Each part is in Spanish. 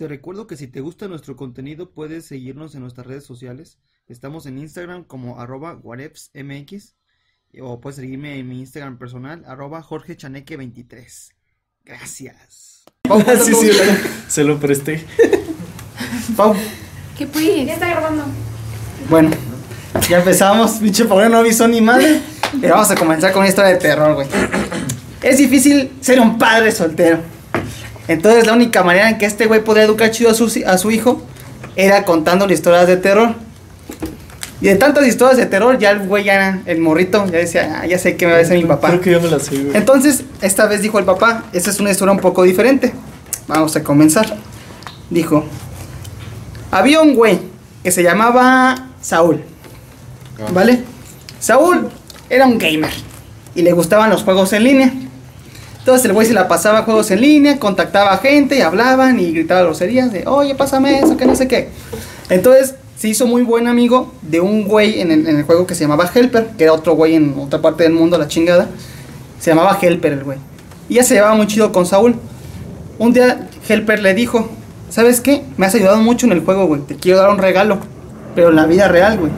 Te recuerdo que si te gusta nuestro contenido puedes seguirnos en nuestras redes sociales. Estamos en Instagram como arroba warepsmx o puedes seguirme en mi Instagram personal arroba jorgechaneque23. Gracias. sí, sí, se lo presté. Pau, ¿Qué pues? Ya está grabando. bueno, ya empezamos. Pinche pobre no avisó ni madre. Pero vamos a comenzar con una historia de terror, güey. Es difícil ser un padre soltero. Entonces la única manera en que este güey podía educar chido a su, a su hijo era contándole historias de terror. Y de tantas historias de terror, ya el güey, ya, el morrito, ya decía, "Ah, ya sé que me va a decir mi papá. Creo que ya me la sé, güey. Entonces, esta vez dijo el papá, esta es una historia un poco diferente. Vamos a comenzar. Dijo, había un güey que se llamaba Saúl. ¿Vale? Saúl era un gamer y le gustaban los juegos en línea. Entonces el güey se la pasaba a juegos en línea, contactaba a gente y hablaban y gritaba groserías de, oye, pásame eso, que no sé qué. Entonces se hizo muy buen amigo de un güey en el, en el juego que se llamaba Helper, que era otro güey en otra parte del mundo, la chingada. Se llamaba Helper el güey. Y ya se llevaba muy chido con Saúl. Un día Helper le dijo, ¿sabes qué? Me has ayudado mucho en el juego, güey. Te quiero dar un regalo. Pero en la vida real, güey.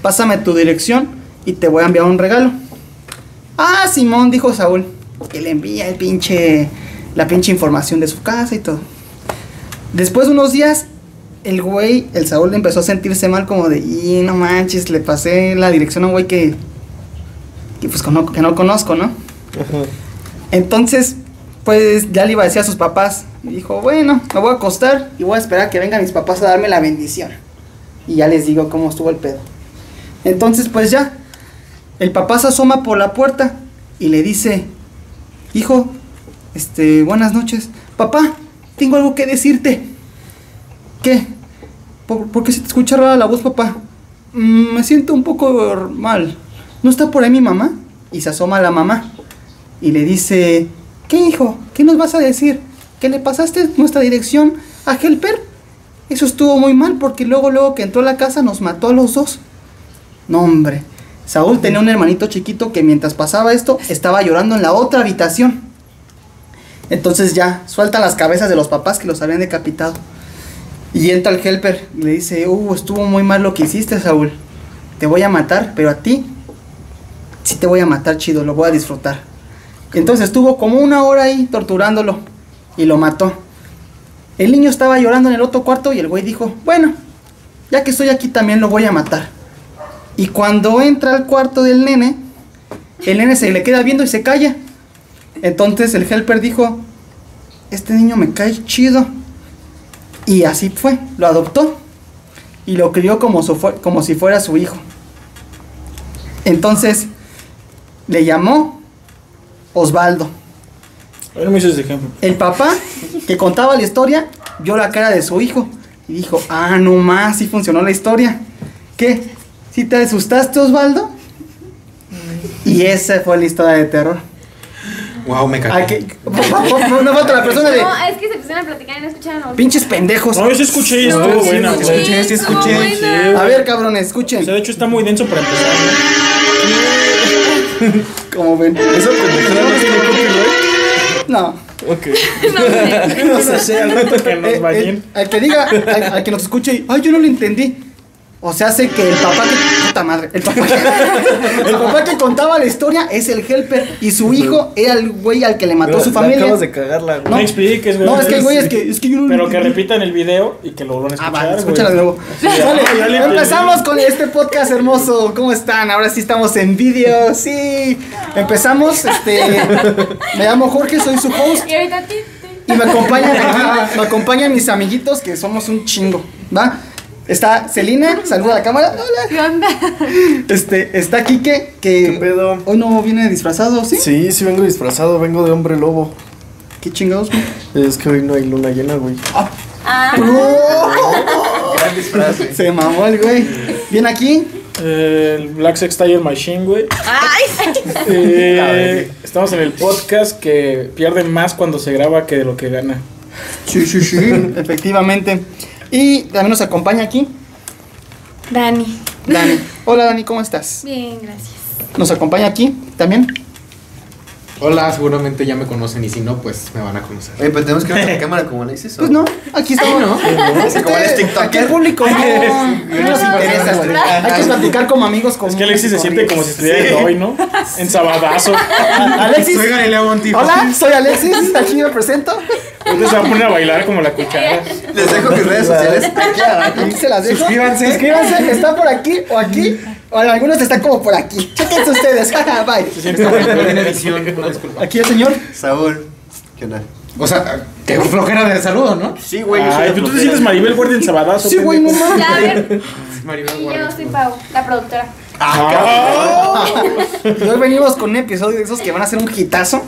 Pásame tu dirección y te voy a enviar un regalo. Ah, Simón, dijo Saúl. Que le envía el pinche. La pinche información de su casa y todo. Después de unos días, el güey, el Saúl empezó a sentirse mal como de, y no manches, le pasé la dirección a un güey que, que pues cono- que no conozco, ¿no? Ajá. Entonces, pues ya le iba a decir a sus papás. Y dijo, bueno, me voy a acostar y voy a esperar a que vengan mis papás a darme la bendición. Y ya les digo cómo estuvo el pedo. Entonces, pues ya, el papá se asoma por la puerta y le dice, hijo, este, buenas noches. Papá, tengo algo que decirte. ¿Qué? ¿Por, qué se te escucha rara la voz, papá? "Mm, me siento un poco mal. ¿No está por ahí mi mamá? Y se asoma la mamá y le dice, ¿qué hijo? ¿Qué nos vas a decir? ¿Que le pasaste nuestra dirección a Helper? Eso estuvo muy mal porque luego, luego que entró a la casa nos mató a los dos. No, hombre. Saúl tenía un hermanito chiquito que mientras pasaba esto estaba llorando en la otra habitación. Entonces ya, suelta las cabezas de los papás que los habían decapitado. Y entra el helper le dice, uh, estuvo muy mal lo que hiciste, Saúl. Te voy a matar, pero a ti sí te voy a matar chido, lo voy a disfrutar. Entonces estuvo como una hora ahí torturándolo y lo mató. El niño estaba llorando en el otro cuarto y el güey dijo, bueno, ya que estoy aquí también lo voy a matar. Y cuando entra al cuarto del nene, el nene se le queda viendo y se calla. Entonces el helper dijo, este niño me cae chido. Y así fue, lo adoptó y lo crió como, su como si fuera su hijo. Entonces le llamó Osvaldo. Me ejemplo. El papá que contaba la historia vio la cara de su hijo y dijo, ah, no más, sí funcionó la historia. ¿Qué? ¿Sí te asustaste, Osvaldo? Y esa fue la historia de terror. Wow, me cagué. que- no, no falta la persona de No, es que se pusieron a platicar y no escucharon. pinches pendejos. No, yo sí escuché y estuvo No, sí, buena, sí, güey. escuché, sí, escuché. buena. A ver, cabrones, O escuchen. sea, de hecho está muy denso para empezar, Como ven. ¿no? ¿Esa pendejada no tiene copyright? No. Ok. No No sé, al rato que nos Eh, eh, bañen. al que diga, al, al que nos escuche, y, ay, yo no lo entendí. O sea, hace que el papá que. Puta madre. El papá que, el papá que contaba la historia es el helper. Y su hijo era el güey al que le mató La- su familia. Acabas de cagarla, güey. No. me expliques, güey. No, es que el güey es que, es que yo no Pero que repitan el video y que lo vuelvan a Ah, escuchar. güey. escúchala de nuevo. Vale, empezamos con este podcast hermoso. ¿Cómo están? Ahora sí estamos en vídeo. Sí. Empezamos. Este. Me llamo Jorge, soy su host. Y ahorita ti, ti. Y me acompañan aquí, me acompañan mis amiguitos que somos un chingo, ¿va? Está Celina, saluda a la cámara. Hola. ¿Qué onda? Este, está Kike, que ¿Qué pedo? hoy no viene disfrazado, ¿sí? Sí, sí vengo disfrazado, vengo de hombre lobo. Qué chingados, güey. Es que hoy no hay luna llena, güey. Ah, Gran disfraz, güey. Se mamó el güey. Viene aquí. Eh, el Black Sex Tire Machine, güey. ay, Eh, estamos en el podcast que pierde más cuando se graba que de lo que gana. Sí, sí, sí. Efectivamente. Y también nos acompaña aquí Dani. Dani. Hola Dani, ¿cómo estás? Bien, gracias. Nos acompaña aquí también Hola, seguramente ya me conocen y si no, pues me van a conocer. Oye, pero tenemos que ver la cámara como Alexis. ¿o? Pues no, aquí estamos. ¿no? Así como eres TikToker. Aquí el público no, no nos interesa. Hay que platicar como amigos. Como Es que Alexis se siente como si estuviera en hoy, ¿no? En sabadazo. Alexis. Soy Galileo Montijo. Hola, soy Alexis. Aquí me presento. Entonces se va a poner a bailar como la cuchara. Les dejo mis redes sociales. Aquí se las dejo. Suscríbanse. Suscríbanse. Está por aquí o aquí. O algunos están como por aquí. Chequense ustedes. Bye. No tiene visión, una disculpa. Aquí el señor. Saúl. ¿Qué onda? O sea, qué flojera de saludo, ¿no? Sí, güey. Ay, pero tú te sientes Maribel Guardia en sabadazo. Sí, güey, no mames. Ya, a ver. Maribel Y yo Guardia. soy Pau, la productora. Y hoy venimos con un episodio de esos que van a ser un hitazo.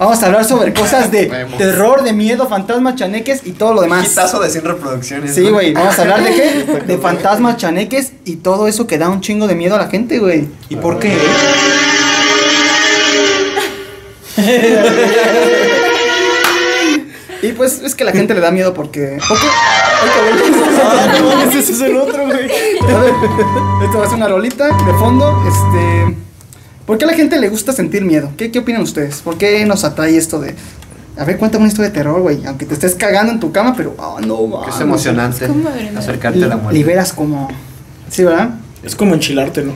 Vamos a hablar sobre cosas de terror, de miedo, fantasmas, chaneques y todo lo demás. Quitazo de 100 reproducciones. Sí, güey, vamos a hablar de qué? De fantasmas, chaneques y todo eso que da un chingo de miedo a la gente, güey. ¿Y por qué? Y pues es que la gente le da miedo porque. Ah, no ese es el otro, güey. A ver, esto va a ser una rolita de fondo. Este. ¿Por qué a la gente le gusta sentir miedo? ¿Qué, qué opinan ustedes? ¿Por qué nos atrae esto de.? A ver, cuéntame una historia de terror, güey. Aunque te estés cagando en tu cama, pero. ah, no, mames. es emocionante acercarte a la muerte. Liberas como. Sí, ¿verdad? Es como enchilarte, ¿no?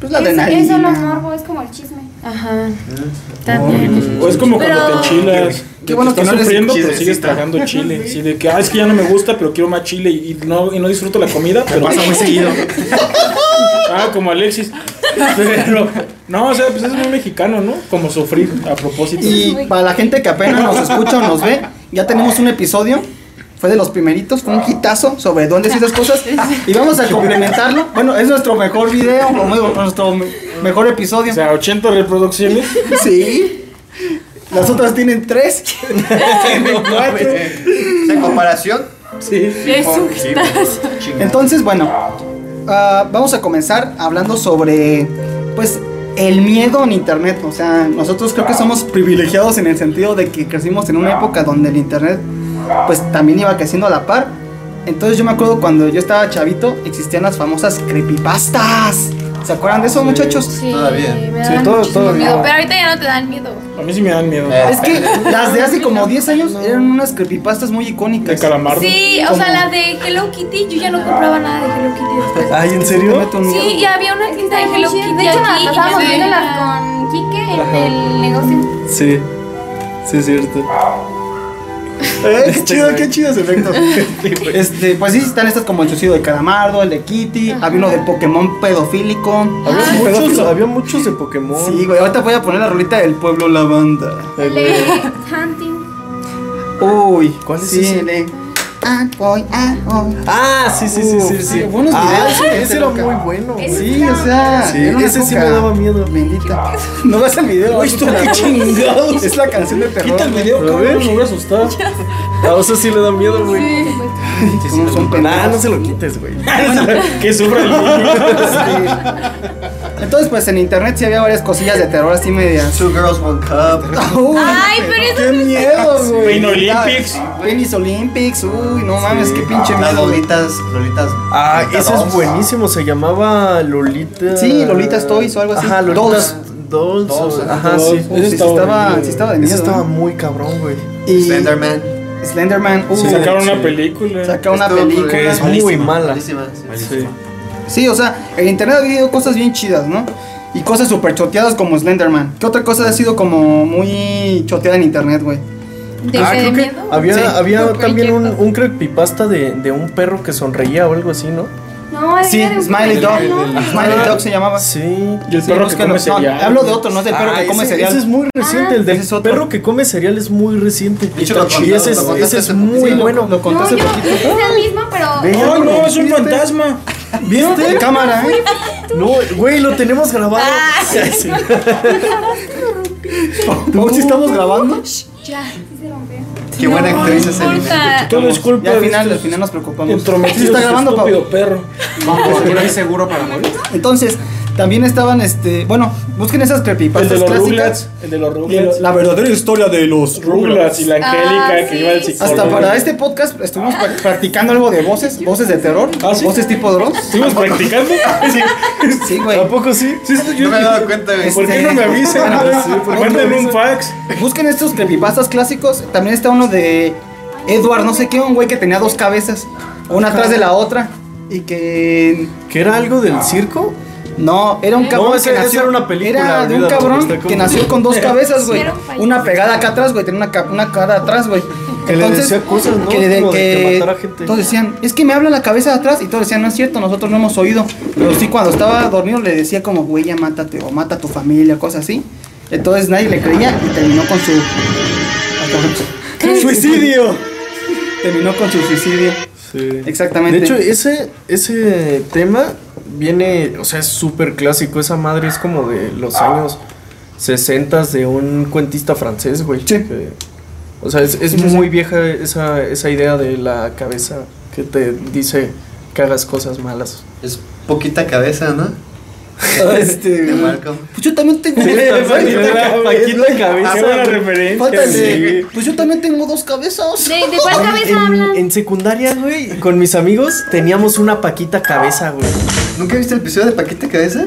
Pues la Es, es adrenalina. solo morbo, es como el chisme. Ajá. También. O es como Pero- cuando te enchilas. Qué bueno bueno que no eres sufriendo, pero sigues tragando chile. Así de que, ah, es que ya no me gusta, pero quiero más chile y no, y no disfruto la comida. Pero pasa muy seguido. Ah, como Alexis. Pero, no, o sea, pues es muy mexicano, ¿no? Como sufrir a propósito. Y para la gente que apenas nos escucha o nos ve, ya tenemos un episodio. Fue de los primeritos, fue un hitazo sobre y esas cosas. Y vamos a complementarlo. Bueno, es nuestro mejor video, o nuestro me- mejor episodio. O sea, 80 reproducciones. Sí. Las otras tienen tres. Tienen cuatro. En comparación. Sí. sí, chingada. Entonces, bueno, ah, vamos a comenzar hablando sobre, pues, el miedo en Internet. O sea, nosotros creo que somos privilegiados en el sentido de que crecimos en una época donde el Internet, pues, también iba creciendo a la par. Entonces yo me acuerdo cuando yo estaba chavito, existían las famosas creepypastas. ¿Se acuerdan de eso, muchachos? Sí, Todavía. me Sí, todo- todavía. miedo. Pero ahorita ya no te dan miedo. A mí sí me dan miedo. Eh. Es que las de hace como 10 años eran unas creepypastas muy De icónicas. calamardo. Sí, o sea, la de Hello Kitty, yo ya no compraba nada de Hello Kitty después. Ay, ¿en serio? meto un miedo. Sí, y había una tienda de Hello Kitty De hecho, nos me viéndolas con Kike en el negocio. Sí. Sí, es cierto. Eh, qué chido, qué chidos efectos. Este, pues sí, están estas como el suicidio de Calamardo, el de Kitty, había uno del Pokémon pedofílico. Había, Ah, muchos, pedófilo. había muchos de Pokémon. Sí, güey, ahorita voy a poner la rolita del pueblo lavanda. De Hunting. Uy, ¿Cuál es sí, ese? De Ah, voy, ah. Ah, sí, sí, sí, sí. Sí. buenos ah, videos, ese, gente ese era loca. muy bueno. Güey. Sí, o sea, Sí, ese sí me daba miedo. Bendita. No ves el video. Ahorita esto qué chingados. Es la canción de terror. Quita el video, cabrón, me voy a asustar. A sí le da miedo, güey. Son no se lo quites, güey. que sufra el niño. Entonces, pues en internet sí había varias cosillas de terror así medias. Two Girls One Cup. Uy, Ay, pero eso ¡Qué miedo, güey! Pain Olympics. Penis Olympics, uy, no mames, qué pinche Las miedo. lolitas, lolitas. Ah, Lolita Dolls. es buenísimo. Se llamaba Lolita. Sí, Lolitas Toys o algo así. Ajá, Lolitas Dolls. Dolls, ajá. Ajá, sí. Sí estaba estaba, sí estaba de Ese miedo. estaba ¿no? muy cabrón, güey. Y Slenderman. Slenderman, uy, Se sacaron sí. una película. saca una película. Que es Malísima, muy mala. Malísima. sí. Sí. Sí, o sea, en internet ha habido cosas bien chidas, ¿no? Y cosas súper choteadas como Slenderman. ¿Qué otra cosa ha sido como muy choteada en internet, güey? ¿De Ah, qué de creo que miedo? había, Sí. había también un, un creepypasta de, de un perro que sonreía o algo así, ¿no? No, era Sí, de Smiley Dog. ¿no? Smiley Dog se llamaba. Sí. Y el Sí, perro que come No, cereal. hablo de otro, no es del perro Ah, que come ese, cereal. ese es muy reciente, el ese del perro que come cereal es muy reciente. De hecho, y lo ese contaste- es, lo contaste ese es muy bueno. Lo conté No, yo poquito. es el mismo, pero. Ve. ¡Ay, no! Es un fantasma. ¿Viste? Cámara, ¿eh? No, güey, lo tenemos grabado. Ah. ¿Cómo si estamos grabando? Ya. Sí se rompió. Qué buena actriz es No el. Todo es culpa Ya al final, al final nos preocupamos. ¿Sí está grabando, estúpido Pau? perro. Como que no hay seguro para morir. Entonces, También estaban, este, bueno, busquen esas El creepypastas de los clásicas. Rugrats. El de los Rugrats. La verdadera historia de los Rugrats y la Angélica Ah, que sí. iba al psicólogo. Hasta para este podcast estuvimos pra- practicando algo de voces, voces de terror, ¿Ah, sí? voces tipo Dross. ¿Estuvimos practicando? Sí, güey. ¿A poco sí? Sí, sí, yo- No me he dado cuenta, güey. ¿Por qué no me avisan? Mándenme un fax. Busquen estos creepypastas clásicos. También está uno de Edward, no sé qué, un güey que tenía dos cabezas, una atrás de la otra. Y que. ¿Que era algo del circo? No, era un cabrón No, que nació. era una película, Era de un cabrón que nació con dos cabezas, güey. Una pegada acá atrás, güey. Tenía una, ca- una cara atrás, güey. Que le decía cosas, ¿no? Que, de- que que matara gente. Todos decían, es que me habla la cabeza de atrás. Y todos decían, no es cierto, nosotros no hemos oído. Pero sí, cuando estaba dormido le decía como, güey, ya mátate o mata a tu familia, cosas así. Entonces nadie le creía y terminó con su. ¡Suicidio! Terminó con su suicidio. Sí. Exactamente. De hecho, ese, ese tema viene, o sea, es súper clásico. Esa madre es como de los años 60 de un cuentista francés, güey. Sí. Que- o sea, es, es Sí, sí, sí. muy vieja esa, esa idea de la cabeza que te dice que hagas cosas malas. Es poquita cabeza, ¿no? este. De Malcolm. Pues yo también tengo. Paquita cabeza. Qué buena referencia. Falta el de- sí. Pues yo también tengo dos cabezas. ¿De, de cuál cabeza en, hablan? en secundaria, güey, con mis amigos teníamos una paquita cabeza, güey. ¿Nunca viste el episodio de Paquita Cabeza?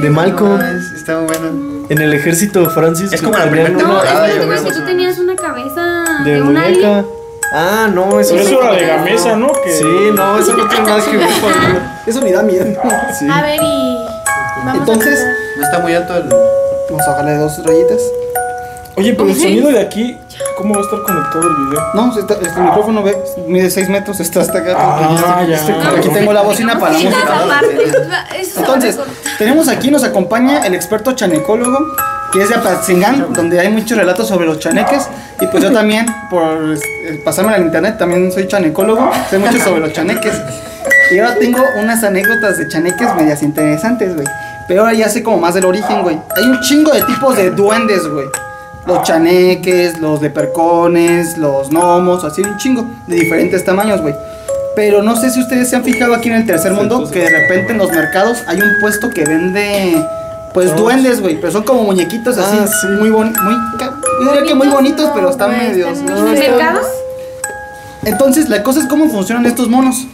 De Malcolm. No, es- está muy bueno. En el ejército Francis. Es como la primera una- No, temporada, es que tú tenías una cabeza de, de un muñeca. Ah, no, eso Pero no eso tiene era de. Gamesa, ¿no? Que- Sí, no, eso no tiene nada que ver con. Eso ni da miedo. Sí. A ver, y. Vamos Entonces-. No está muy alto el. Vamos a bajarle dos rayitas. Oye, pero el sonido de aquí, ¿cómo va a estar conectado el video? No, está- este micrófono ve, mide 6 metros, está hasta acá. Ah, ya. Aquí tengo la bocina para la Esa música. parte, eso se va a Entonces, recortar. tenemos aquí, nos acompaña el experto chanecólogo, que es de Apatzingán, donde hay muchos relatos sobre los chaneques. Y pues yo también, por eh, pasarme al internet, también soy chanecólogo, sé mucho sobre los chaneques. Y ahora tengo unas anécdotas de chaneques medias interesantes, güey. Pero ahora ya sé como más del origen, güey. Hay un chingo de tipos de duendes, güey. Los chaneques, los lepercones, los gnomos, así un chingo de diferentes tamaños, güey. Pero no sé si ustedes se han fijado aquí en el tercer mundo que de repente en los mercados hay un puesto que vende pues duendes, güey, pero son como muñequitos así, Ah, sí. muy bonitos, muy ca- yo diría que muy bonitos, pero están Güey, medios. están no, ¿Mercados? Entonces, la cosa es cómo funcionan estos monos.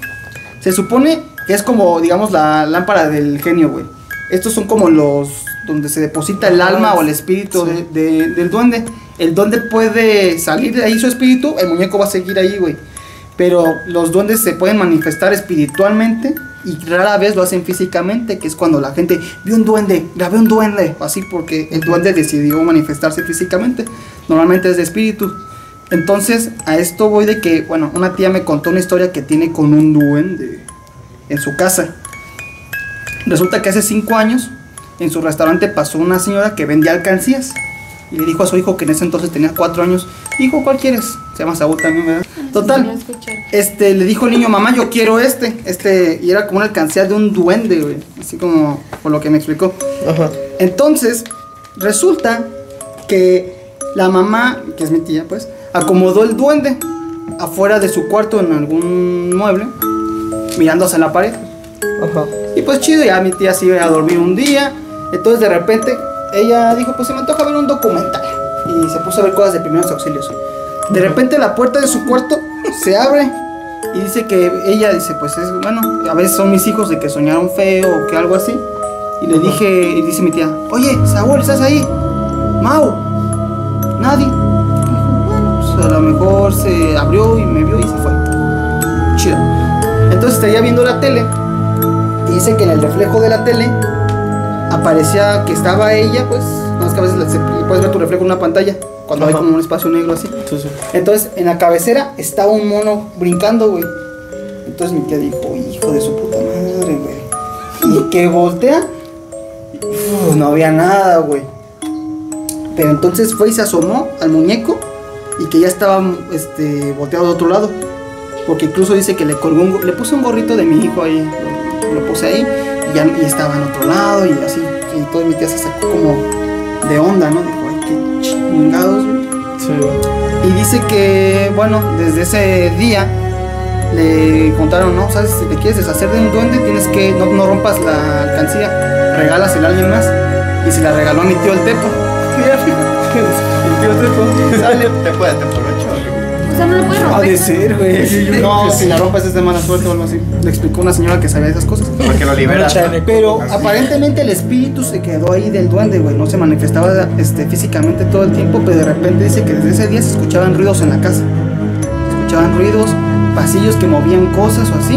Se supone que es como, digamos, la lámpara del genio, güey. Estos son como los donde se deposita el alma o el espíritu de- de- del duende. El duende puede salir de ahí su espíritu, el muñeco va a seguir ahí, güey. Pero los duendes se pueden manifestar espiritualmente y rara vez lo hacen físicamente, que es cuando la gente vio un duende, grabé un duende, así porque el duende decidió manifestarse físicamente. Normalmente es de espíritu. Entonces, a esto voy de que, bueno, una tía me contó una historia que tiene con un duende en su casa. Resulta que hace cinco años en su restaurante pasó una señora que vendía alcancías y le dijo a su hijo que en ese entonces tenía cuatro años, hijo, ¿cuál quieres? Se llama Saúl también, ¿verdad? Total, este, le dijo el niño, mamá, yo quiero este, este, y era como una alcancía de un duende, güey, así como por lo que me explicó. Ajá. Entonces, resulta que la mamá, que es mi tía, pues, acomodó el duende afuera de su cuarto en algún mueble, mirando hacia la pared. Ajá. Y pues chido, ya mi tía se iba a dormir un día. Entonces de repente ella dijo, pues se me antoja ver un documental. Y se puso a ver cosas de primeros auxilios. De repente la puerta de su cuarto se abre y dice que ella dice, pues es bueno, a veces son mis hijos de que soñaron feo o que algo así. Y le dije, y dice mi tía, oye, Saúl, ¿estás ahí? Mau, nadie. Dijo, bueno, pues a lo mejor se abrió y me vio y se fue. Chido. Entonces estaría viendo la tele dice que en el reflejo de la tele aparecía que estaba ella, pues, no es que a veces puedes ver tu reflejo en una pantalla, cuando hay como un espacio negro así. Entonces, Entonces, en la cabecera estaba un mono brincando, güey. Entonces mi tía dijo, hijo de su puta madre, güey. Y que voltea, uf, no había nada, güey. Pero entonces fue y se asomó al muñeco y que ya estaba este, volteado de otro lado. Porque incluso dice que le colgó un, le puse un gorrito de mi hijo ahí, lo, puse ahí y ya y estaba en otro lado y así. Y todo mi tía se sacó como de onda, ¿no? Dijo, ay, qué chingados, güey. sí. Y dice que, bueno, desde ese día le contaron, ¿no? ¿Sabes? Si te quieres deshacer de un duende, tienes que, no, no rompas la alcancía. regálasela a alguien más. Y se la regaló a mi tío el Tepo. Tío. Sale. ¿Te puede? O sea, no lo puedes Ha romper. de ser, güey. No, si la ropa es de mala suerte o algo así. Le explicó una señora que sabía esas cosas. Porque lo liberas. ¿no? Pero aparentemente el espíritu se quedó ahí del duende, güey. No se manifestaba este, físicamente todo el tiempo, pero de repente dice que desde ese día se escuchaban ruidos en la casa. Se escuchaban ruidos, pasillos que movían cosas o así.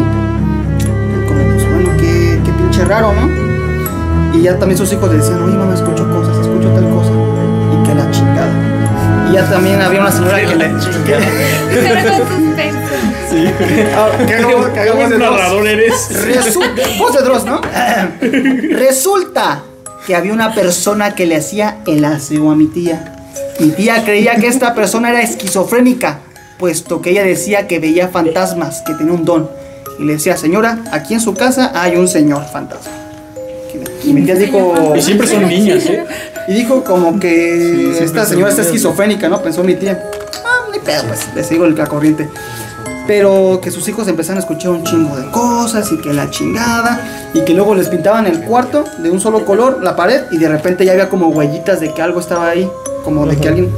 Como, pues bueno, qué, qué pinche raro, ¿no? Y ya también sus hijos le decían, oye, mamá, escucho cosas, escucho tal cosa. Y ya también había una señora que le Pero con suspenso. Ah, dos. narrador eres? Resulta, voz de Dross, ¿no? Resulta que había una persona que le hacía el aseo a mi tía. Mi tía creía que esta persona era esquizofrénica, puesto que ella decía que veía fantasmas, que tenía un don. Y le decía, señora, aquí en su casa hay un señor fantasma. Y mi tía dijo... Y siempre son niñas, ¿eh? Y dijo como que esta señora está esquizofrénica, ¿no? Pensó mi tía. Ah, no hay pedo, pues, le sigo la corriente. Pero que sus hijos empezaron a escuchar un chingo de cosas y que la chingada. Y que luego les pintaban el cuarto de un solo color, la pared, y de repente ya había como huellitas de que algo estaba ahí. Como de que alguien.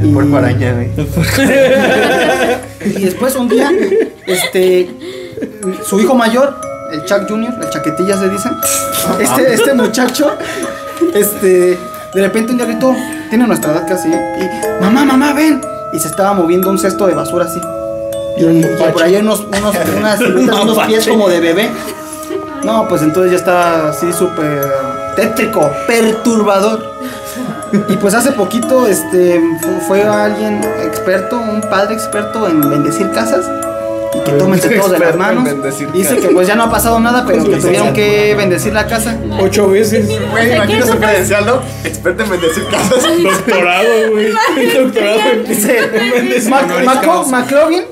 El y- puerco araña, güey. y después un día, este, su hijo mayor, el Chuck Jr., el chaquetillas le dicen, este, este muchacho, este, de repente un día gritó, tiene nuestra edad casi, ¿eh? y mamá, mamá, ven, y se estaba moviendo un cesto de basura así. Y, y por ahí hay unos, unos, unas unos pies como de bebé. No, pues entonces ya estaba así súper tétrico, perturbador. Y pues hace poquito este fu- fue alguien experto, un padre experto en bendecir casas. Y que tómense todos de las manos. Dice que pues ya no ha pasado nada, pero que tuvieron que bendecir la casa. Ocho veces. Güey, su credencial, ¿no? Experto en bendecir casas. Doctorado, güey. Doctorado en. McLovin,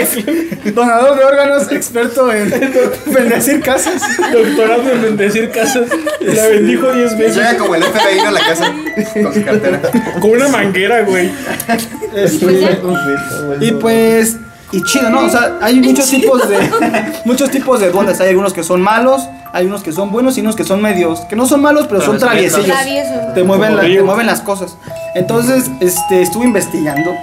este, donador de órganos, experto en bendecir casas. doctorado en bendecir casas. La bendijo diez veces. Llega como el FBI a la casa con su cartera. Con una manguera, güey. Este, y pues y chido, ¿no? O sea, hay muchos tipos de muchos tipos de duendes. Hay algunos que son malos, hay unos que son buenos y unos que son medios, que no son malos, pero son traviesillos. Traviesos. Te mueven, la- te mueven las cosas. Entonces, este, estuve investigando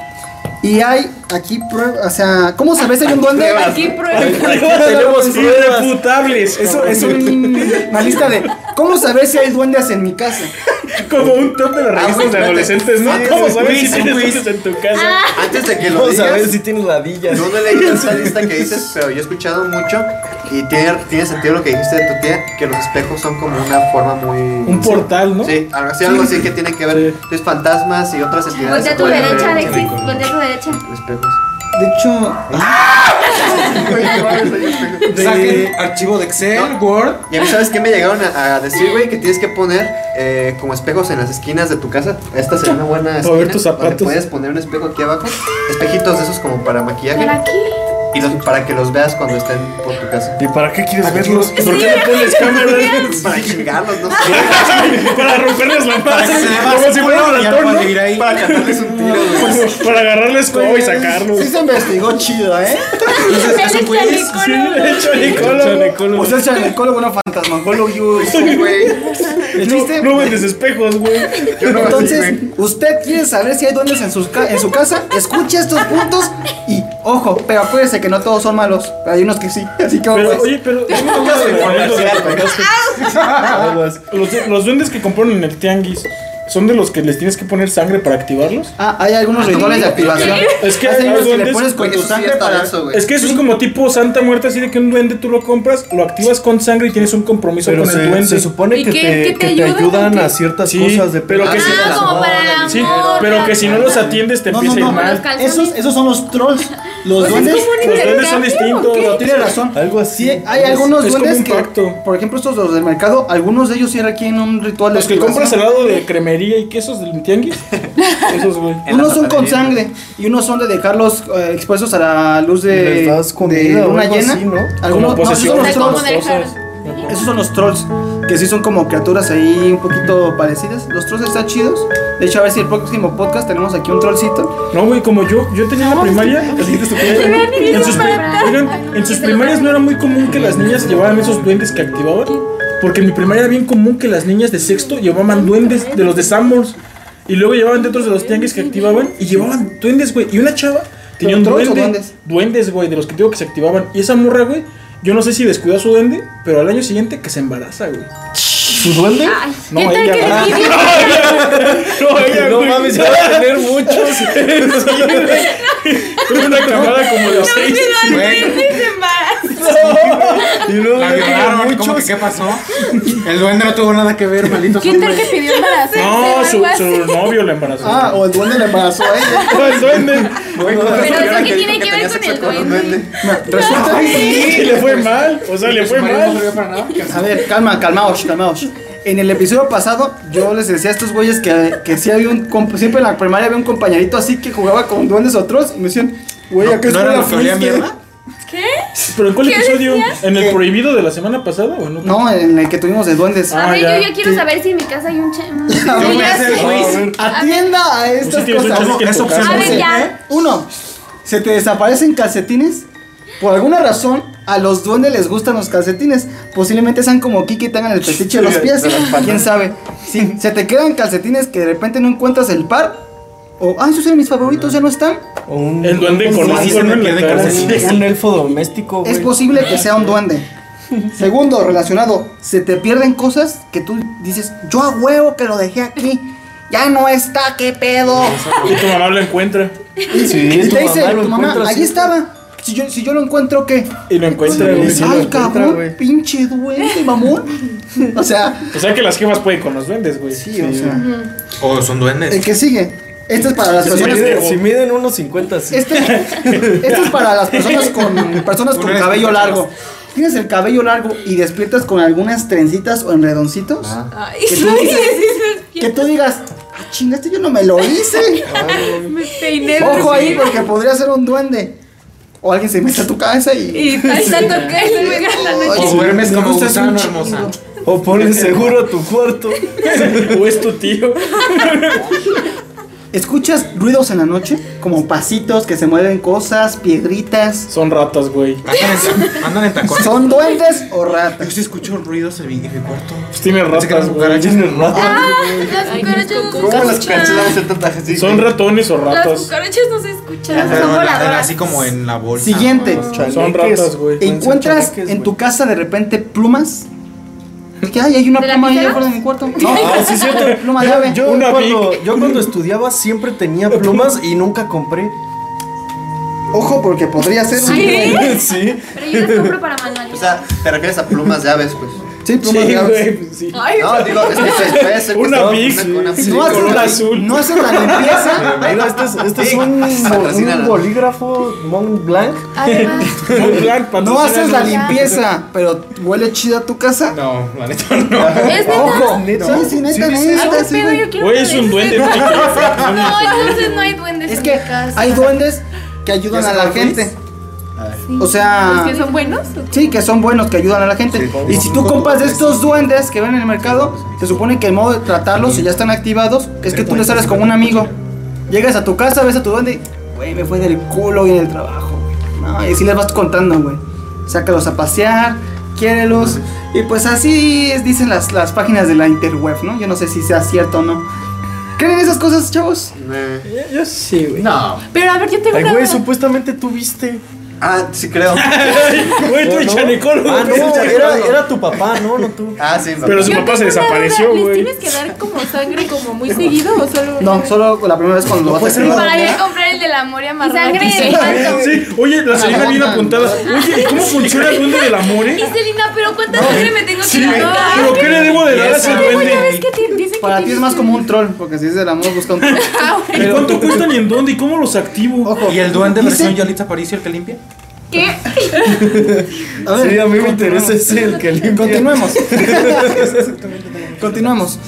y hay aquí pruebas, o sea, ¿cómo sabes si hay un duende? Aquí prueba. Tenemos irrefutables. Eso es un- una lista de ¿Cómo saber si hay duendes en mi casa? Como un top de las revistas güey, de adolescentes, ¿no? sí, ¿Cómo sabes quiz, si tienes un quiz. duendes en tu casa? Antes de que lo Vamos a ver digas, si tienes ladillas. no he leído esa lista que dices, pero yo he escuchado mucho y tiene, tiene sentido lo que dijiste de tu tía, que los espejos son como una forma muy... Un portal, ¿no? Sí, algo así, algo así que tiene que ver Sí. los fantasmas y otras entidades. Voltea a tu pueden ver derecha, en Alexis. Voltea a tu derecha. Espejos. De hecho, Saquen archivo de Excel, Word. Y a mí, ¿sabes qué me llegaron a, a decir, güey? Que tienes que poner eh, como espejos en las esquinas de tu casa. Esta sería una buena esquina. ver tus zapatos. puedes poner un espejo aquí abajo. Espejitos de esos como para maquillaje. ¿Para qué? Y los, para que los veas cuando estén por tu casa. ¿Y para qué quieres verlos? ¿Por qué no pones cámaras? Para chingarlos, no sé. Para romperles la Para paz. que se vea más Como si fuera un ratón, ¿no? Para cantarles un tiro. Para agarrarles como y sacarlos. sí se investigó chido, ¿eh? Entonces, es un quiz. Sí, Nicolo. O sea, el chanecólogo, bueno, fantasmagólogo, güey. el No, chiste. no vendes espejos, güey. No Entonces, usted quiere saber si hay duendes en, sus ca- en su casa, escuche estos puntos y, ojo, pero acuérdese que no todos son malos, hay unos que sí, así que Pero, oye, pero. Los, los duendes que compraron en el tianguis, ¿son de los que les tienes que poner sangre para activarlos? Ah, hay algunos rituales de activación. Es que Hay hay unos que le duendes- pones con tu sangre para... güey. Es que eso es como tipo Santa Muerte, así de que un duende tú lo compras, lo activas con sangre y tienes un compromiso Pero con el se, duende. se supone ¿Y que qué- te, qué te que te ayudan a ciertas Sí, cosas de pero que Ah, si- Ah, como para el amor. Sí, pero que si no los atiendes te No, empieza no, a ir mal. Esos, esos son los trolls. Los Pues es duendes... Los duendes son distintos. ¿o qué? Pero tiene razón. Algo así. Sí, hay algunos Es duendes que, por ejemplo, estos los del mercado, algunos de ellos sí requieren un ritual de Los que compras al lado de cremería y quesos del tianguis. Esos, güey. En Unos son con sangre y unos son de dejarlos eh, expuestos a la luz de, comida de luna llena. así, ¿no? Algunos, no, esos son los trolls. Esos son los trolls, que sí son como criaturas ahí un poquito parecidas. Los trolls están chidos. De hecho, a ver si el próximo podcast tenemos aquí un trollcito. No, güey, como yo, yo tenía en la primaria. En sus, oigan, en sus primarias no era muy común que las niñas llevaran esos duendes que activaban. Porque en mi primaria era bien común que las niñas de sexto llevaban duendes de los de Sanborns. Y luego llevaban dentro de los tianguis que activaban y llevaban duendes, güey. Y una chava tenía un ¿Pero trolls o duende. duendes? Duendes, güey, de los que digo que se activaban. Y esa morra, güey, yo no sé si descuidó a su duende, pero al año siguiente que se embaraza, güey. ¿Su duende? No, ¿Qué tal que le? No, ella, No güey. mames, va a tener muchos. Tuve una camada como de seis. Güey, Y luego la violaron. ¿Cómo que qué pasó? El duende no tuvo nada que ver, maldito ¿Qué tal que pidió embarazarse No, o su, su novio la embarazó. Ah, o el duende le embarazó a ella. No, el duende. Güey, Pero ¿qué eso que tiene que ver con el duende. Resulta Sí, le fue mal. O sea, le fue no mal. sirvió para nada. A ver, calma, calmaos, calmaos. En el episodio pasado, yo les decía a estos güeyes que, que sí había un. Siempre en la primaria había un compañerito así que jugaba con duendes otros. Y me decían, güey, ¿a qué ¿No era escuela lo que olía a fuiste? mierda? ¿Pero en cuál ¿Qué episodio? decías? ¿En el ¿Qué? prohibido de la semana pasada o no? No, en el que tuvimos de duendes. Ah, A ver, ya. yo ya quiero saber si en mi casa hay un che... un- Yo voy a hacer el Sí. quiz. Atienda a estas sí tienes un cosas. que en es tu opción. casa. A ver, ya. Uno, se te desaparecen calcetines. Por alguna razón, a los duendes les gustan los calcetines. Posiblemente sean como Kiki y tengan el fetiche de los pies. ¿Quién sabe? Sí, se te quedan calcetines que de repente no encuentras el par. O, ah, esos eran mis favoritos, ya no están. O un, El duende un- con Sí, un sí. Sí. un elfo doméstico, güey. Es posible que sea un duende. Segundo, relacionado, se te pierden cosas que tú dices, yo a huevo que lo dejé aquí. Ya no está, qué pedo. Y tu mamá lo encuentra. Sí, Y tu te dice, mamá lo tu mamá, ahí estaba. Si yo, si yo lo encuentro, ¿qué? Y lo encuentra, Sí, güey. sí. Ay, encuentra, cabrón, pinche duende, mamón. O sea, O sea que las jefas pueden con los duendes, güey. sí, o sea. O son duendes. El que sigue. Este es para las Si personas miden, que- si miden unos 50, sí. Este, este es para las personas con personas con cabello largo. Tienes el cabello largo y despiertas con algunas trencitas o enredoncitos. Ay, Que tú dices- Que tú digas, ah, chinga, este yo no me lo hice. me peiné. Ojo ahí, porque podría ser un duende. O alguien se mete a tu cabeza y. Y ahí le la noche. O duermes me como gusano, un hermosa. chingo. O pones seguro a tu cuarto. O es tu tío. ¿Escuchas ruidos en la noche? Como pasitos que se mueven cosas, piedritas. Son ratas, güey. Andan en, andan en tacones. ¿Son duendes o Yo ratas? sí escucho ruidos en mi, en mi cuarto. Pues tiene ratas, güey. cucarachas. Las cucarachas no se ¿Cómo las cucarachas tantas así? Son ratones o Las ratas. cucarachas no se escuchan. Son voladoras. así como en la bolsa. Siguiente. Son ratas, güey. ¿Encuentras en tu casa de repente plumas? ¿Qué hay? Hay una ¿De pluma ahí afuera de mi cuarto. No, Ah, sí, cierto. pluma de Yo, ave. yo Una cuando, yo cuando estudiaba siempre tenía plumas y nunca compré. Ojo, porque podría ser. un- ¿Sí? sí. Pero yo las compro para O manualidades. sea, te refieres a plumas de aves, pues. Sí, Sí, plumas ave. güey. pues sí. Ay, No, digo, es que se puede que Una una- una- sí. no, haces color la, azul. no haces la limpieza. Mira, este es, este es Sí, un, un bolígrafo Mont Blanc. además. Mont Blanc, No haces la limpieza, pero huele chida tu casa. No, la neta no. ¿Es neta? Ojo, ¿Neta? sí, sí, neta, Sí, dice neta, sí, güey. es un duende. No, entonces no hay duendes Es en que mi casa. hay duendes que ayudan ¿Ya a la gente. Sí. O sea, ¿Los que son buenos? sí, que son buenos, que ayudan a la gente. Y si tú compras de estos duendes que ven en el mercado, se supone que el modo de tratarlos, si ya están activados, es que tú les sales como un amigo. Llegas a tu casa, ves a tu duende, y, güey, me fue del culo hoy en el trabajo, güey. No, y así les vas contando, güey. Sácalos a pasear, quiérelos. Y pues así es- dicen las, las páginas de la interweb, ¿no? Yo no sé si sea cierto o no. ¿Creen esas cosas, chavos? Eh, Yo sí, güey. No. Pero a ver, yo tengo Ay, una güey, supuestamente tú viste. Ah, sí creo. Güey, tú ¿O y no? chanecólogo. Ah, no, era, era tu papá, no, no tú. Ah, sí, Pero su Yo papá se una desapareció, duda, güey. ¿Les tienes que dar como sangre como muy seguido o solo No, solo la primera vez cuando lo vas a activar. Para ir a comprar el del amor y amarrar sangre de? Sí, oye, la Selena bien apuntada. Oye, ¿y cómo funciona el duende del amor, Y eh? Selena, pero ¿cuánta sangre me tengo que Sí, dar? pero ¿qué le debo de dar a ese ya ves duende? que te dicen que Para ti es tienes más como un troll, porque si es del amor busca un troll. Ah. ¿Y cuánto cuestan y en dónde? ¿Y cómo los activo? Ojo. ¿Y el duende versión Yalitza Aparicio el que limpia? ¿Qué? A ver, Sí, a mí me interesa ese el que limpia. Continuemos. Continuemos.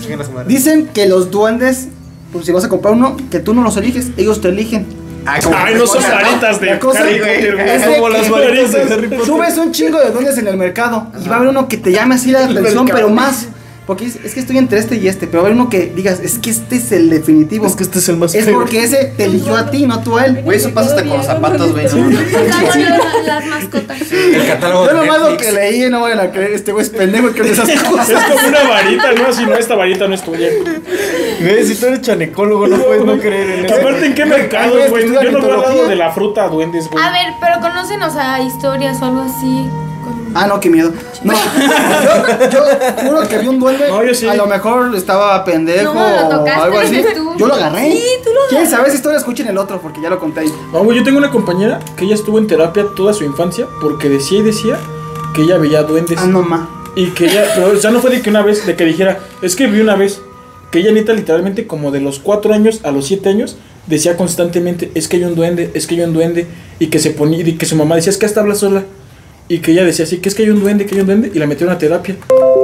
Dicen que los duendes, pues si vas a comprar uno, que tú no los eliges, ellos te eligen. Ay, no son varitas de cosa Harry es Potter, güey. de como las varitas de Harry Potter. Tú ves un chingo de duendes en el mercado y va a haber uno que te llame así la atención, pero más. Porque es, es que estoy entre este y este, pero hay uno que digas, es que este es el definitivo. Es que este es el más Es porque ese te eligió a ti, no tú a él. Güey, eso pasa hasta con los zapatos, güey. las, las mascotas. El catálogo Yo lo Netflix. que leí no vayan a creer, este güey es pendejo que esas Es cosas. como una varita, ¿no? Si no, esta varita no es tuya. Güey, si tú eres chanecólogo, no puedes no creer en eso. Aparte, ¿en qué mercados, güey, Yo no veo al lado mitología. de la fruta a duendes, güey. A ver, pero conocen, o sea, historias o algo así. Ah, no, qué miedo. No, yo, yo juro que vi un duende. No, yo sí. A lo mejor estaba pendejo No, lo o tocaste, algo así. tú. Yo lo agarré. Sí, tú lo ¿Quieren saber esa historia? Escuchen el otro porque ya lo conté ahí. No, güey, yo tengo una compañera que ella estuvo en terapia toda su infancia porque decía y decía que ella veía duendes. Ah, no, ma. Y que ella, pero ya no fue de que una vez, de que dijera, es que vi una vez, que ella neta literalmente como de los 4 años a los 7 años decía constantemente, es que hay un duende, es que hay un duende, y que se ponía, y que su mamá decía, es que hasta habla sola, y que ella decía así, que es que hay un duende, que hay un duende, y la metieron a terapia,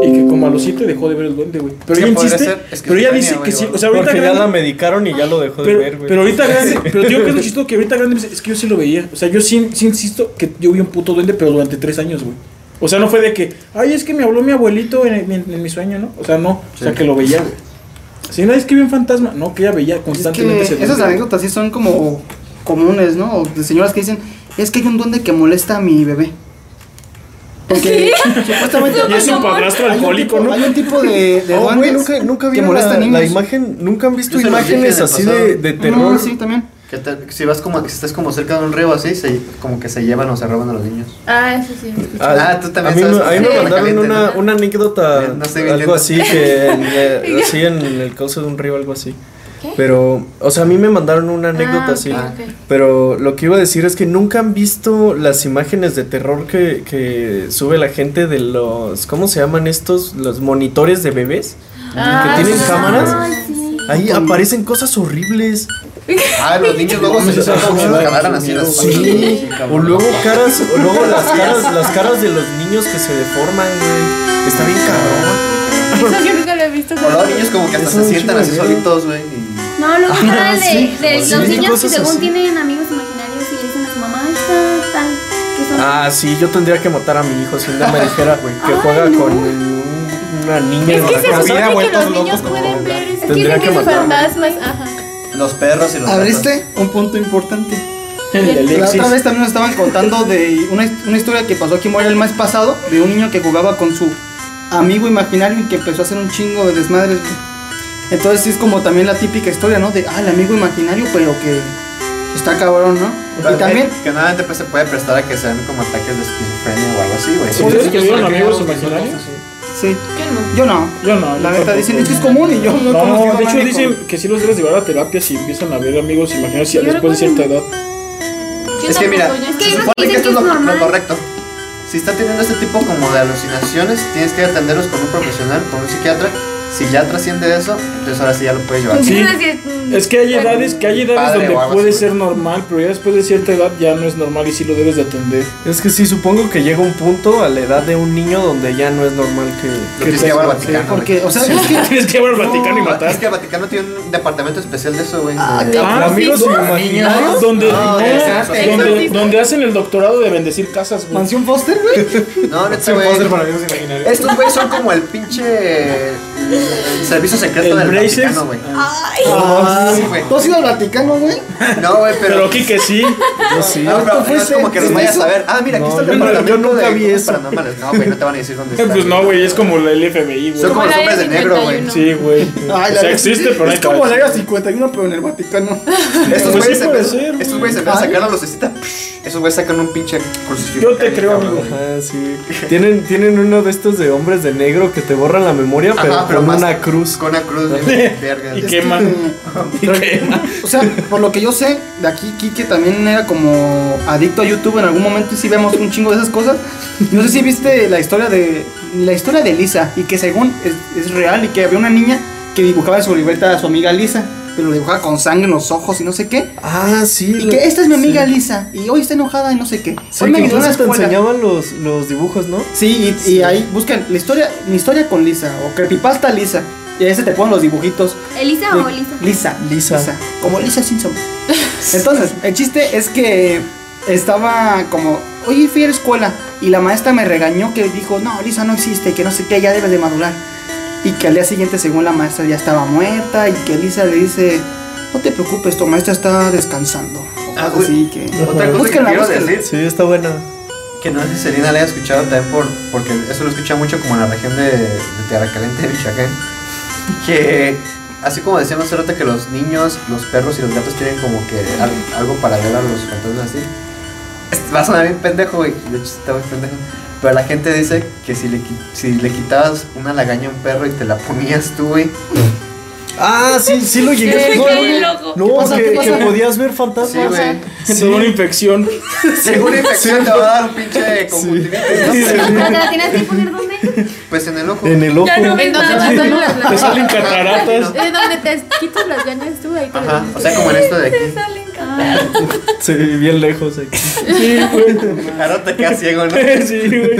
y que como a los 7 dejó de ver el duende, güey. Pero ella insiste, ser pero ella dice que sí, o- sea, ahorita Porque ya la grande, medicaron y ya lo dejó de pero, ver, güey. pero ahorita grande, pero tío, que es lo chistoso que ahorita grande me dice, es que yo sí lo veía. O sea, yo sí, sí insisto que yo vi un puto duende, pero durante tres años, güey. O sea, no fue de que, ay, es que me habló mi abuelito en, en- en mi sueño, ¿no? O sea, no. O sea, que lo veía, güey. Si no es que vi un fantasma, no, que ella veía Es constantemente que ese esas duende. anécdotas sí son como comunes, ¿no? O de señoras que dicen, es que hay un duende que molesta a mi bebé. Porque supuestamente Y es un padrastro alcohólico, ¿no? Hay un tipo de, de Oh, güey, nunca, nunca que molestan la, niños. la imagen, nunca han visto imágenes así de, de No, terror. sí, también. Que te- si vas como, si estás como cerca de un río así, se, como que se llevan o se roban a los niños. Ah, eso sí. Ah, tú también a mí, sabes me- a mí me que mandaron una, ¿no? una anécdota, No algo así, que en, eh, así en el cauce de un río, algo así. ¿Qué? Pero, o sea, a mí me mandaron una anécdota Ah, así. Pero lo que iba a decir es que nunca han visto las imágenes de terror que, que sube la gente de los, ¿cómo se llaman estos? Los monitores de bebés. Ah, que tienen sí. cámaras. Ay, sí. Ahí aparecen cosas horribles. Ah, los niños luego se agarran así las. Sí, o luego caras, o luego las caras, las caras de los niños que se deforman, güey. Está bien cabrón. Eso yo nunca lo he visto. O luego niños como que hasta Eso se sientan así solitos, güey. No, luego hablan de, sí, de sí, los sí, niños que según así. tienen amigos imaginarios y le dicen a su mamá, "Ahí está tal, que son Ah, sí, yo tendría que matar a mi hijo si no me dijera, güey, que Ay, juega no. con un- una niña Es en que la se casa. supone que los niños pueden ver. Es que que matarlo. fantasmas. Ajá. Los perros y los. Abriste un punto importante. El de La otra vez también nos estaban contando de una, una historia que pasó aquí en Morelia el mes pasado de un niño que jugaba con su amigo imaginario y que empezó a hacer un chingo de desmadres. Entonces sí es como también la típica historia, ¿no? De, ah, el amigo imaginario, pero que está cabrón, ¿no? Pero Y también, Que nuevamente pues, se puede prestar a que sean como ataques de esquizofrenia o algo así, güey. Sí, ¿Ustedes tuvieron amigos imaginarios? sí, Yo no. yo no. Yo no. La neta dicen, es que es común y yo no he conocido de hecho dicen que sí los debes llevar a terapia si empiezan a ver amigos imaginarios ya Yo después de cierta edad. Es que mira, que se supone que que esto es que lo, es lo correcto. Si está teniendo este tipo como de alucinaciones, tienes que atenderlos con un profesional, con un psiquiatra. Si ya trasciende eso, entonces ahora sí ya lo puedes llevar. Sí. Entonces, es- que hay edades, que hay edades donde puede ser normal, pero ya después de cierta edad ya no es normal y sí lo debes de atender. Es que sí, supongo que llega un punto a la edad de un niño donde ya no es normal que... Lo tienes que llevar al Vaticano. Porque, o sea, es que Tienes que ir al Vaticano y No, matar. Es que el Vaticano tiene un departamento especial de eso, güey. Ah, Ah, amigos sí, imaginarios. Donde, No, no, de- donde, de- donde hacen el doctorado de bendecir casas, güey. Mansión Foster, güey. No, Sí, güey. puedo ser para amigos imaginarios. Estos güeyes son como el pinche el servicio secreto El del Braces. Vaticano, güey. Ah, Sí, güey. ¿Tú has ido al Vaticano, güey? No, güey, pero. Pero aquí que sí. Yo sí. No, pero ¿Tú no es como que los ¿Viste vayas a ver. Ah, mira, aquí No, está el yo no- departamento yo nunca vi eso. paranormales. No, güey, no te van a decir dónde está. Pues no, güey, es como el FBI, güey. Son como los hombres de negro, güey. 51. Sí, güey. Ay, O la sea, verdad, existe, pero Es como la era 51, pero en el Vaticano. Estos Pues güeyes vez de Ay. sacar la lucecita, esos güeyes sacan un pinche crucifijo. Yo te creo, cabrón. amigo. Ajá, sí. Tienen, tienen uno de estos de hombres de negro que te borran la memoria, pero, Ajá, pero con más- una cruz. Con una cruz, bien verga. Y queman. que- O sea, por lo que yo sé, de aquí Kike también era como adicto a YouTube en algún momento y sí vemos un chingo de esas cosas. No sé si viste la historia de la historia de Lisa y que según es, es real y que había una niña que dibujaba en su libreta a su amiga Lisa, pero lo dibujaba con sangre en los ojos y no sé qué. Ah, sí. Y lo- que esta es mi amiga sí. Lisa y hoy está enojada y no sé qué. Sí, Hoy me que ayudó en la te enseñaban los, los dibujos, ¿no? Sí, y, y ahí buscan la historia, mi historia con Lisa o creepypasta Lisa. Y ahí se te ponen los dibujitos. ¿Elisa de- o Elisa? Lisa. Lisa. Como Lisa Simpson. Entonces, el chiste es que estaba como, oye, fui a la escuela y la maestra me regañó que dijo, no, Lisa no existe, que no sé qué, ya debes de madurar. Y que al día siguiente según la maestra ya estaba muerta y que Elisa le dice, no te preocupes, tu maestra está descansando. O Ah, así que... Otra cosa que Búsquenla, quiero búsquenla. decir, Sí, está buena. que no sé si Selena la haya escuchado también por, porque eso lo escucha mucho como en la región de, de Tierra Caliente, Michoacán, que así como decíamos hace rato que los niños, los perros y los gatos tienen como que al- algo para ver a los fantasmas así, va a sonar bien pendejo, güey, de hecho está muy pendejo, pero la gente dice que si le, si le quitabas una lagaña a un perro y te la ponías tú, güey, Ah, sí, sí lo llegué a escuchar. No, pasa? que, ¿Qué pasa? que podías ver fantasmas. sí, da una infección. según infección te va a dar un pinche conjuntivitis, ¿no? ¿Pero te la tienes que poner dónde? Pues en el ojo. En el ojo. Ya no ves ¿En dónde nada. te salen las Te salen cataratas. De donde te quitas las ganas tú, ahí te Ajá, o sea, como en esto de aquí. Te Sí, bien lejos aquí. Ahora te quedas ciego, ¿no? Sí, güey.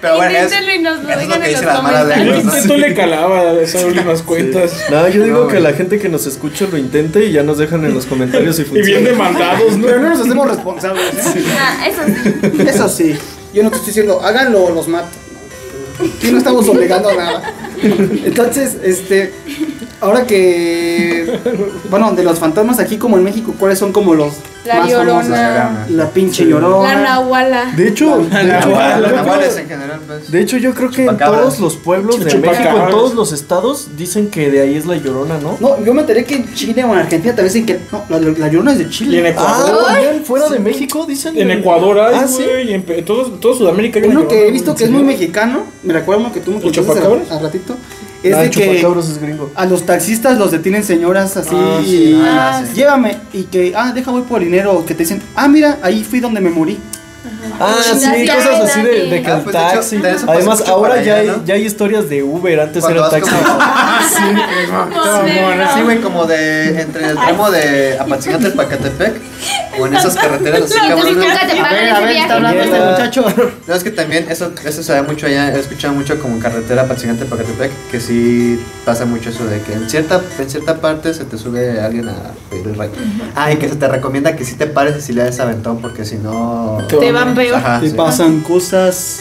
Pero bueno, es, Inténtenlo y nos lo eso es lo que en dicen los las malas Yo lenguas, ¿no? intento le calaba esas últimas cuentas. No, yo digo No, que güey. la gente que nos escucha lo intente y ya nos dejan en los comentarios si Y bien funciona. demandados, ¿no? Pero no nos hacemos responsables. ¿eh? Ah, eso sí. Eso sí, yo no te estoy diciendo, háganlo o los mato. Aquí no estamos obligando a nada. Entonces, este, ahora que, bueno, de los fantasmas aquí como en México, ¿cuáles son como los La más Llorona. famosos? La pinche La llorona. Nahuala. De hecho, de hecho, Nahual, creo que- nahuales en general, pues. de hecho, yo creo que en Chupacabras. todos los pueblos de Chupacabras. México, en todos los estados, dicen que de ahí es la llorona, ¿no? No, yo me enteré que en Chile o en Argentina también dicen que no, la, la llorona es de Y en Chile. Ecuador. Ah, también fuera de México dicen. En Ecuador hay, Ah, sí. güey. Y en pe- todo, todo Sudamérica hay una Uno que llorona, he visto que es muy mexicano, me recuerdo uno que tú me ¿El contaste chupacabras? al ratito, es Ah, de que es gringo. a los taxistas los detienen señoras así Ah, sí. Ah, sí. llévame y que ah deja voy por dinero que te dicen ah mira ahí fui donde me morí Ah, sí, cosas así de, de que Ah, el pues, de hecho, taxi. de eso Además, mucho ahora para ya, allá, hay, ¿no? ya hay historias de Uber, antes Cuando era vas taxi. como- Sí, güey, como de entre el tramo de Apatzingán del Pacatepec o en esas carreteras así, No, cabrón. nunca te a pagan ver ese a ver está viaje. hablando este muchacho No, es que también eso, eso se da mucho allá, he escuchado mucho como en carretera Apatzingán del Pacatepec, que sí pasa mucho eso de que en cierta, en cierta parte se te sube alguien a pedir el ride. Ah, y que se te recomienda que sí te pares y si le des aventón, porque si no... Te van Ajá, y sí. pasan cosas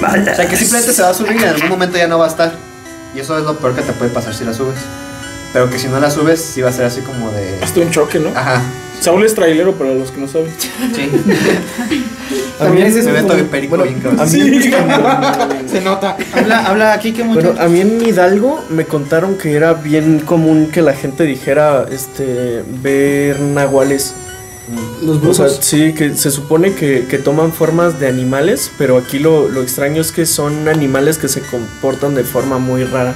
O sea, que simplemente se va a subir y en algún momento ya no va a estar. Y eso es lo peor que te puede pasar si la subes. Pero que si no la subes, sí va a ser así como de. Hasta un choque, ¿no? Ajá, Saúl es trailero para los que no saben. sí. También A mí es Se ve todo perico, Bueno, bien cabrón. mí, se nota habla habla aquí que mucho bueno, a mí en Hidalgo me contaron que era bien común que la gente dijera este ver nahuales. Los O sea, brujos sí, que se supone que, que toman formas de animales, pero aquí lo, lo extraño es que son animales que se comportan de forma muy rara.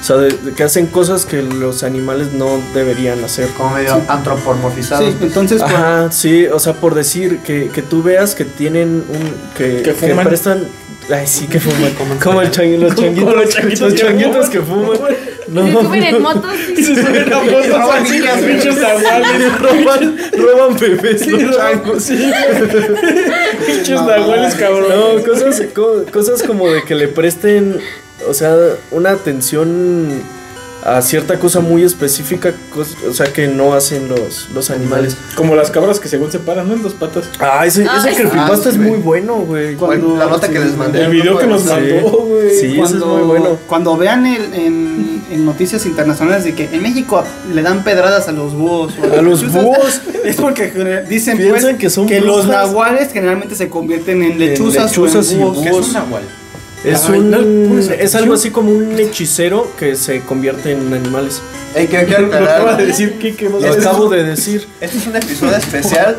O sea, de- de que hacen cosas que los animales no deberían hacer. Como medio antropomorfizado. sí entonces pues, Ajá, sí, o sea, por decir que, que tú veas que tienen un. que, Que fuman. prestan. Ay, sí, que fuman. Como el changu- los Como changuitos. los changuitos que changuitos que fuman. No, Se suben en motos. Y se suben a motos roban así, niñas, los pinches nahuales. roban, roban bebés los changos. Sí, pinches nahuales, cabrón. No, cosas, co- cosas como de que le presten, o sea, una atención a cierta cosa muy específica, o sea, que no hacen los, los animales. Como las cabras que según se paran, ¿no? En dos patas. Ah, ese, ese Ay, creepypasta ah, sí, es muy bueno, güey. Cuando- la nota que les mandé. El video que nos mandó, güey. Sí, ese es cuando, muy bueno. cuando vean el- en, en noticias internacionales de que en México le dan pedradas a los búhos A los búhos. es porque dicen pues, que son los brujas. nahuales generalmente se convierten en lechuzas, lechuzas o y en búhos. ¿Qué es un nahual? Es Ay, un no, pones es algo así como un hechicero que se convierte en animales. Ey, que quiero Lo acaba de decir Kike. Lo Ese es acabo de decir. Este es un episodio especial.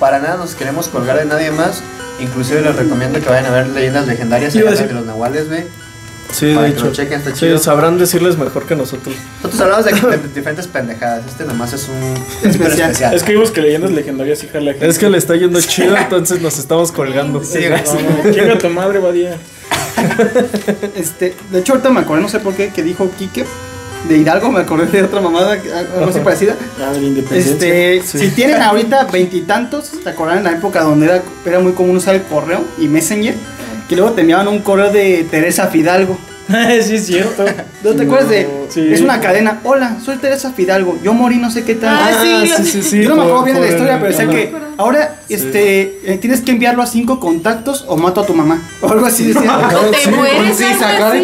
Para nada nos queremos colgar de nadie más. Inclusive les recomiendo que vayan a ver leyendas legendarias allá de los nahuales, güey. Sí, Para de que hecho. lo chequen, está Sí, chido. sabrán decirles mejor que nosotros. Nosotros hablamos de, de diferentes pendejadas. Este nomás es un Especial. especial. Es que vimos que leyendas legendarias sí jala. Es que le está yendo chido, entonces nos estamos colgando. Sí, gracias. Chinga tu madre, Badía. Este, de hecho ahorita me acordé, no sé por qué, que dijo Quique de Hidalgo, me acordé de otra mamada, algo así parecida. Ah, de la independencia. Este, si tienen ahorita veintitantos, ¿te acuerdan en la época donde era, era muy común usar el correo y Messenger? Que luego te enviaban un correo de Teresa Fidalgo. sí, es cierto. ¿No te acuerdas de.? Sí. Es una cadena. Hola, soy Teresa Fidalgo. Yo morí no sé qué tal. Ah, sí, lo- sí, sí, sí. Yo no me acuerdo bien de la historia, pero decía ajá. que ahora este, eh, tienes que enviarlo a cinco contactos o mato a tu mamá. O algo así decía. O te mueres, Sí,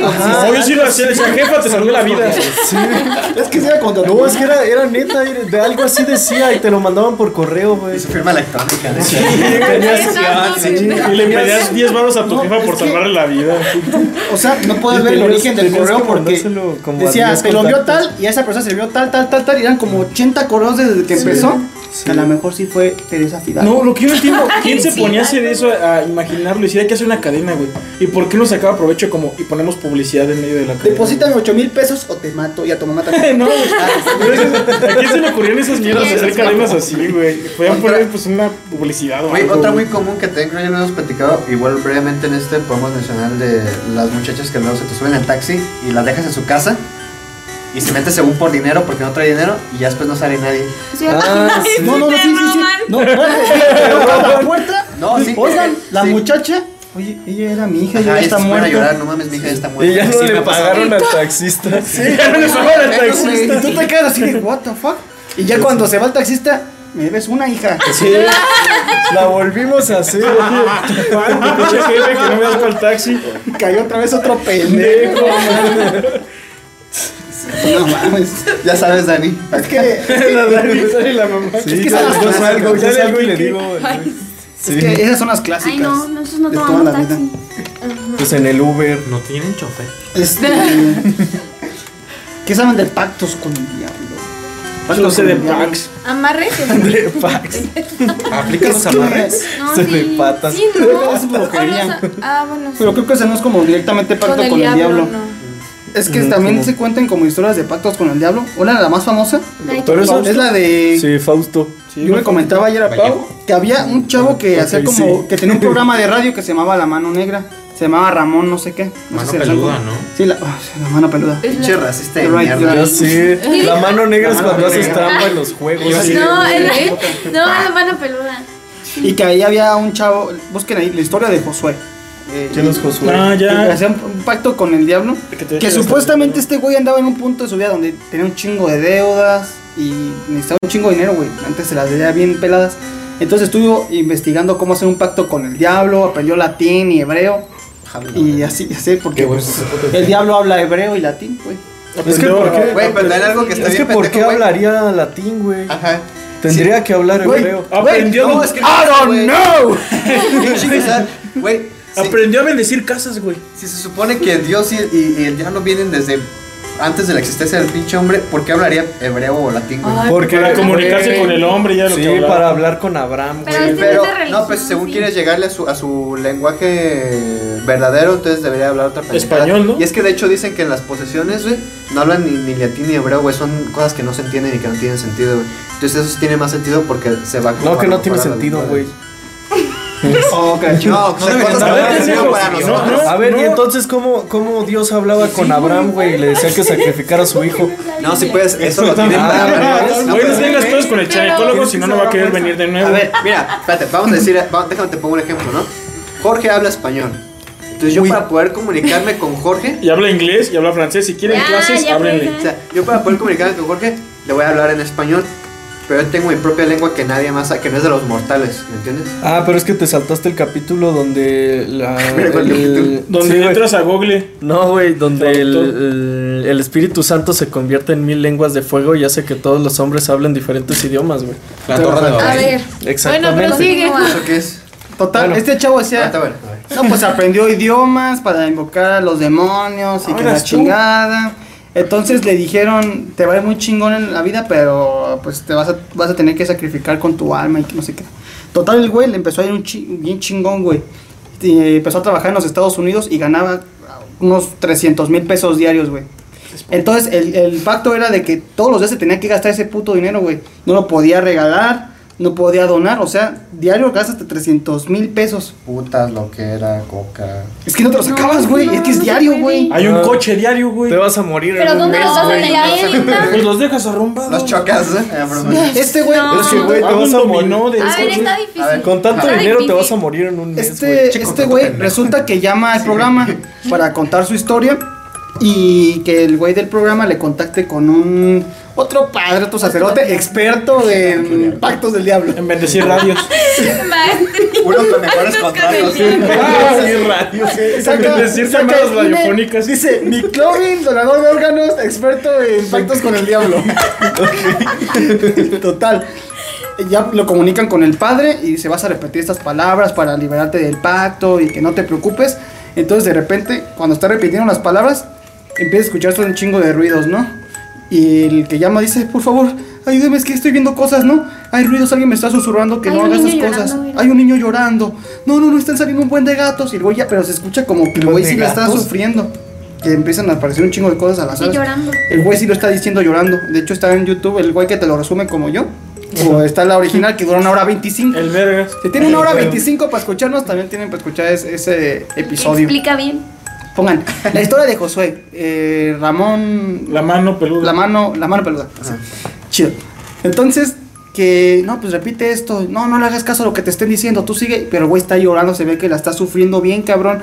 No, sí lo hacía, decía, jefa, te salvé la vida. es que iba contra No, es que era, era neta, era- de algo así decía y te lo mandaban por correo, güey. Su firma electrónica. ¿no? Exacto, Sí, y le pedías 10 baros a tu jefa por salvarle la vida. O sea, no puedes Y el origen del correo que porque decía, 10 te lo envió tal y a esa persona se le envió tal, tal, tal, tal. Y eran como 80 correos desde que empezó. A lo mejor sí fue Teresa Fidalgo. No, lo que yo no entiendo, ¿quién se ponía a hacer eso, a imaginarlo y decir, hay que hacer una cadena, güey? ¿Y por qué no sacaba provecho como y ponemos publicidad en medio de la cadena? Deposítame 8 mil pesos o te mato y a tu mamá también. no, eso- ¿A quién se le ocurrieron esas mierdas de hacer cadenas así, güey? Podían Otra- poner pues una publicidad o Güey, algo, otra muy común que también creo que ya lo hemos platicado, igual brevemente en este podemos mencionar de las muchachas que luego se te suben al taxi y las dejas en su casa y se mete según por dinero porque no trae dinero y ya después no sale nadie. Sí, Ah, sí. No, no, no, sí, sí, sí. No, toca la puerta. No, sí, Oigan, la sí. muchacha. Oye, ella era mi hija, Ajá, ya está a muerta. llorar, no mames, mi hija ya está muerta. Y ya no Sí, me le pagaron al taxista. Ya no le pagaron al taxista. Y tú te quedas así de, what the fuck. Y ya cuando se va el taxista, me debes una hija. Sí, la volvimos a hacer. Pinche jefe que no me das para el taxi. Cayó otra vez otro pendejo. No mames. Ya sabes, Dani. Es que, La Dani sale la mamá. es que ya son las yo salgo, yo salgo y el le digo. Es que esas son las clásicas. Ay, no, nosotros no de toda tomamos la vida. taxi. Pues en el Uber. No tienen chofer. Este, ¿Qué saben de pactos con el diablo? Yo sé con de el diablo. packs. Amarres. De fax. ¿Aplican los amarres? No, Se sí. de patas. Sí, no. Es brujería. Ah, bueno, sí. Pero creo que ese no es como directamente pacto con el, diablo. no. Es que también como- se cuentan como historias de pactos con el diablo. Una de las más famosas Ay, Pero eso- es la de. Sí, Fausto. Yo le comentaba ayer a Pau que había un chavo que hacía como. sí. que tenía un programa de radio que se llamaba La Mano Negra. Se llamaba Ramón, no sé qué. No Mano sé si les peluda, algo- ¿no? Sí, la, sí, la mano peluda. Es Pinche la- racista de right, mierda. sí. La mano negra es La mano cuando haces trampa en los juegos. Sí. No, el, no, la mano peluda. Y que ahí había un chavo. Busquen ahí la historia de Josué. Eh, ¿Quién es Josué? Ah, que ya. hacía un, un pacto con el diablo. Que supuestamente este güey andaba en un punto de su vida donde tenía un chingo de deudas y necesitaba un chingo de dinero, güey. Antes se las veía bien peladas. Entonces estuvo investigando cómo hacer un pacto con el diablo, aprendió latín y hebreo. Y así, así, porque pues, el diablo habla hebreo y latín, güey. Es que ¿por qué? Güey, pero también algo que está Es que bien ¿por qué hablaría latín, güey? Ajá. Tendría que hablar hebreo. Aprendió, No, es que I don't know. Güey, aprendió a bendecir casas, güey. si se supone que Dios y, y- y el diablo vienen desde antes de la existencia del pinche hombre, ¿por qué hablaría hebreo o latín, güey? Ay, Porque Para comunicarse con el hombre, ya lo Sí, que para hablar con Abraham, Pero güey. este- Pero, religión, no, pues según sí. quieres llegarle a su, a su lenguaje verdadero, entonces debería hablar otra pendejada. Español, ¿no? Y es que de hecho dicen que en las posesiones, güey, no hablan ni, ni latín ni hebreo, güey, son cosas que no se entienden y que no tienen sentido, güey. Entonces eso sí tiene más sentido porque se va No, que no tiene sentido, güey. Oh. No, no no. A ver, y entonces, ¿cómo, cómo Dios hablaba con Abraham, güey? Y le decía que sacrificara a su hijo. No, si puedes, eso lo tienen Ah, Güey, no tengas cosas con el chanecólogo, si no, no va a querer venir de nuevo. A ver, mira, espérate, vamos a decir, va- déjame te pongo un ejemplo, ¿no? Jorge habla español. Entonces yo para poder comunicarme con Jorge, Y habla inglés y habla francés. Si quieren Ya, clases, ya, háblenle. o sea, yo para poder comunicarme con Jorge, le voy a hablar en español. Pero yo tengo mi propia lengua que nadie más, que no es de los mortales, ¿me entiendes? Ah, pero es que te saltaste el capítulo donde la. Mira, ¿cuál capítulo? Donde Sí, entras a Google. No, güey, donde el, el- el Espíritu Santo se convierte en mil lenguas de fuego y hace que todos los hombres hablen diferentes idiomas, güey. La torre de A ver. Exactamente. Bueno, pero sigue. ¿Eso qué es? Total, Bueno. este chavo decía. Ahorita, bueno, a ver. No, pues aprendió idiomas para invocar a los demonios y que la tú. Entonces le dijeron, te va a muy chingón en la vida, pero pues te vas a, vas a tener que sacrificar con tu alma y que no sé qué. Total, el güey le empezó a ir un bien chingón, güey. Eh, empezó a trabajar en los Estados Unidos y ganaba unos 300 mil pesos diarios, güey. Entonces el, el pacto era de que todos los días se tenía que gastar ese puto dinero, güey. No lo podía regalar, no podía donar, o sea, diario gastas hasta 300 mil pesos. Putas, lo que era, coca. Es que no te los No, acabas, güey. no, es que es no diario, güey. Hay un Ah. coche diario, güey. Te vas a morir Pero ¿dónde los vas a leer? Pues los dejas arrumbados. Los chocas, ¿eh? Este güey, No. Es que, güey, te vas a morir. A ver, está difícil. A ver, Con tanto Está dinero te vas a morir en un mes, este, este güey pendejo. resulta que llama al programa para contar su historia Y que el güey del programa le contacte con un otro padre, otro sacerdote experto en pactos del diablo. En bendecir radios. Uno con mejores contratos. Ah, sí, radios. Saca- Bendecir saca llamadas radiofónicas. Dice, McLovin, donador de órganos, experto en pactos con el diablo. Total. Ya lo comunican con el padre y se vas a repetir estas palabras para liberarte del pacto y que no te preocupes. Entonces de repente, cuando está repitiendo las palabras, empieza a escucharse un chingo de ruidos, ¿no? Y el que llama dice, por favor, ayúdeme, es que estoy viendo cosas, ¿no? Hay ruidos, alguien me está susurrando que Hay no haga esas cosas. llorando. Hay un niño llorando. No, no, no, están saliendo un buen de gatos. Y el güey ya, pero se escucha como que el güey sí le está sufriendo. Que empiezan a aparecer un chingo de cosas a las Sí, horas. El güey sí lo está diciendo llorando. De hecho, está en YouTube el güey que te lo resume como yo. O está la original que dura una hora 25. El vergas. Si tiene una hora 25 para escucharnos, también tienen para escuchar ese, ese episodio. Explica bien. Pongan la historia de Josué, eh, Ramón, La mano peluda. la mano, la mano peluda. Así. Chido. Entonces, que no, pues repite esto. No, no le hagas caso a lo que te estén diciendo. Tú sigue. Pero el güey está llorando, se ve que la está sufriendo bien, cabrón.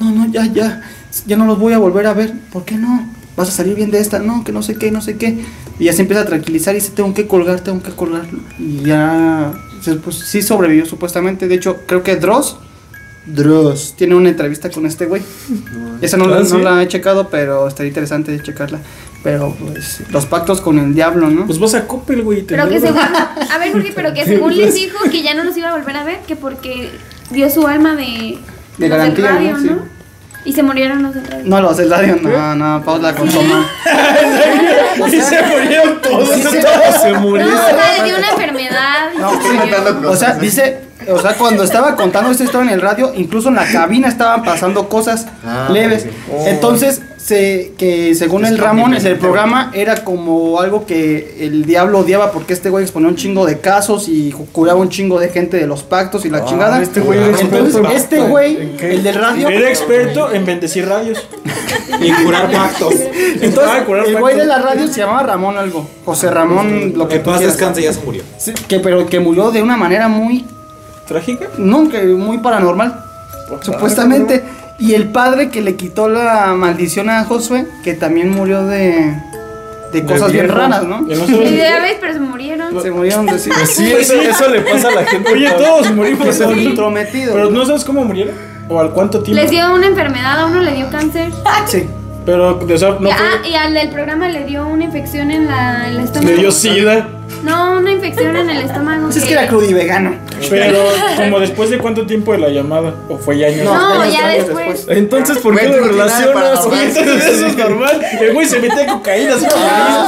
No, no, ya, ya. Ya no los voy a volver a ver. ¿Por qué no? Vas a salir bien de esta. No, que no sé qué, no sé qué. Y ya se empieza a tranquilizar y dice, tengo que colgar, tengo que colgar. Y ya, se- pues sí sobrevivió supuestamente. De hecho, creo que Dross. Dross. Tiene una entrevista con este güey. Esa no, la- Ah, no ¿sí? la he checado, pero estaría interesante checarla. Pero pues los pactos con el diablo, ¿no? Pues vas a Coppel, güey. te Pero que según. A ver, Jorge, pero que según les dijo que ya no los iba a volver a ver, que porque dio su alma de. Garantía, radio, ¿no? Sí. Y se murieron los radio. No, los del radio, no, no, Paula con Tomás. Y se murieron todos. Se No, murieron. o sea, le dio una enfermedad. No, estoy O sea, dice, o sea, cuando estaba contando esta historia en el radio, incluso en la cabina estaban pasando cosas Ah, leves. Entonces, se, que según el Ramón, en el programa era como algo que el diablo odiaba porque este güey exponía un chingo de casos y curaba un chingo de gente de los pactos y la chingada. este güey era Entonces, experto. este güey, el del radio, Era experto en bendecir radios. Y curar pactos. entonces, Ah, curar el güey de la radio se llamaba Ramón algo, José Ramón, lo que Que tú paz descanse, ya se murió. Sí, que pero que murió de una manera muy ¿Trágica? no, que muy paranormal, supuestamente. Y el padre que le quitó la maldición a Josué, que también murió de, de cosas bien raras, ¿no? Sí, sabes- ya ves, pero se murieron. Se murieron de sí. Pues sí, eso, eso le pasa a la gente. Oye, todos morimos. Ahorita. intrometido. Pero no sabes cómo murieron. ¿O al cuánto tiempo? Les dio una enfermedad, a uno le dio cáncer. Sí. Pero, o sea, no y, fue- ah, y al del programa le dio una infección en la, el estómago. Le dio sida. No, una infección en el estómago. Pues es que era crudo y vegano. Pero, como después de cuánto tiempo de la llamada. ¿O fue ya años? No, ya después. Entonces, ¿por qué Güey, lo tú no tienes nada relacionas? Entonces eso es normal. El güey se mete a cocaína. así como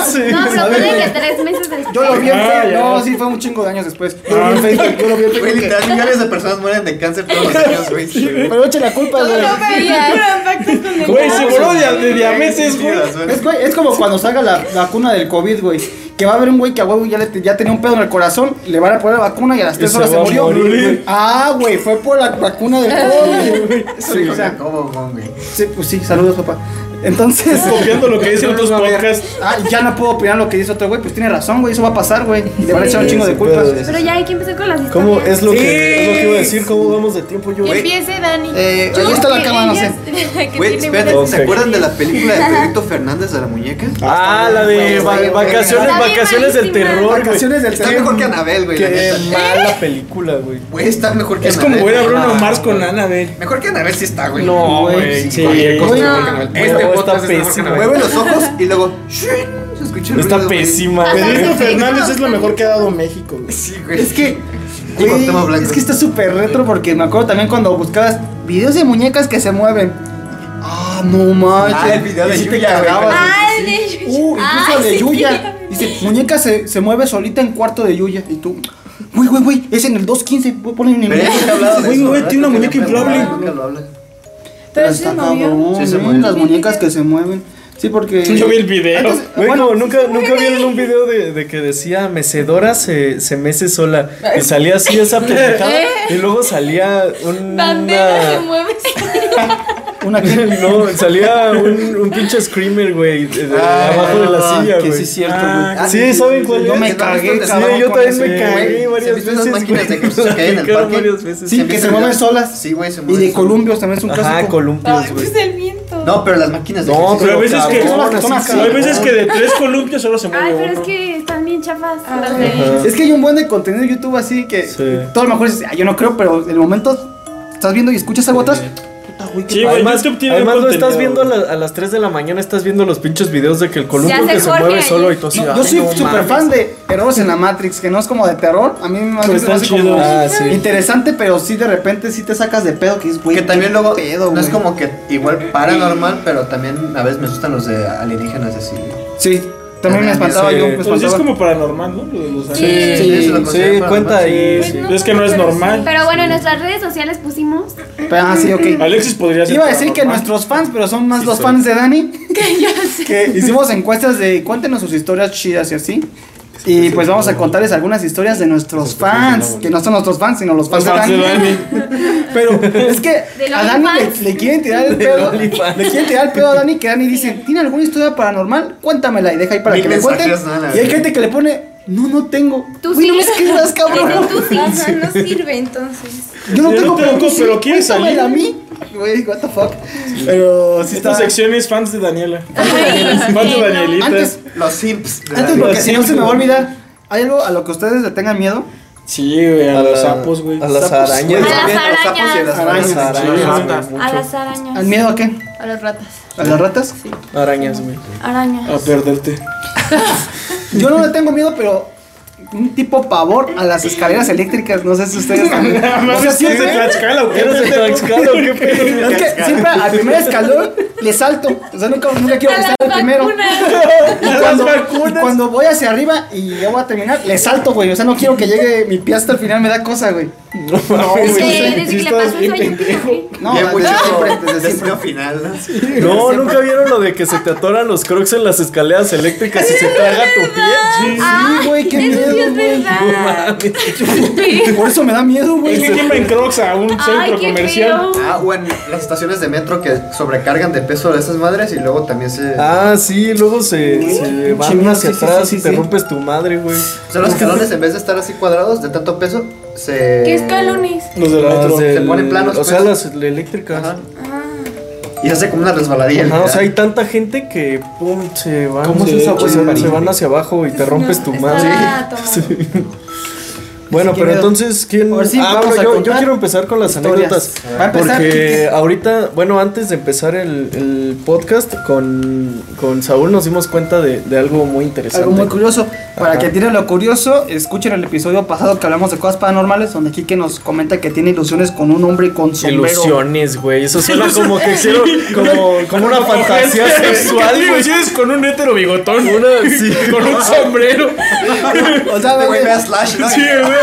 Sí. No, pero puede que tres meses después. Yo lo vi en Ah, Facebook. ya. No, sí, fue un chingo de años después. Yo lo vi en Facebook. Yo lo vi en Güey, Facebook. literal, millones de personas mueren de cáncer todos los años, güey. Pero eche la culpa, güey. Güey, se murió de, de diabetes, güey. Es, güey, es como cuando salga la la vacuna del COVID, güey. Que va a haber un güey que a huevo ya, le- ya tenía un pedo en el corazón, le van a poner la vacuna y a las 3 se horas se murió. morir. Ah, güey, fue por la vacuna del COVID, güey. Sí, o sea, ¿Cómo, cómo, güey? sí, pues sí, saludos, papá. Entonces. Copiando lo que dicen otros podcasts. Ah, ya no puedo opinar lo que dice otro güey, pues tiene razón, güey, eso va a pasar, güey. Y le van a echar un chingo de culpas. pero- ya hay que empezar con las historias. ¿Cómo es lo, Sí. que, es lo que iba a decir? ¿Cómo vamos de tiempo yo? Y empiece Dani. Eh, ahí está la cámara, no sé. Güey, buenas ¿se acuerdan de la película de Pedrito Fernández de la muñeca? Ah, la de va- Güey, vacaciones, Está vacaciones del terror, güey. Vacaciones del Está terror. mejor que Anabel, güey. Qué mala película, güey. Güey, está mejor que Es como Annabelle. ver a Bruno Mars con Annabelle. Mejor que Anabel sí está, güey. No, güey, güey. sí, Este podcast está pésima. Mueve los ojos y luego. Se escucha el Está pésima, Pedrito. Fernández es lo mejor que ha dado México, güey. Sí, güey. Es que, güey, es que está súper retro porque me acuerdo también cuando buscabas videos de muñecas que se mueven. Ah, no manches. Ah, el video de Yuya, cagabas, Ah, de Uh, Yuya. incluso Ah, el de sí, Yuya. Dice, muñeca se, se mueve solita en cuarto de Yuya. Y tú, güey, güey, güey, es en el 215. Güey, ponen en el nunca Güey, güey, tiene una Nunca muñeca lo habla, inflable. Pero está se movió. Sí, se ¿eh? movió. Las muñecas que se mueven. Sí, porque. Yo vi el video. Antes- bueno, no, nunca, nunca vieron un video de, de que decía mecedora se, se mece sola. Y salía así esa pendejada. Y luego salía Bandera se una. mueve. una que. No, salía un, un pinche screamer, güey, de- de- Ah, abajo de la silla, que güey. sí es cierto, Ah, güey. Sí, ¿saben cuál Yo es? me ¿Sí, cagué? Sí, yo también me cagué ¿Se varias viste esas veces. máquinas de güey. ejercicio que hay en el parque? varias veces. Sí, que se mueven solas. Sí, güey, se Y mueven de solas. columpios también es un clásico. columpios, Ay, güey. el viento. todo. No, pero las máquinas de No, Pero hay veces que, hay veces que de tres columpios solo se mueve Ay, pero es que están bien chafas. Ah, las de- Es que hay un buen de contenido en YouTube así que Sí. todo lo mejor dices, "Ah, yo no creo, pero en el momento estás viendo y escuchas algo atrás. Qué Sí, güey, Además, YouTube tiene además lo estás viendo a, la- a las 3 de la mañana, estás viendo los pinches videos de que el columpio que se Jorge mueve ahí. solo y todo así. No, yo soy no súper mames. fan de Errores en la Matrix, que no es como de terror. A mí me están como. Ah, sí. interesante, pero sí de repente sí te sacas de pedo que es güey. Que también luego pedo, no es como que igual paranormal, pero también a veces me asustan los de alienígenas así. Sí, también me espantaba Sí. yo. Me sí es espantaba. como paranormal, ¿no? Lo de los Sí. Sí, sí, cuenta ahí. sí. sí. Es que no es normal. Pero bueno, en nuestras redes sociales pusimos. Pero, ah, sí, ok. Alexis podría ser. Iba a decir que nuestros fans, pero son más los fans de Dani. que hicimos encuestas de cuéntenos sus historias chidas y así. Y pues vamos a contarles algunas historias de nuestros fans, que no son nuestros fans, sino los fans de Fans de Dani. Pero es que a Dani le, le quieren tirar el pedo. Le quieren tirar el pedo a Dani que Dani dice, ¿tiene alguna historia paranormal? Cuéntamela y deja ahí para que le cuenten. la Y hay gente que le pone, no, no tengo. Tú Güey, sí. no me escribas, cabrón. Ese tú sí. No sirve entonces. Yo no Yo tengo, no tengo, pero ¿quieres salir? a mí? Güey, what the fuck. Pero sí Esta está... sección es fans de Daniela. Güey, Fans de. Danielita. Antes, Los simps. antes porque si no se me va a olvidar, ¿hay algo a lo que ustedes le tengan miedo? Sí, güey, a, A los sapos, güey. A las arañas. A las También los sapos y arañas. las Arañas. arañas. arañas, Sí, güey, A las arañas. ¿Al miedo a qué? A las ratas. ¿A las ratas? Arañas, güey. Arañas. A perderte. Yo no le tengo miedo, pero un tipo pavor a las escaleras eléctricas. No sé si ustedes también. No ¿sí siempre- es de Tlaxcala o qué? ¿Eres de Tlaxcala o qué pedo? Es que siempre al primer escalón le salto. O sea, nunca, nunca quiero que sea el primero. Y cuando, y cuando voy hacia arriba y ya voy a terminar, le salto, güey. O sea, no quiero que llegue mi pie hasta el final, me da cosa, güey. No No, güey. Desde, desde sí que pasó bien pendejo. que- No, desde mucho siempre, desde siempre. final, ¿no? No, nunca vieron lo de que se te atoran los crocs en las escaleras eléctricas y se traga tu pie. Sí, güey, qué miedo, es güey. Por eso me da miedo, Es güey. que quién va en Crocs a un centro comercial. Ah, o en las estaciones de metro que sobrecargan de peso de esas madres y luego también se. Ah, sí, luego se, se van hacia sí, sí, atrás sí, y sí, te sí. rompes tu madre, güey. O sea, los escalones en vez de estar así cuadrados de tanto peso, se. ¿Qué escalones? Los del metro. del- ponen planos, O sea, pues. las eléctricas. Ajá. Ah. Y se hace como una resbaladilla. Ajá, o sea, hay tanta gente que pum, se van, ¿Cómo se, es esa o sea, güey, se París? van hacia abajo y te rompes tu madre. tomando. Bueno, pero entonces, ¿quién? Sí, ah, vamos bueno, a yo, quiero empezar con las historias. anécdotas. Va a empezar, Porque ahorita, bueno, antes de empezar el, el podcast con, con Saúl nos dimos cuenta de, de algo muy interesante. Algo muy curioso. Para Ajá. que tienen lo curioso, escuchen el episodio pasado que hablamos de cosas paranormales, donde Kike nos comenta que tiene ilusiones con un hombre con sombrero. Ilusiones, güey. Eso suena como que quiero, como, como una fantasía sexual. Ilusiones con un hétero bigotón. Una, sí, Con un sombrero. O sea, güey Slash, ¿no? Sí, güey.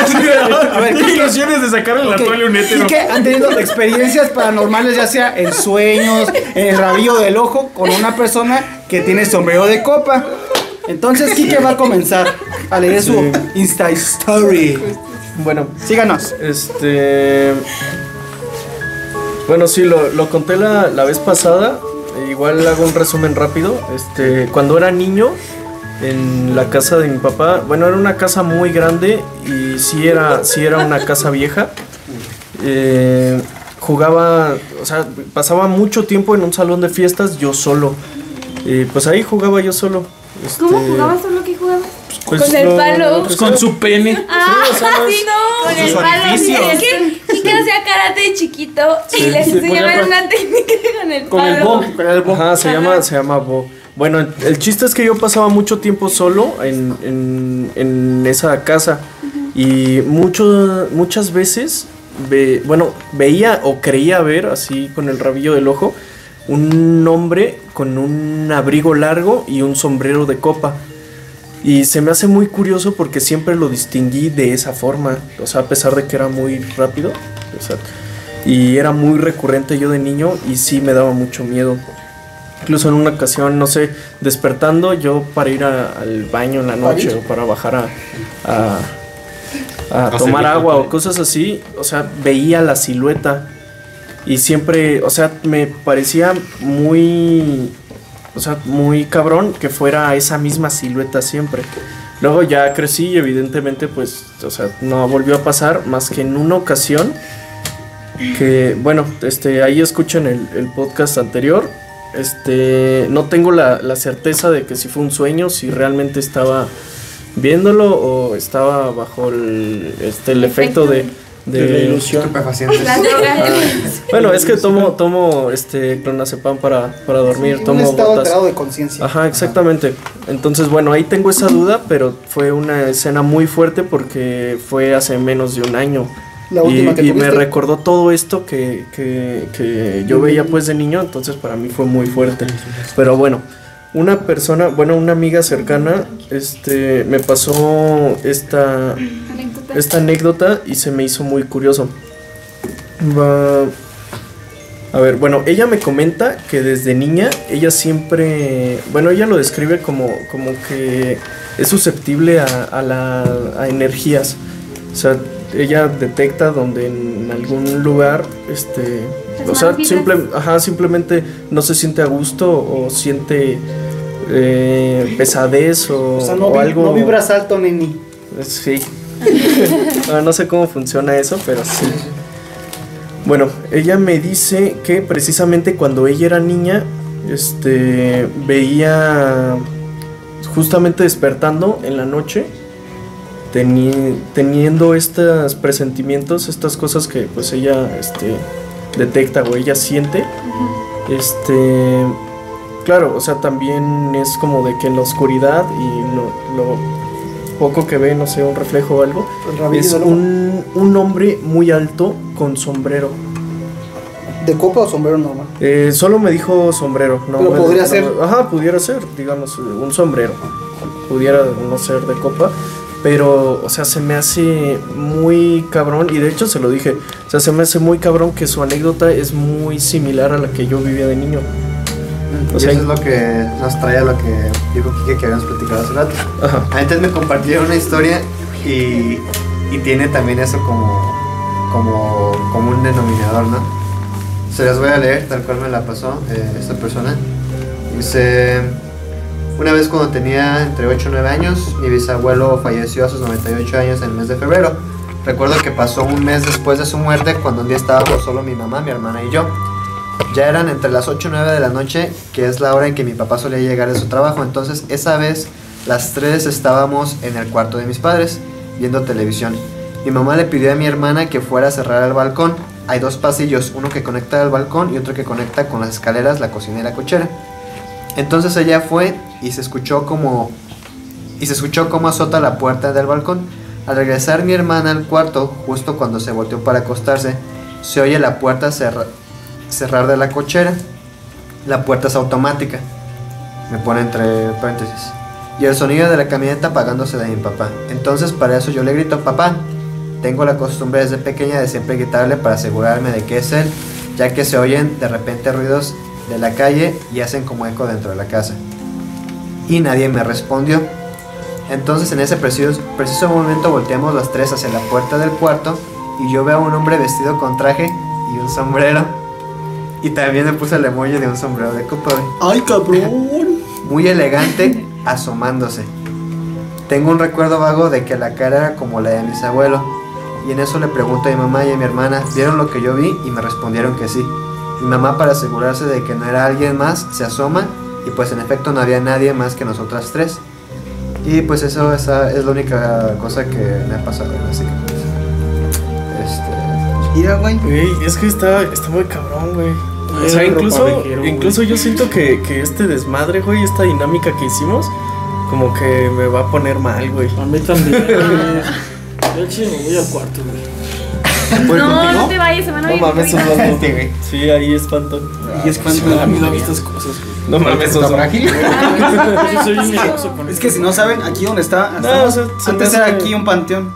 A ver, ¿qué- ilusiones de sacarle la Ok, toalla a un hétero. Quique han tenido experiencias paranormales, ya sea en sueños, en el rabillo del ojo, con una persona que tiene sombrero de copa. Entonces, Kike va a comenzar a leer su Insta Story. Bueno, Síganos. Este. Bueno, sí, lo, lo conté la, la vez pasada. Igual hago un resumen rápido. Este, cuando era niño, en la casa de mi papá, bueno, era una casa muy grande y sí era, sí era una casa vieja. Eh, jugaba, o sea, pasaba mucho tiempo en un salón de fiestas yo solo. Y pues ahí jugaba yo solo. ¿Cómo Este, jugabas solo que jugabas? pues, Con el lo- palo. pues, Con su pene. Ah, o sea, no es- sí, no. Con el palo. sí, Es que hacía karate de chiquito y les sí, enseñaban una técnica con el Con el palo. bo, con el bo. Ajá, se llama, se llama Bo. Bueno, el- el chiste es que yo pasaba mucho tiempo solo en, en, en esa casa. Y mucho, muchas veces, ve- bueno, veía o creía ver, así con el rabillo del ojo, un hombre con un abrigo largo y un sombrero de copa. Y se me hace muy curioso porque siempre lo distinguí de esa forma. O sea, a pesar de que era muy rápido. o sea, y era muy recurrente yo de niño y sí me daba mucho miedo. Incluso en una ocasión, no sé, despertando yo para ir a- al baño en la noche o para bajar a, a, a tomar agua o cosas así, o sea, veía la silueta y siempre, o sea, me parecía muy, o sea, muy cabrón que fuera esa misma silueta siempre. Luego ya crecí y evidentemente pues, o sea, no volvió a pasar más que en una ocasión que, bueno, este, ahí escuchen el, el podcast anterior. Este, no tengo la, la certeza de que si fue un sueño, si realmente estaba viéndolo o estaba bajo el, este, el efecto de, de, De la ilusión. Bueno, es que tomo, tomo este clonazepam para, para dormir, un tomo estado gotas. alterado de conciencia. Ajá, exactamente. Entonces, bueno, ahí tengo esa duda, pero fue una escena muy fuerte porque fue hace menos de un año. La Y, última que y me recordó todo esto que, que, que yo veía pues de niño, entonces para mí fue muy fuerte. Pero bueno, una persona, bueno, una amiga cercana, este, me pasó esta, Anécdota. esta anécdota y se me hizo muy curioso. Va- A ver, bueno, ella me comenta que desde niña ella siempre, bueno, ella lo describe como, como que es susceptible a, a la, a energías. O sea, ella detecta donde en algún lugar, este, o sea, simple, ajá, simplemente no se siente a gusto o siente eh, pesadez o, O sea, no, o vi- algo. no vibras alto, neni. Sí. no, no sé cómo funciona eso, pero sí. Bueno, ella me dice que precisamente cuando ella era niña, este, veía justamente despertando en la noche, teni- teniendo estos presentimientos, estas cosas que pues ella, este, detecta o ella siente, este, claro, o sea, también es como de que en la oscuridad y lo, lo poco que ve, no sé, un reflejo o algo, es un, un hombre muy alto con sombrero. ¿De copa o sombrero normal? Eh, solo me dijo sombrero. No, Pero me- podría no- ser. Ajá, pudiera ser, digamos, un sombrero. Pudiera no ser de copa. Pero, o sea, se me hace muy cabrón. Y de hecho se lo dije. O sea, se me hace muy cabrón que su anécdota es muy similar a la que yo vivía de niño. O sea, sea, eso es lo que nos trae a lo que dijo Kike que habíamos platicado hace rato. Ajá. Antes me compartieron una historia y, y tiene también eso como, como, como un denominador, ¿no? Se las voy a leer tal cual me la pasó eh, esta persona. Dice, una vez cuando tenía entre 8 y 9 años, mi bisabuelo falleció a sus 98 años en el mes de febrero. Recuerdo que pasó un mes después de su muerte cuando un día estábamos solo mi mamá, mi hermana y yo. Ya eran entre las 8 y 9 de la noche, que es la hora en que mi papá solía llegar de su trabajo. Entonces, esa vez, las tres estábamos en el cuarto de mis padres, viendo televisión. Mi mamá le pidió a mi hermana que fuera a cerrar el balcón. Hay dos pasillos, uno que conecta al balcón y otro que conecta con las escaleras, la cocina y la cochera. Entonces ella fue y se escuchó como y se escuchó cómo azota la puerta del balcón. Al regresar mi hermana al cuarto, justo cuando se volteó para acostarse, se oye la puerta cerra- cerrar de la cochera. La puerta es automática. Me pone entre paréntesis. Y el sonido de la camioneta apagándose de mi papá. Entonces para eso yo le grito, papá, tengo la costumbre desde pequeña de siempre gritarle para asegurarme de que es él, ya que se oyen de repente ruidos de la calle y hacen como eco dentro de la casa. Y nadie me respondió. Entonces en ese preciso, preciso momento volteamos las tres hacia la puerta del cuarto y yo veo a un hombre vestido con traje y un sombrero. Y también me puse el emoji de un sombrero de copa, Ay, cabrón. muy elegante, asomándose. Tengo un recuerdo vago de que la cara era como la de mis abuelos. Y en eso le pregunto a mi mamá y a mi hermana, ¿vieron lo que yo vi? Y me respondieron que sí. Mi mamá para asegurarse de que no era alguien más, se asoma y pues en efecto no había nadie más que nosotras tres. Y pues eso esa es la única cosa que me ha pasado, básicamente. Este... Mira, güey. Es que está, está muy cabrón, güey. O sea, incluso, incluso yo siento que, que este desmadre, güey, esta dinámica que hicimos, como que me va a poner mal, güey. A mí también. Yo me voy al cuarto, güey. No, no te vayas, se van a No mames, son las güey. Sí, ahí espanto. Y es cuando Me da miedo a mí estas cosas, güey. No mames, ¿Está oso. frágil? Sí, soy Es que si no saben, aquí donde está, No, estamos- o sea, se antes era hace- aquí un panteón,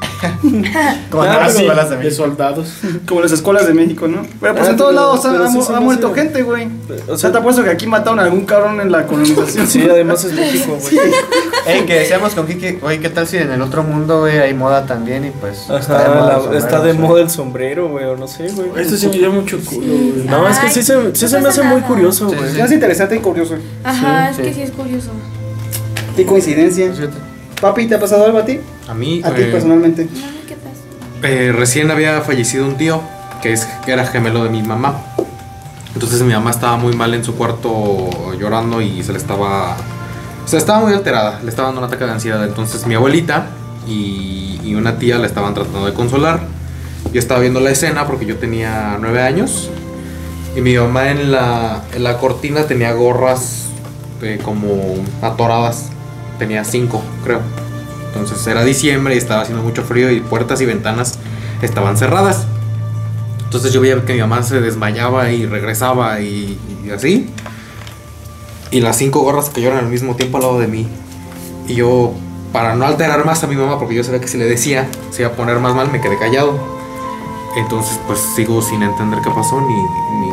Como Ah, en las sí, escuelas de De México. soldados. como las escuelas de México, ¿no? Pero pues Ah, en todos pero- lados ha, pero ha sí ha muerto gente, güey. O sea, te apuesto que aquí mataron a algún cabrón en la colonización. Sí, además es México, güey. Ey, que decíamos con Kiki, oye, ¿qué tal si en el otro mundo, güey, hay moda también y pues Ajá, el la- sombrero, está de sí. moda el sombrero, güey, o no sé, güey. Esto sí me dio mucho culo, güey. No, es que sí se, sí no se me hace muy curioso, Sí, güey. sí, Es interesante y curioso. Ajá, Sí, es que sí. sí es curioso. Qué coincidencia. Papi, ¿te ha pasado algo a ti? A mí, A ti eh, personalmente. No, ¿qué pasa? eh, recién había fallecido un tío que, es, que era gemelo de mi mamá. Entonces mi mamá estaba muy mal en su cuarto llorando y se le estaba... O sea, estaba muy alterada, le estaba dando un ataque de ansiedad. Entonces mi abuelita y, y una tía la estaban tratando de consolar. Yo estaba viendo la escena porque yo tenía nueve años. Y mi mamá en la, en la cortina tenía gorras eh, como atoradas. Tenía cinco, creo. Entonces era diciembre y estaba haciendo mucho frío y puertas y ventanas estaban cerradas. Entonces yo veía que mi mamá se desmayaba y regresaba y, así. Y las cinco gorras cayeron al mismo tiempo al lado de mí. Y yo, para no alterar más a mi mamá, porque yo sabía que si le decía se iba a poner más mal, me quedé callado. Entonces, pues sigo sin entender qué pasó, ni, ni,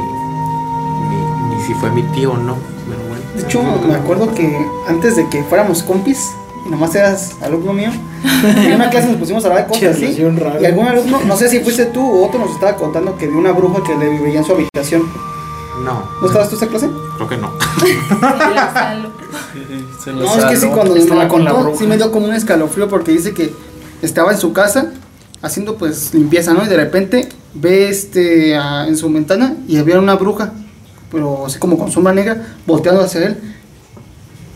ni, ni si fue mi tío o no. De hecho, me acuerdo que antes de que fuéramos compis, y nomás eras alumno mío, en una clase nos pusimos a hablar de cosas Qué así. Y algún alumno, no sé si fuiste tú o otro, nos estaba contando que vio una bruja que le veía en su habitación. No, ¿No estabas tú en esa clase? creo que no. Se lo No, es que sí, cuando me la con la contó, sí me dio como un escalofrío porque dice que estaba en su casa haciendo pues limpieza, ¿no? Y de repente ve este a- en su ventana y había una bruja, pero así como con sombra negra, volteando hacia él.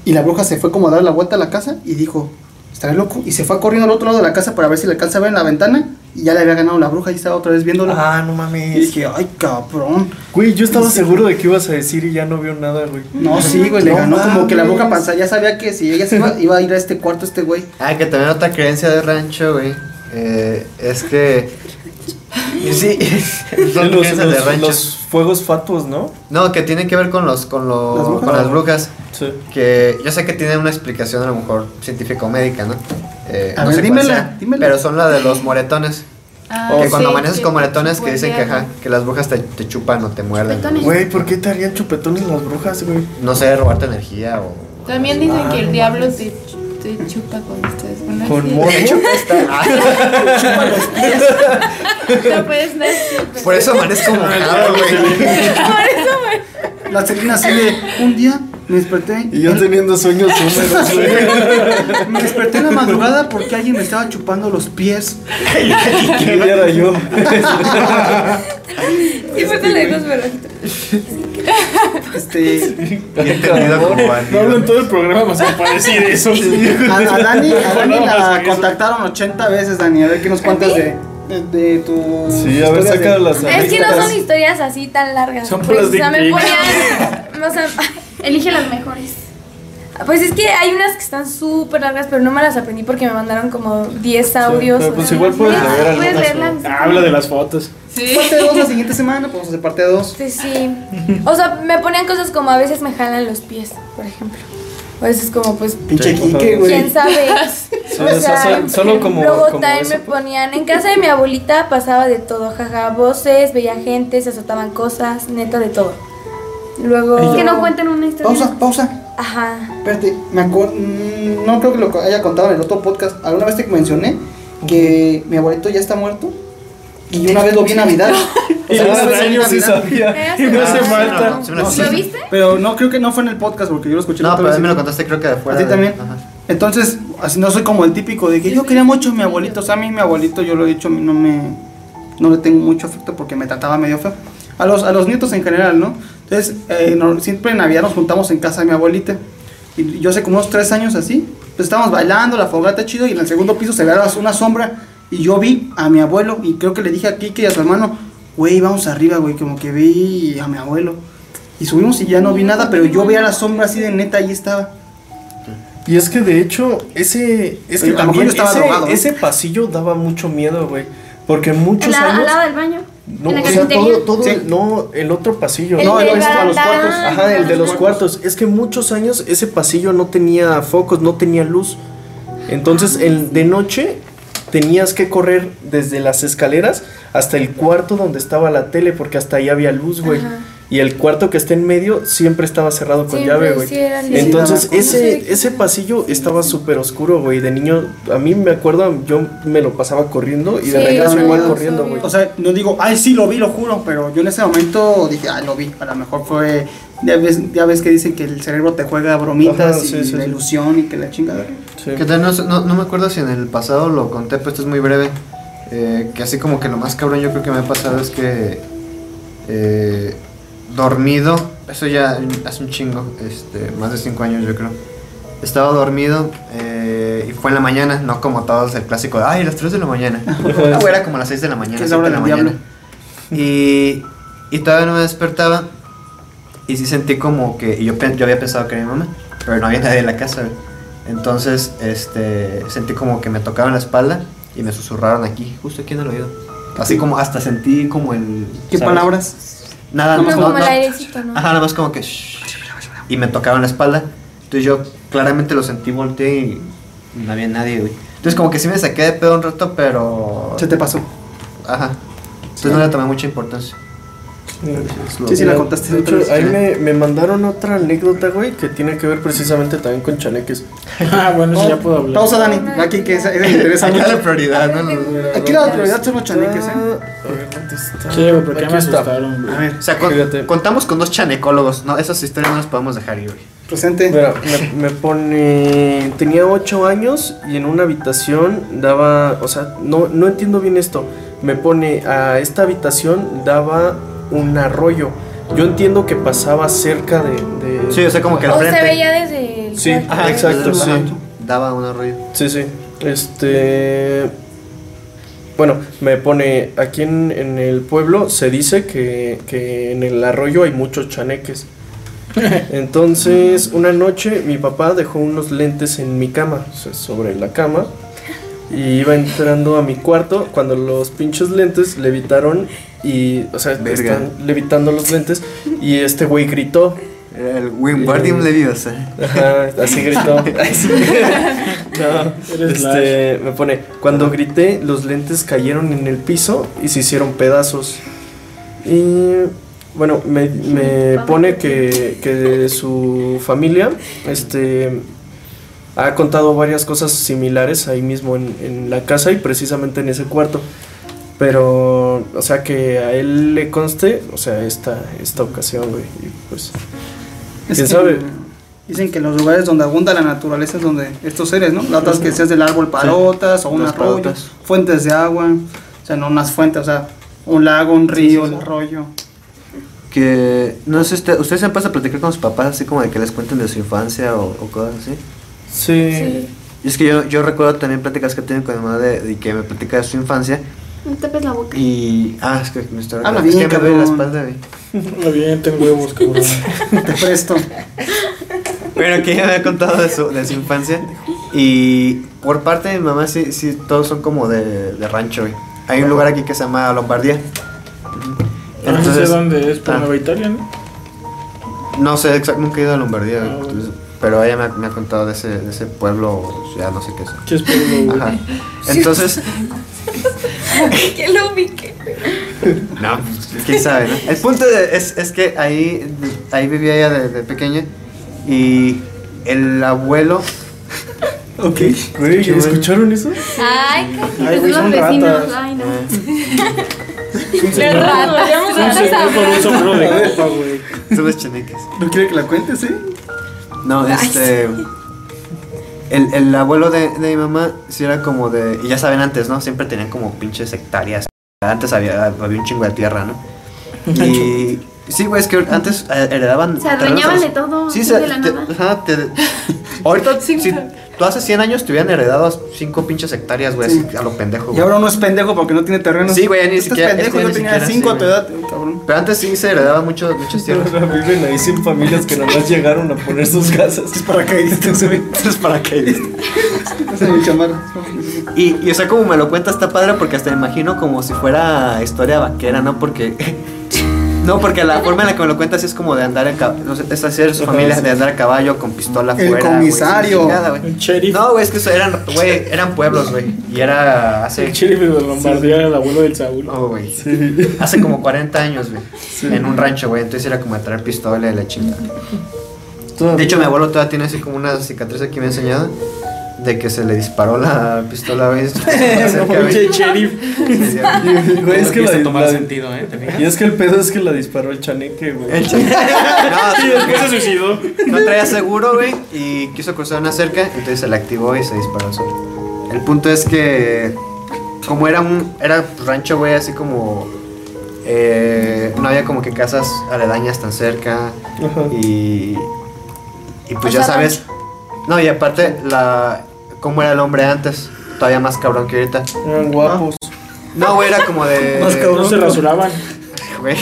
Y la bruja se fue como a dar la vuelta a la casa y dijo, estaré loco. Y se fue corriendo al otro lado de la casa para ver si le alcanza a ver en la ventana. Y ya le había ganado la bruja y estaba otra vez viéndola. Ah, no Y mames. dije, ay, cabrón. Güey, yo estaba seguro de que ibas a decir y ya no vio nada, güey. No, sí, güey, le No ganó como que la bruja pasaba. Ya sabía que si ella se iba, iba a ir a este cuarto, este güey. Ah, que también otra creencia de rancho, güey. eh, es que. Y Sí, son Los, creencias de los- rancho. los fuegos fatuos, ¿no? No, que tiene que ver con los con, los, ¿Las brujas? con las brujas. Sí. Que yo sé que tiene una explicación a lo mejor científica o médica, ¿no? Eh, A no ver, sé cuál dímela, sea, dímela. Pero son la de los moretones. Ah, que sí, cuando amaneces con moretones que dicen que, ajá, que las brujas te, te chupan o te muerden. Güey, ¿por qué te harían chupetones las brujas, güey? No sé, robarte energía o. También dicen que el diablo te, te chupa cuando estás con una Con modo. De hecho, esta- No puedes dar siempre. Por eso amanezco mojado, güey. La Celina así de un día me desperté Y yo teniendo sueños húmedos, güey. me desperté en la madrugada porque alguien me estaba chupando los pies. ¿Qué era yo? Y fue te le digo su relojito. Este Bien entendido como No hablo en todo el programa más que para decir eso. a, a Dani, a Dani la contactaron 80 veces, Dani, a ver qué nos cuentas de, de, de tu Sí, a ver, saca de- las Es que no son historias así tan largas. Son puras o sea, me ponían. O sea, elige las mejores. Pues es que hay unas que están súper largas, pero no me las aprendí porque me mandaron como 10 audios. pero o pues igual puedes ¿puedes- leer puedes algunas, leerlas? Ah, Habla de las fotos. Sí. Parte 2 la siguiente semana, podemos hacer parte 2. Sí, sí. O sea, me ponían cosas como a veces me jalan los pies, por ejemplo. O a veces como pues Pinche Sí, Quique, ¿Quién güey. sabe? o sea, sol- solo como- Luego como también eso. me ponían. En casa de mi abuelita pasaba de todo, jaja, voces, veía gente, se azotaban cosas, neta de todo. Luego. Es que no cuentan una historia. Pausa, pausa. Ajá. Espérate, me acuerdo. No creo que lo haya contado en el otro podcast. Alguna vez te mencioné que mi abuelito ya está muerto. Y yo una vez lo vi en Navidad. O Y sea, una hace vez lo vi en años sí sabía. Y me Ah, hace falta. no, lo No, contaste. ¿Lo viste? Pero no creo que no fue en el podcast porque yo lo escuché No, pero a mí me lo contaste creo que de fuera. ¿A ti de- también? Ajá. Entonces, así no soy como el típico de que yo quería mucho a mi abuelito. O sea, a mí mi abuelito, yo lo he dicho, a mí no me. No le tengo mucho afecto porque me trataba medio feo. A los, a los nietos en general, ¿no? Entonces, eh, no- siempre en Navidad nos juntamos en casa de mi abuelita. Y yo hace como unos tres años así. Pues estábamos bailando, la fogata chido. Y en el segundo piso se veía una sombra. Y yo vi a mi abuelo. Y creo que le dije a Kike y a su hermano, güey, vamos arriba, güey. Como que vi a mi abuelo. Y subimos y ya no vi nada. Pero yo veía la sombra así de neta, ahí estaba. Y es que de hecho, ese. Es que también yo estaba ese, drogado, ¿no? ese pasillo daba mucho miedo, güey. Porque muchos la- al años. lado del baño. No, o sea, todo, todo, Sí. no, el otro pasillo. El No, el a los cuartos. Ajá, el de los cuartos. Es que muchos años ese pasillo no tenía focos, no tenía luz. Entonces, el de noche tenías que correr desde las escaleras hasta el cuarto donde estaba la tele, porque hasta ahí había luz, güey. Ajá. Y el cuarto que está en medio siempre estaba cerrado con Siempre, llave, güey. sí, Entonces, Sí, ese, ese pasillo estaba súper oscuro, güey. De niño, a mí me acuerdo, yo me lo pasaba corriendo y de Sí, regreso no, igual no, corriendo, güey. O sea, no digo, ay, sí, lo vi, lo juro, pero yo en ese momento dije, ay, lo vi. A lo mejor fue. Ya ves, ya ves que dicen que el cerebro te juega bromitas Ajá, y la sí. ilusión y que la chingada. Sí. Que tal, no, sé- no, no me acuerdo si en el pasado lo conté, pero esto es muy breve. Eh, que así como que lo más cabrón yo creo que me ha pasado es que eh, dormido, eso ya hace un chingo, este, más de 5 años yo creo. Estaba dormido eh, y fue en la mañana, no como todos el clásico de, ay, las 3 de la mañana. No, era como las 6 de la mañana. Es la hora 7 de la mañana. Y, y todavía no me despertaba y sí sentí como que, y yo, yo había pensado que era mi mamá, pero no había nadie en la casa. Entonces, este, sentí como que me tocaban la espalda y me susurraron aquí, justo aquí en el oído. Así como hasta sentí como el... ¿Qué ¿sabes? palabras? Nada, Como, no, como no, el airecito, ¿no? Ajá, nada más como que... shh, y me tocaban la espalda. Entonces yo claramente lo sentí, volteé y no había nadie, güey. Entonces como que sí me saqué de pedo un rato, pero... Se te pasó. Ajá. Entonces no le tomé mucha importancia. Sí, sí, la contaste. De hecho, otra vez. ahí me, me mandaron otra anécdota, güey, que tiene que ver precisamente también con chaneques. Ah, bueno, eso ya puedo hablar. Pausa, Dani. Aquí que esa, esa me interesa Aquí mucho. la prioridad, ¿no? Aquí la prioridad son los chaneques, ¿eh? A ver, ¿dónde está? Sí, güey, porque me está. asustaron, güey. A ver, O sea, con- contamos con dos chanecólogos. No, esas historias no las podemos dejar ir, güey. presente. Mira, me, me pone. Tenía 8 años y en una habitación daba. O sea, no, no entiendo bien esto. Me pone a esta habitación daba un arroyo. Yo entiendo que pasaba cerca de. de- Sí, o sea, como que al O se frente. veía desde el Sí, ajá, exacto, sí. Daba un arroyo. Sí, sí. Este. Bueno, me pone. Aquí en, en el pueblo se dice que, que en el arroyo hay muchos chaneques. Entonces, una noche mi papá dejó unos lentes en mi cama, o sea, sobre la cama. Y iba entrando a mi cuarto cuando los pinches lentes levitaron y, o sea, Verga. están levitando los lentes y este güey gritó. Era el Wingardium Leviosa. Ajá, así gritó. no, este, me pone, cuando grité, los lentes cayeron en el piso y se hicieron pedazos. Y bueno, me, me pone que, que su familia, este, ha contado varias cosas similares ahí mismo en, en la casa y precisamente en ese cuarto. Pero, o sea, que a él le conste, o sea, esta, esta ocasión, güey. Y pues, Es ¿Quién sabe? Dicen que en los lugares donde abunda la naturaleza es donde estos seres, ¿no? La otra es que seas del árbol parotas o un arroyo, parotas. fuentes de agua, o sea, no unas fuentes, o sea, un lago, un río, un arroyo. Que, no sé, usted, ¿ustedes se han a platicar con sus papás así como de que les cuenten de su infancia o, o cosas así? sí. Sí. Y es que yo, yo recuerdo también pláticas que tienen con mi mamá de, de que me platica de su infancia No te tapes la boca. y... Ah, es que me estoy... Habla es bien, que me la espalda, güey. Muy bien, tengo huevos, cabrón. Te presto. Bueno, que ella me ha contado de su, de su infancia. Y por parte de mi mamá, sí, sí, todos son como de, de rancho, güey. Hay un lugar aquí que se llama Lombardía. No sé Entonces, dónde es, por ah. Nueva Italia, ¿no? no sé, exacto, nunca he ido a Lombardía. Ah. Entonces, pero ella me ha, me ha contado de ese, de ese pueblo, ya no sé qué es. ¿Qué es pueblo, güey? Ajá. Entonces, Que lo ubique. no, pues, quién sabe, ¿no? El punto de- es, es que ahí, ahí vivía ella de, de pequeña y el abuelo Ok. Güey, ¿escucharon eso? Ay, Ay, güey, los son vecinos. ratas. Ay, no. Un un de copa, güey. son los chaneques. ¿No quiere que la cuentes, eh? No, este. El, el abuelo de, de mi mamá, sí era como de. Y ya saben antes, ¿no? Siempre tenían como pinches hectáreas. Antes había, había un chingo de tierra, ¿no? Y. Sí, güey, es que antes eh, heredaban. Se adueñaban de todo, Sí, se, de la te- nada. ajá, te- ahorita, si tú hace 100 años te hubieran heredado 5 pinches hectáreas, güey, Sí. así a lo pendejo. Y güey. ahora uno es pendejo porque no tiene terreno. Sí, güey, ya ni siquiera- pendejo, es que yo ni tenía siquiera, 5 a tu edad, cabrón. Pero antes sí se heredaba mucho, muchas tierras. Viven ahí 100 familias que nomás llegaron a poner sus casas. Es para que güey. Es para que Esa es mi chamarra. Y, y o sea, como me lo cuenta está padre porque hasta me imagino como si fuera historia vaquera, ¿no? Porque. No, porque la forma en la que me lo cuentas es como de andar en caballo. No sé, es hacer su familia sí. de andar a caballo con pistola El fuera. comisario. chingada. El sheriff. No, güey, es que eso eran, güey, eran pueblos, güey. Y era hace. El sheriff de Lombardía era el abuelo del Saúl. Oh, güey. Hace como 40 años, güey. En un rancho, güey. Entonces era como de traer pistola y la chingada. De hecho, mi abuelo todavía tiene así como una cicatriz aquí me ha enseñado. De que se le disparó la pistola, güey. Pinche sheriff. Güey, es que la, a tomar la- sentido, ¿eh? ¿Te fijas? Y es que el pedo es que la disparó el chaneque, güey. El ch- No, sí, ¿Qué se suicidó? No traía seguro, güey, y quiso cruzar una cerca, entonces se la activó y se disparó solo. El punto es que, como era un era rancho, güey, así como eh, no había como que casas aledañas tan cerca y, y pues O ya sea, sabes. No, y aparte, la cómo era el hombre antes, todavía más cabrón que ahorita. Eran guapos. No, güey, era como de... Más cabrón se rasuraban. Güey,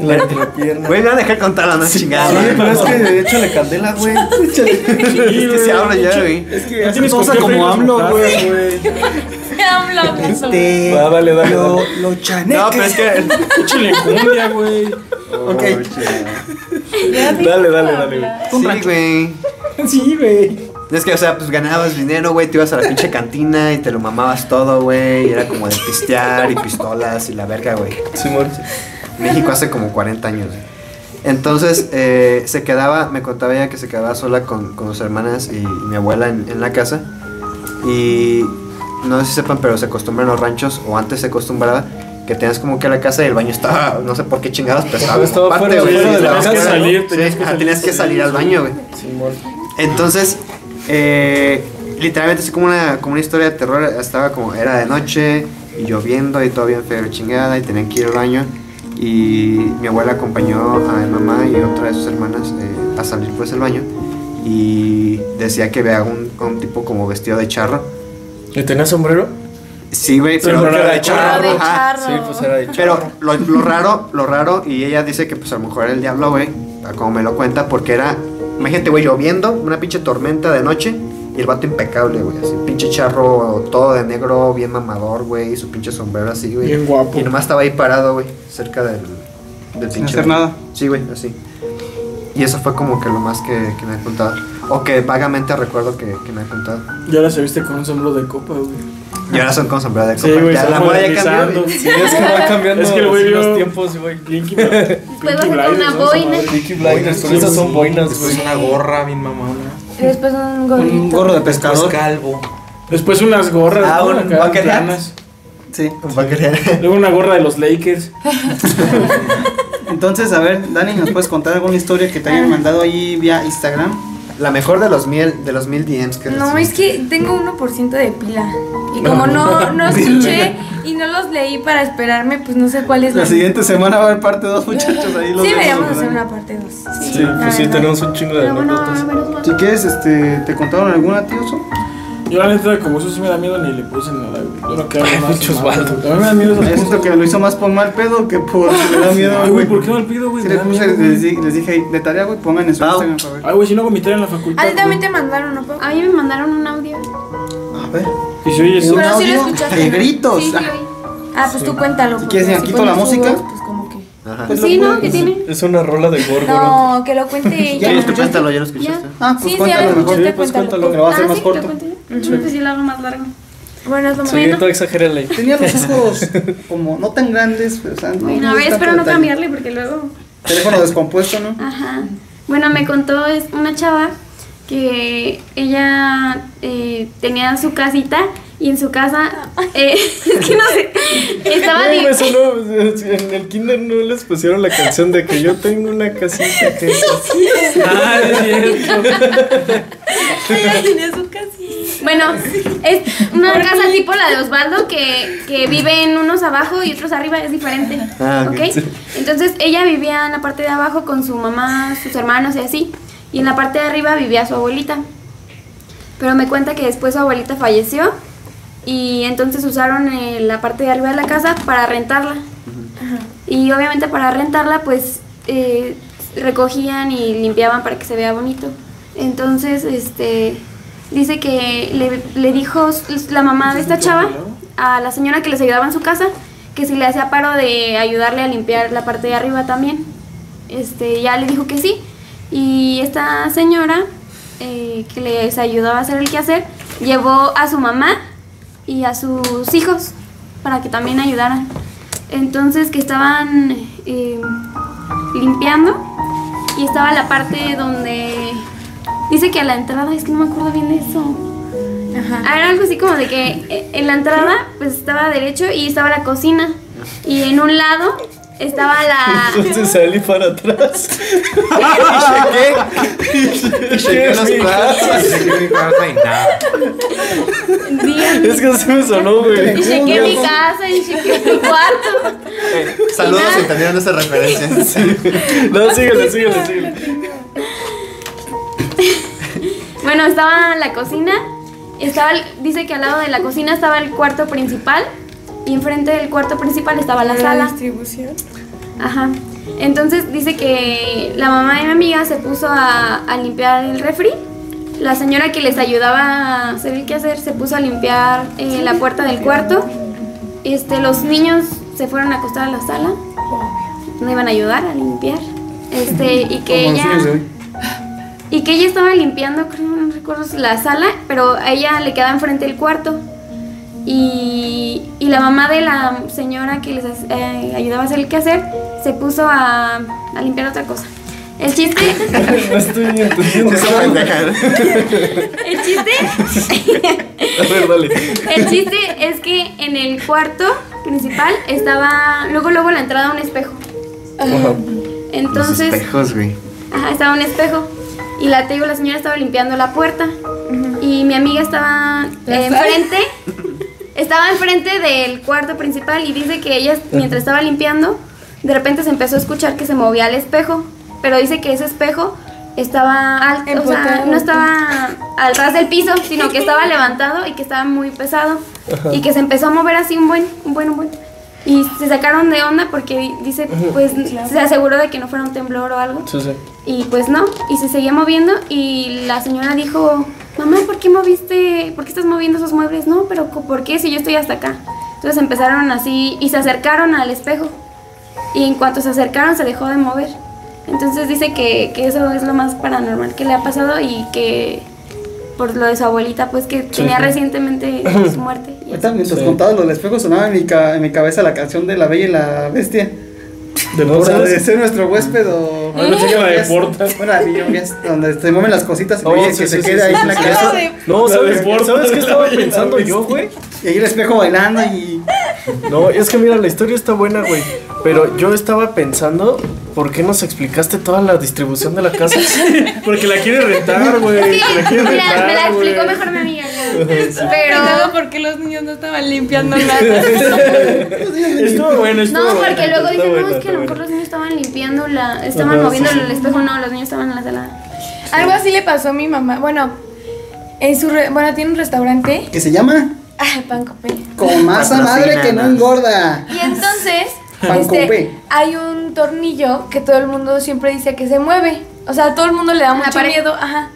La entrepierna. güey, me van a dejar contar no chingada. Sí, güey. pero es que échale candela, güey. Es que se habla ya, güey. Es que Ya así tienes qué como AMLO, mojar. güey. AMLO. Este. Va, dale, dale, Lo, dale. lo. No, pero es que... Échale cumbia, güey. Ok. Dale, dale, dale. güey. Sí, güey. Sí, güey. Es que, o sea, pues ganabas dinero, güey, te ibas a la pinche cantina y te lo mamabas todo, güey. y Era como de pistear y pistolas y la verga, güey. Simón. México hace como 40 años. güey. Entonces, eh, se quedaba, me contaba ella que se quedaba sola con, con sus hermanas y, y mi abuela en, en la casa. Y no sé si sepan, pero se acostumbra en los ranchos, o antes se acostumbraba, que tenías como que la casa y el baño estaba, no sé por qué chingados, pero estaba, fuera, de la Tenías casa. salir, Tenías que sí, salir. tenías que salir al baño, güey. Entonces, eh, literalmente es como una, como una historia de terror. Estaba como, era de noche y lloviendo y todo bien feo chingada y tenían que ir al baño. Y mi abuela acompañó a mi mamá y otra de sus hermanas eh, a salir pues del baño. Y decía que vea un, a un tipo como vestido de charro. ¿Y tenía sombrero? Sí, güey, pero Pero era era de charro. charro. Sí, pues era de Pero lo, lo raro, lo raro, y ella dice que pues a lo mejor era el diablo, güey, a como me lo cuenta, porque era, imagínate, güey, lloviendo, una pinche tormenta de noche, y el vato impecable, güey, así, pinche charro, todo de negro, bien mamador, güey, y su pinche sombrero así, güey. Bien guapo. Y nomás estaba ahí parado, güey, cerca del, del Sin pinche. hacer nada. Sí, güey, así. Y eso fue como que lo más que, que me ha contado. O que vagamente recuerdo que, que me ha contado. Y ahora se viste con un sombrero de copa, güey. Y ahora son con sombrero de Sí, copa. güey, Ya la moda ya cambió. Sí, es que va cambiando Es que el güey los tiempos, güey. Pinky, Después va a una boina. Blinders, con esas son boinas, güey. una gorra bien mamona. Y después un gorrito. Un gorro de pescador. calvo. Después unas gorras. Ah, un planas. Sí. Luego una gorra de los Lakers. Entonces, a ver, Dani, ¿nos puedes contar alguna historia que te hayan mandado ahí vía Instagram? La mejor de los mil, de los mil DMs que No, recibí. es que tengo 1% de pila. Y como no, no escuché y no los leí para esperarme, pues no sé cuál es La siguiente semana va a haber parte 2, muchachos. Ahí los Sí, deberíamos hacer una parte 2. Sí, pues sí, tenemos un chingo de bueno, anécdotas. Si quieres, este, ¿te contaron alguna, tío? Yo la neta, como eso sí me da miedo, ni le puse nada, güey. Yo no quiero más. pinche Osvaldo. A mí me da miedo esas Yo siento cosas. que lo hizo más por mal pedo que por le da miedo, Ay, güey. ¿por qué no le pido, güey? Sí, Me les, da puse, miedo, güey. les, di- les dije de tarea, güey, pongan en su Pau. Instagram para ver. Ay, güey, si no vomitar en la facultad. A ti también güey. te mandaron, ¿no? Pau? A mí me mandaron un audio. A ver. Y si oyes un Pero sí lo audio escuchaste, de ¿no? gritos. Sí, sí, Ah, oí. Ah, pues tú cuéntalo. Si porque quieres, quito la pones música. voz, pues. Ajá. Pues Sí, lo ¿no? puedes- ¿Qué tiene? Es una rola de Gorgoroth. No, que lo cuente ¿Ya ella. lo escuchaste? Cuéntalo, ya lo escuchaste. Ah, pues Sí, sí, cuéntalo ya Sí, pues cuéntalo. cuéntalo. Que lo va a hacer Ah, más sí, corto. Pues sí, lo hago más largo. Bueno, es lo Sí, tú exagérale. Tenía los ojos como no tan grandes, pero o sea, no. Bueno, a no ver, espero no cambiarle porque luego. Teléfono descompuesto, ¿no? Ajá. Bueno, me contó es una chava que ella eh, tenía su casita y en su casa, eh, es que no sé, estaba sonó, en el kinder no les pusieron la canción de que yo tengo una casita que Ah, es cierto. Ella tenía su casita. Bueno, es una casa tipo la de Osvaldo que, que viven unos abajo y otros arriba, es diferente. Ah, ok. ¿ok? Entonces ella vivía en la parte de abajo con su mamá, sus hermanos y así. Y en la parte de arriba vivía su abuelita. Pero me cuenta que después su abuelita falleció y entonces usaron eh, la parte de arriba de la casa para rentarla. Y obviamente para rentarla pues eh, recogían y limpiaban para que se vea bonito. Entonces, este, dice que le, le dijo la mamá de esta chava a la señora que les ayudaba en su casa que si le hacía paro de ayudarle a limpiar la parte de arriba también. Este, ya le dijo que sí. Y esta señora eh, que les ayudaba a hacer el quehacer llevó a su mamá y a sus hijos para que también ayudaran. Entonces que estaban eh, limpiando y estaba la parte donde dice que a la entrada, es que no me acuerdo bien de eso. Ajá. Ah, Era algo así como de que eh, en la entrada pues estaba derecho y estaba la cocina y en un lado estaba la... Entonces salí para atrás. Chequé los platos. Díganme. Es que así me sonó, güey. Y chequé mi casa y chequé mi cuarto. Saludos Y si nada. entendieron esa referencia. No, síguele, síguele, síguele. Bueno, estaba la cocina. Estaba, el- dice que al lado de la cocina estaba el cuarto principal. Y enfrente del cuarto principal estaba la La sala. distribución. Ajá. Entonces dice que la mamá de mi amiga se puso a, a limpiar el refri. La señora que les ayudaba a hacer el quehacer se puso a limpiar eh, la puerta del cuarto. Este, los niños se fueron a acostar a la sala. No iban a ayudar a limpiar. Este, y que ella y que ella estaba limpiando, creo, no recuerdo si la sala, pero a ella le quedaba enfrente el cuarto. Y, y la mamá de la señora que les eh, ayudaba a hacer el quehacer se puso a, a limpiar otra cosa. El chiste, No estoy entendiendo. Esa pendeja. el chiste, A ver, dale. el chiste es que en el cuarto principal estaba, luego luego la entrada a un espejo. Ajá. Entonces, espejos, güey. Ajá, estaba un espejo. Y la te digo, la señora estaba limpiando la puerta. Y mi amiga estaba ¿La eh, enfrente. Estaba enfrente del cuarto principal y dice que ella, mientras estaba limpiando, de repente se empezó a escuchar que se movía el espejo. Pero dice que ese espejo estaba alto, o sea, no estaba al ras del piso, sino que estaba levantado y que estaba muy pesado. Y que se empezó a mover así un buen, un buen, un buen. Y se sacaron de onda porque dice, pues se aseguró de que no fuera un temblor o algo. Sí, sí. Y pues no, y se seguía moviendo y la señora dijo, mamá, ¿por qué moviste, por qué estás moviendo esos muebles? No, pero ¿por qué si yo estoy hasta acá? Entonces empezaron así y se acercaron al espejo y en cuanto se acercaron se dejó de mover. Entonces dice que, que eso es lo más paranormal que le ha pasado y que por lo de su abuelita, pues que tenía sí. recientemente su muerte. y Ahorita mientras Sí. contaba lo del espejo sonaba en mi, ca- en mi cabeza la canción de La Bella y la Bestia. De O sea, de ser nuestro huésped o... Ah, pensé que la de Porta. Bueno, la de Young Guest, donde se mueven las cositas Oh, oye, sí, que sí, se sí, queda sí, ahí en la casa. No, ¿sabes. ¿sabes qué estaba y pensando yo, güey? Y ahí el espejo bailando y... No, es que mira, la historia está buena, güey. Pero yo estaba pensando, ¿por qué nos explicaste toda la distribución de la casa? Porque la quiere rentar, güey. Sí, La quiere mira, me la explicó mejor mi amiga. ya. Pero Pero ¿por qué los niños no estaban limpiando nada? Estuvo bueno, estuvo No, bueno, porque luego dicen, bueno, no, es que a lo mejor los niños estaban limpiando la, estaban Ajá, moviendo sí. el espejo, no, los niños estaban en la sala. Algo así le pasó a mi mamá. Bueno, en su re- bueno, tiene un restaurante. ¿Qué se llama? Ah, pan copé. Con masa madre que no engorda. Y entonces, Pan este, copé. hay un tornillo que todo el mundo siempre dice que se mueve. O sea, todo el mundo le da ¿En la mucho pared? miedo, ajá.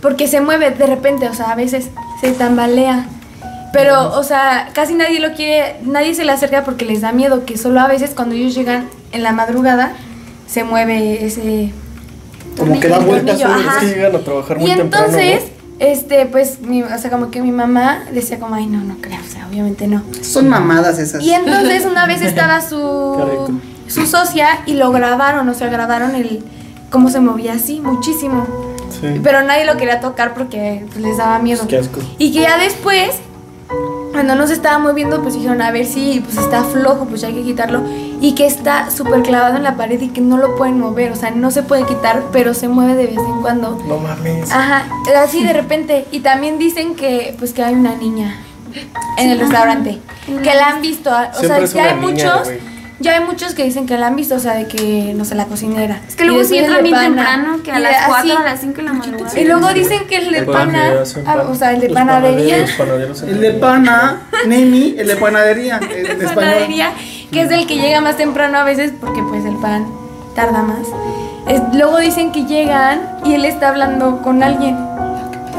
Porque se mueve de repente, o sea, a veces se tambalea. Pero, o sea, casi nadie lo quiere, nadie se le acerca porque les da miedo, que solo a veces cuando ellos llegan en la madrugada se mueve ese Como que da el vueltas que llegan a trabajar muy Y temprano, entonces, ¿no? Este, pues, mi, o sea, como que mi mamá decía como, ay, no, no creo, o sea, obviamente no. Son mamadas esas. Y entonces una vez estaba Qué su, rico. su socia y lo grabaron, o sea, grabaron el cómo se movía así, muchísimo. Sí. Pero nadie lo quería tocar porque pues, les daba miedo. Qué asco. Y que ya después, cuando no se estaba moviendo, pues dijeron, a ver si pues está flojo, pues ya hay que quitarlo. Y que está súper clavado en la pared y que no lo pueden mover, o sea, no se puede quitar, pero se mueve de vez en cuando. No mames. Ajá, así de repente. Y también dicen que pues que hay una niña en el restaurante. Que la han visto. O Siempre es sea, ya hay niña, muchos. Ya hay muchos que dicen que la han visto, o sea, de que, no sé, la cocinera. Es que luego sí entran bien temprano, que a Y las así. 4 a las 5 de la madrugada. Y luego dicen que el de El pana, ah, o sea, el de panadería, El de pana, Nemi, el de panadería. El de panadería, que es el que llega más temprano a veces porque pues el pan tarda más. Es- luego dicen que llegan y él está hablando con alguien.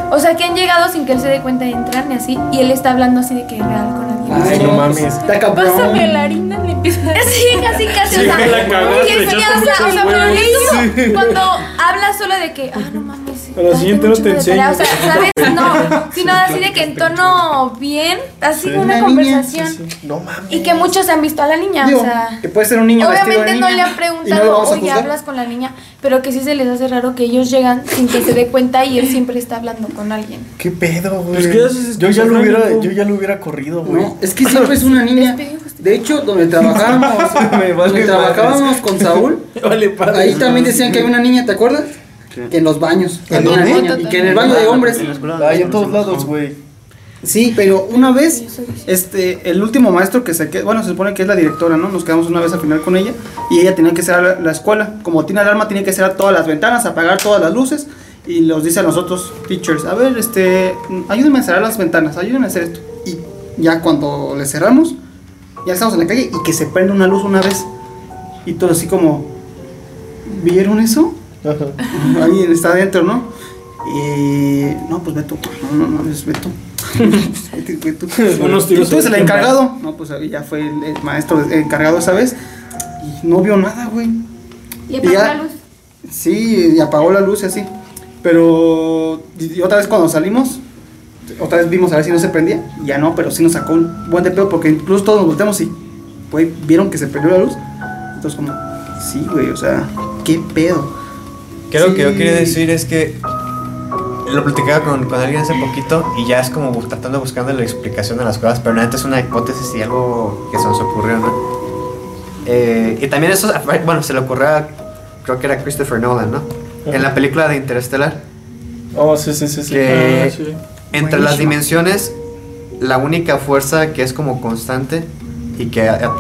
O sea, que han llegado sin que él se dé cuenta de entrar ni así y él está hablando así de que es real con alguien. Ay, no mames. Está cabrón. Pásame la harina, le empieza a decir. Sí, casi, casi. Sí, o sea, la cagaste, y es- echaste o sea, o sea, pero huevos. es como cuando habla solo de que, ah, no mames, A la siguiente no te enseño. O sea, ¿sabes? No, sino así de que en tono bien, así una, Una niña, conversación. No mames. Y que muchos han visto a la niña, Digo, o sea. que puede ser un niño vestido de Obviamente no niña, le han no preguntado, a oye, hablas con la niña, pero que sí se les hace raro que ellos llegan sin que se dé cuenta y él siempre está hablando con alguien. ¿Qué pedo, güey? Pues, ¿qué haces yo ya lo hubiera, yo ya lo hubiera corrido, güey. No, es que siempre es una niña. Justicia. De hecho, donde trabajábamos, Me vale donde trabajábamos con Saúl, Vale, padre. ahí también decían que había una niña, ¿te acuerdas? Que en los baños. una dónde? Y que en el baño de hombres. En la escuela. Ay, en todos lados, güey. Sí, pero una vez, este, el último maestro que se quedó, bueno, se supone que es la directora, ¿no? Nos quedamos una vez a final con ella y ella tenía que cerrar la, la escuela. Como tiene alarma, tiene que cerrar todas las ventanas, apagar todas las luces y nos dice a nosotros, teachers, a ver, este, ayúdenme a cerrar las ventanas, ayúdenme a hacer esto. Y ya cuando le cerramos, ya estamos en la calle y que se prende una luz una vez. Y todo así como, ¿vieron eso? Ajá. Alguien está adentro, ¿no? Y no, pues Beto, no, no, no, es Beto. Vete, Beto. Unos tiros ¿Y tú eres el en el encargado? No, pues ahí ya fue el, el maestro encargado esa vez. Y no vio nada, güey. Y Y apagó ya- la luz. Sí, y apagó la luz y así. Pero y y otra vez cuando salimos, otra vez vimos a ver si no se prendía. Ya no, pero sí nos sacó un buen de pedo porque incluso todos nos volteamos y güey, vieron que se prendió la luz. Entonces como, sí, güey, o sea, qué pedo. Que lo que yo Sí. quería decir es que lo platicaba con, con alguien hace poquito y ya es como tratando de buscando la explicación de las cosas, pero neta es una hipótesis y algo que se nos ocurrió, ¿no? Eh, y también eso, bueno, se le ocurrió a, creo que era Christopher Nolan, ¿no? En la película de Interstellar, Oh, sí, sí, sí. sí. Que- Ah, sí. entre las dimensiones, la única fuerza que es como constante y que a-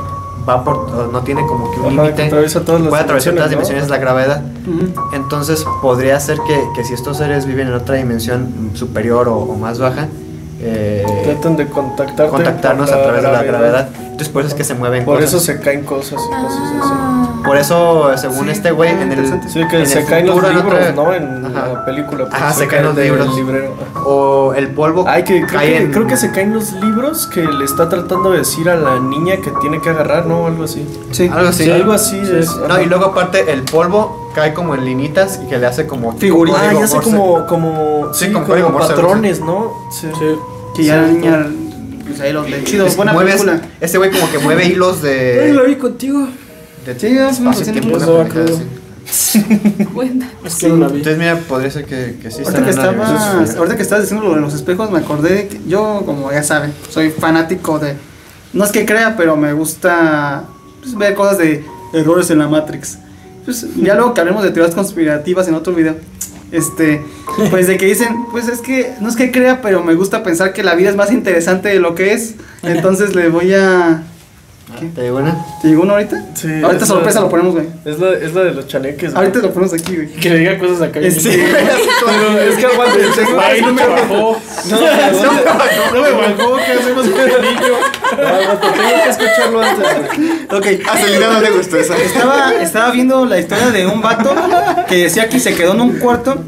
va por, no tiene como que un límite, atraviesa todas las puede atravesar todas las dimensiones, es la gravedad. Entonces podría ser que, que si estos seres viven en otra dimensión superior o, o más baja, eh, Tratan de contactarnos a través de la gravedad. Entonces por eso es que se mueven Por cosas. eso se caen cosas y cosas así. Ah. Por eso, según Sí, este güey, en el. Sí, que en se el caen los futuro, libros, otra- ¿no? En Ajá. la película. pues, Ajá, se caen los del libros. librero. O el polvo Ay, que creo, cae que en- creo que se caen los libros que le está tratando de decir a la niña que tiene que agarrar, ¿no? Algo así. Sí. Algo así. Sí, algo así Sí. es. No, y luego aparte el polvo cae como en linitas y que le hace como Figuritas. Ah, ya Morse. como, como, Sí, sí, como como, patrones, ¿no? Sí. Que ya la niña, pues ahí los de chido, Es- buena mueves- película. Ese güey como que mueve hilos Ay, lo de, vi contigo. de Sí, y haciendo tiempo. Cuenta. Es que no la vi. Entonces mira, podría ser que, que sí Ahorita que, estabas, ahorita que estabas diciendo lo de los espejos, me acordé que yo, como ya saben, soy fanático de. No es que crea, pero me gusta pues, ver cosas de errores en la Matrix. Pues, ya luego que hablemos de teorías conspirativas en otro video. Este, pues de que dicen, pues es que no es que crea, pero me gusta pensar que la vida es más interesante de lo que es. Entonces le voy a. ¿Te digo una? ¿Te llegó uno ahorita? Sí, ahorita es sorpresa la- lo ponemos, güey. Es la, es la de los chaneques. güey. Ahorita lo ponemos aquí, güey. Que le diga cosas acá. Este, Pero es que aguante, Ay, no me bajó. No, no, no me bajó, ¿qué hacemos con el niño? Aguanta, tengo que escucharlo antes. güey. ok, A Celina no le gustó esa. Estaba, estaba viendo la historia de un vato que decía que se quedó en un cuarto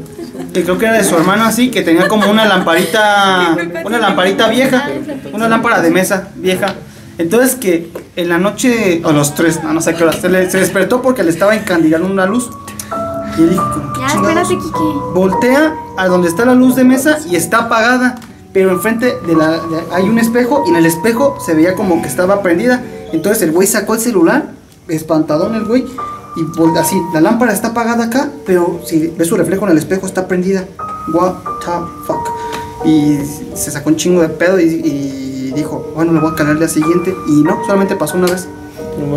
que creo que era de su hermano así, que tenía como una lamparita, una lamparita vieja, una lámpara de mesa vieja. Entonces que en la noche, o los tres, no, no sé qué hora, se, le- se despertó porque le estaba encandilando una luz. Y él dijo, como, ¿qué Ya, espérate, Kike. Voltea a donde está la luz de mesa y está apagada. Pero enfrente de la de- hay un espejo y en el espejo se veía como que estaba prendida. Entonces el güey sacó el celular, espantadón el güey, y así, la lámpara está apagada acá, pero si ves su reflejo en el espejo está prendida. What the fuck. Y se sacó un chingo de pedo y, y dijo, bueno, le voy a calar la siguiente. Y no, solamente pasó una vez.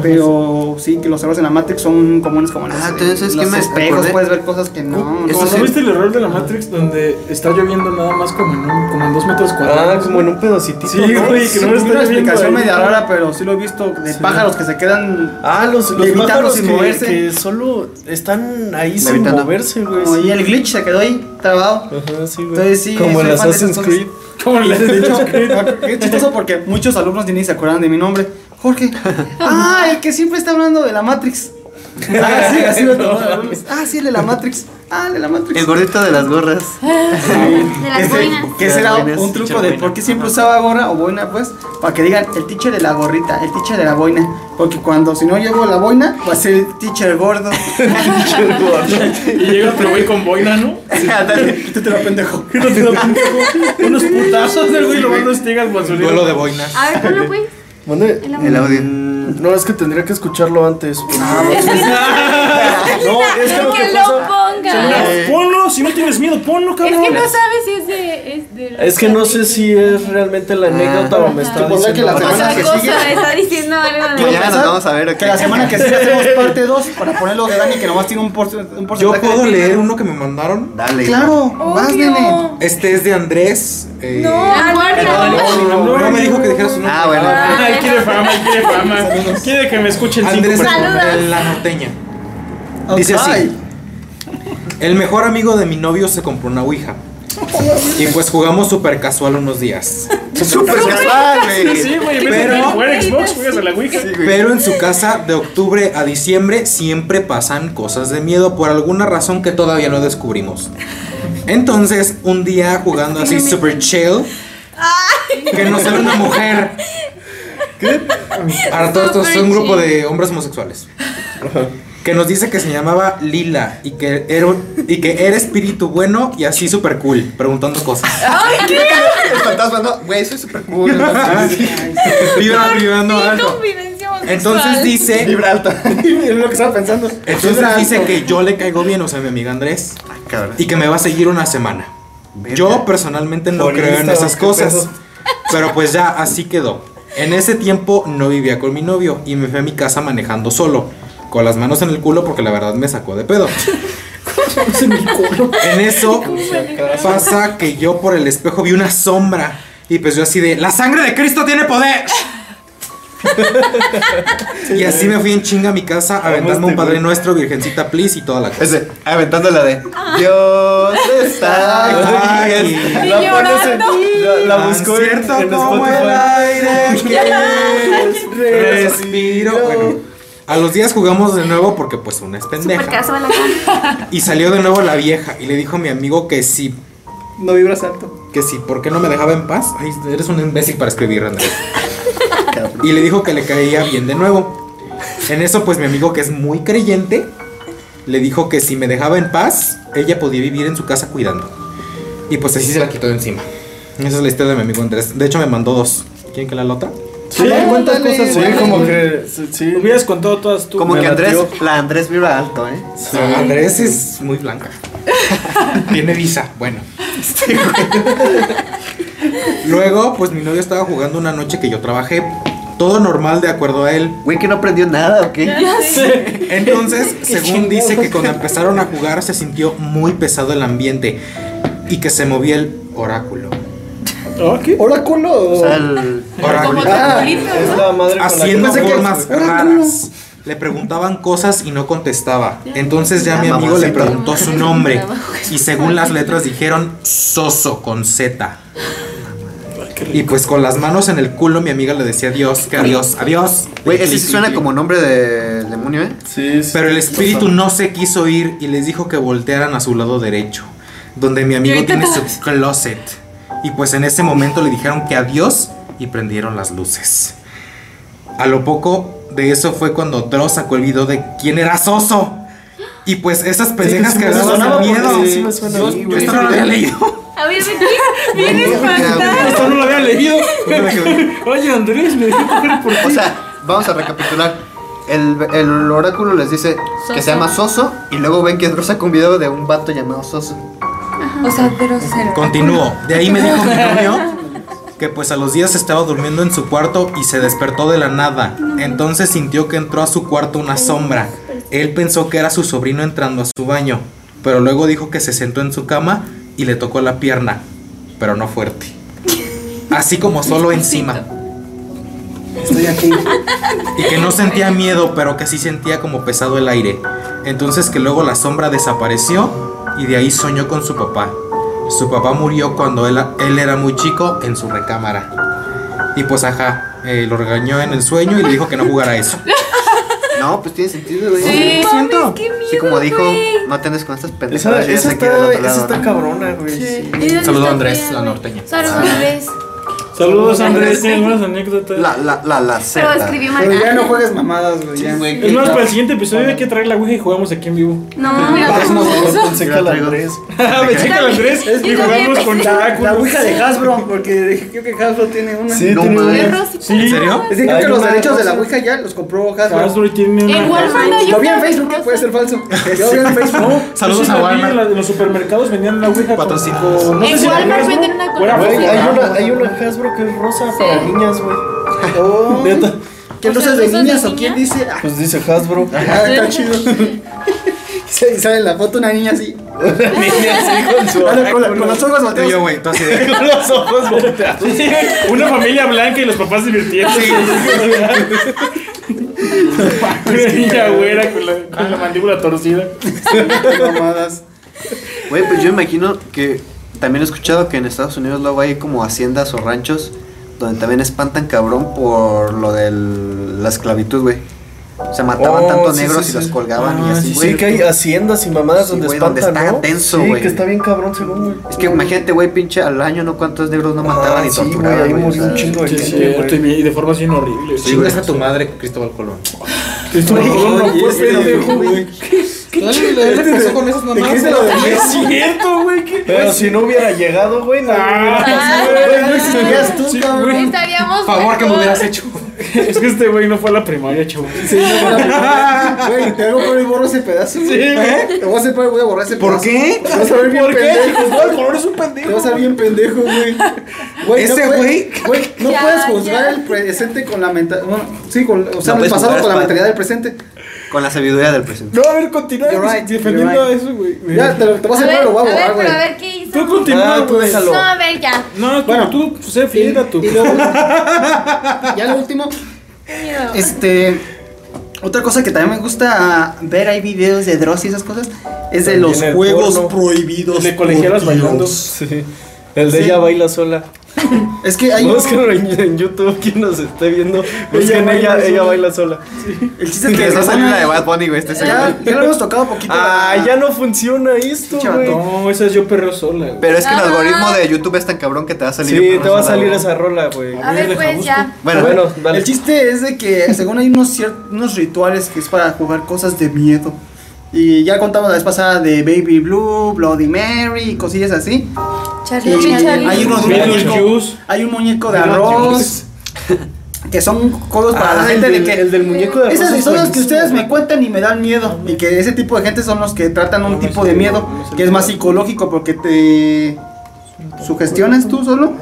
Pero sí, que los errores en la Matrix son comunes como en Ah, los, entonces, ¿sabes los qué me espejos, acordé? puedes ver cosas que no. No, sí. ¿No viste el error de la Matrix donde está lloviendo nada más como en, un- como en dos metros Ah, cuadrados? como en un pedacito. Sí, güey, que no me Sí, está una explicación ahí. media rara, pero sí lo he visto de Sí. pájaros que se quedan Ah, los, los pájaros sin que, moverse. que solo están ahí sin moverse, güey. sí. y el glitch se quedó ahí trabado. Ajá, sí, güey. Entonces sí, como en Assassin's. Creed. Como le De hecho, qué chistoso porque muchos alumnos ni se acuerdan de mi nombre. Jorge. Ah, el que siempre está hablando de la Matrix. Ah, sí, así lo tomaba. Ah, sí, el de la Matrix. Ah, el de la Matrix. El gordito de las gorras. De las boinas. que Boinas, un truco teacher de por qué siempre usaba gorra o boina, pues, para que digan el teacher de la gorrita, el teacher de la boina. Porque cuando si no llevo la boina, va a ser el teacher gordo. Y llega otro güey con boina, ¿no? Quítate la pendejo. Quítate la pendejo. Unos putazos del güey lo van a hostigar al basurero. Duelo de boinas. A ver, ponlo, pues. Mande. El audio. No, es que tendría que escucharlo antes. porque- No, es que lo que pasa. Ponlo, si no tienes miedo, ponlo, Es cabrón. que no sabes si es de. Es de Es que no sé si es realmente la anécdota o me está Que ponle que diciendo. la semana Otra que cosa, sigue. está diciendo algo nos vamos a ver. Que la semana que sigue hacemos parte 2 para ponerlo de Dani que nomás tiene un, porce- un Yo porcentaje. puedo leer uno que me mandaron. Dale. Claro, vas, nene. Este es de Andrés. eh, Ah, guarda. no me dijo que dijera su nombre. Ah, bueno. Ah, él quiere fama, él quiere fama. Quiere que me escuchen cinco Andrés la norteña. Dice así. El mejor amigo de mi novio se compró una ouija. Y pues jugamos súper casual unos días. Súper casual, güey. Sí, güey, Pero- de jugar Xbox, juegas a la Ouija. Pero en su casa de octubre a diciembre siempre pasan cosas de miedo por alguna razón que todavía no descubrimos. Entonces, un día jugando así super chill, que nos sale una mujer. Ahora todos estos son un grupo de hombres homosexuales. Que nos dice que se llamaba Lila y que era, y que era espíritu bueno y así super cool, preguntando cosas. El fantasma, no, güey, soy súper cool. Vibra- vibrando alto. Entonces dice, Vibra alta. es lo que estaba pensando. entonces dice que yo le caigo bien, o sea, mi amiga Andrés. Cabrón. y que me va a seguir una semana. Yo personalmente no creo en esas ¿qué cosas. pedo? Pero pues ya, así quedó. En ese tiempo no vivía con mi novio y me fui a mi casa manejando solo, con las manos en el culo porque la verdad me sacó de pedo. En eso pasa que yo por el espejo vi una sombra y pues yo así de, la sangre de Cristo tiene poder. y así me fui en chinga a mi casa aventando un Padre Nuestro, Virgencita Please y toda la cosa. Ese, aventando la de Dios está aquí. Y La pones en-. La, la buscó en, cierto en como el aire que respiro. Bueno, a los días jugamos de nuevo porque pues una es Super pendeja. casual. Y salió de nuevo la vieja y le dijo a mi amigo que sí, No vibras alto. que sí, ¿por qué no me dejaba en paz? Ay, eres un imbécil para escribir, Andrés. Y le dijo que le caía bien de nuevo. En eso pues mi amigo que es muy creyente le dijo que si me dejaba en paz, ella podía vivir en su casa cuidando. Y pues así se la quitó de encima. Esa es la historia de mi amigo Andrés. De hecho me mandó dos. ¿Quieren que la lota? Sí, ¿Cuántas cosas Sí, como que. Sí. Hubieras contado todas tú. Como que Andrés, la Andrés vibra alto, ¿eh? Andrés es muy blanca. Tiene visa. Bueno. Luego, pues mi novio estaba jugando una noche que yo trabajé. Todo normal de acuerdo a él. Güey, que no aprendió nada, ¿o qué? Entonces, según dice que cuando empezaron a jugar se sintió muy pesado el ambiente y que se movía el oráculo. ¿Qué? ¿Oráculo? O sea, el... Oráculo. Ah, Es la madre Haciendo formas raras. Le preguntaban cosas y no contestaba. Entonces ya mi amigo le preguntó su nombre. Y según las letras dijeron Soso con Z. Y pues con las manos en el culo mi amiga le decía adiós, que adiós, adiós. Güey, ese sí suena como nombre de demonio, ¿eh? Sí, sí. Pero el espíritu no se quiso ir y les dijo que voltearan a su lado derecho, donde mi amigo tiene su closet. Y pues en ese momento le dijeron que adiós y prendieron las luces. A lo poco de eso fue cuando Dross sacó el video de quién era Soso. Y pues esas pendejas sí que daban miedo. porque sí me suena. Yo- Sí, yo esto no lo había leído. A ver, ven, Bien espantado. Esto no lo había leído. Oye, Andrés, me dejó coger por O sea, vamos a recapitular. El, el oráculo les dice que se llama Soso y luego ven que Dross saca un video de un vato llamado Soso. O sea, grosero. Continúo. De ahí me dijo mi novio que pues a los días estaba durmiendo en su cuarto y se despertó de la nada. Entonces sintió que entró a su cuarto una sombra. Él pensó que era su sobrino entrando a su baño, pero luego dijo que se sentó en su cama y le tocó la pierna, pero no fuerte. Así como solo encima. Estoy aquí. Y que no sentía miedo, pero que sí sentía como pesado el aire. Entonces que luego la sombra desapareció y de ahí soñó con su papá. Su papá murió cuando él, él era muy chico en su recámara. Y pues ajá, eh, lo regañó en el sueño y le dijo que no jugara eso. No, pues tiene sentido, güey. Sí, Lo siento. mames, qué Sí, como dijo, güey. no te andes con estas pendejadas. esa está, cabrona, güey. sí. ¿Y dónde Saludos a Andrés, la norteña. Saludos Andrés. Saludos, Andrés. Tienes buenas anécdotas. La, la, la, la Pero Z. escribió mal. Pero ya no juegues mamadas, güey. ya. Es más, para el siguiente episodio hay que traer la ouija y jugamos aquí en vivo. No, Yo pensé que el Andrés. Me checa el Andrés Es y jugamos con La, la ouija de Hasbro, porque creo que Hasbro tiene una. Sí, No tiene una. Sí. ¿En serio? Es que creo Hay que los una derechos de la ouija ya los compró Hasbro. Hasbro tiene una. En Walmart hay Lo vi en una Facebook, rosa. puede ser falso. Yo vi en Facebook. No, Saludos a la Walmart. en la- los supermercados vendían la ouija. Patrocina. con- No sé En si Walmart Hasbro venden una o era Güey, Hasbro. hay una, hay una Hasbro que es rosa para niñas, güey. Oh, Neta. ¿Qué O sea, de ¿luces de niñas o niña? quién dice? Ah, Pues dice Hasbro. ah, está chido. Y sale en la foto una niña así. Niña así con su con, la- con los ojos yo, volteados. güey, con los ojos volteados. Una familia blanca y los papás divirtiéndose. Una niña güera con la, con la mandíbula torcida. Mamadas. Güey, pues yo imagino que también he escuchado que en Estados Unidos luego hay como haciendas o ranchos donde también espantan cabrón por lo de la esclavitud, güey. O sea, mataban Oh, tanto sí, negros sí, y los sí. colgaban y Ah, así, sí, güey. Sí, que hay haciendas y mamadas Sí, donde donde espantan, está ¿no? tenso, sí, güey. que está bien cabrón según, güey. Es que imagínate, güey, pinche al año, ¿no? ¿Cuántos negros no mataban Ah, y sí, güey, torturaban, ahí güey? Murió un chingo de Sí, gente, y de formas bien horribles. Chingas a tu madre, Cristóbal Colón. Cristóbal Colón no fue pendejo, güey. ¿Qué pasó con esas mamás? Es cierto, güey. ¿qué? Pero si no hubiera llegado, güey, no Ah, güey, existirías tú, Sí, cabrón. güey. Estaríamos. Favor que me hubieras hecho. Es que este güey no fue a la primaria, chavo. Sí, no, no, Güey, te hago por y borro ese pedazo. Sí, Te voy a hacer voy a borrar ese pedazo. ¿Por qué? Te vas a ver bien ¿Por qué? pendejo. Cristóbal Colón es un Te vas pendejo. a ver bien pendejo, güey. Güey, Ese güey. Güey, no puedes juzgar ya. el presente con la mentalidad. Bueno, sí, con, o sea, No el pasado con la el mentalidad del presente. Con la sabiduría del presente. No, a ver, continúa right, defendiendo right. eso, güey. Ya, te, lo- te vas a A ver, lo voy a a ver, borrar, güey. a ver qué hizo. Tú continúa, Ah, tú déjalo. No, a ver, ya. No, tú, Bueno. tú, pues, sé fiel a tu. Y luego, ya lo último, este. Otra cosa que también me gusta ver, hay videos de Dross y esas cosas, es de También los juegos porno. prohibidos. De Dios. bailando. Sí. El de Sí. ella baila sola. Es que hay. Búsquenlo en, en YouTube, quien nos esté viendo. Busquen ella, ella sola. baila sola. El chiste es Que que no se salió van la de a- Bad Bunny, güey. Este Ya, ya lo hemos tocado poquito. Ah, la- ya no funciona esto, Chato. güey. No, esa es yo perreo sola, güey. Pero es que el algoritmo de YouTube es tan cabrón que te va a salir. Sí, te va a salir esa rola, güey. A ver, pues ya. Bueno, Bueno, dale. El chiste es de que según hay unos, unos rituales que es para jugar cosas de miedo. Y ya contamos la vez pasada de Baby Blue, Bloody Mary y cosillas así. Charlie, Y Charlie. hay unos muñecos, hay un muñeco de arroz que son juegos para la Ah, gente el de del, que el del muñeco de arroz esas es historias que ustedes me cuentan y me dan miedo y que ese tipo de gente son los que tratan un tipo de miedo que es más psicológico porque te sugestionas tú solo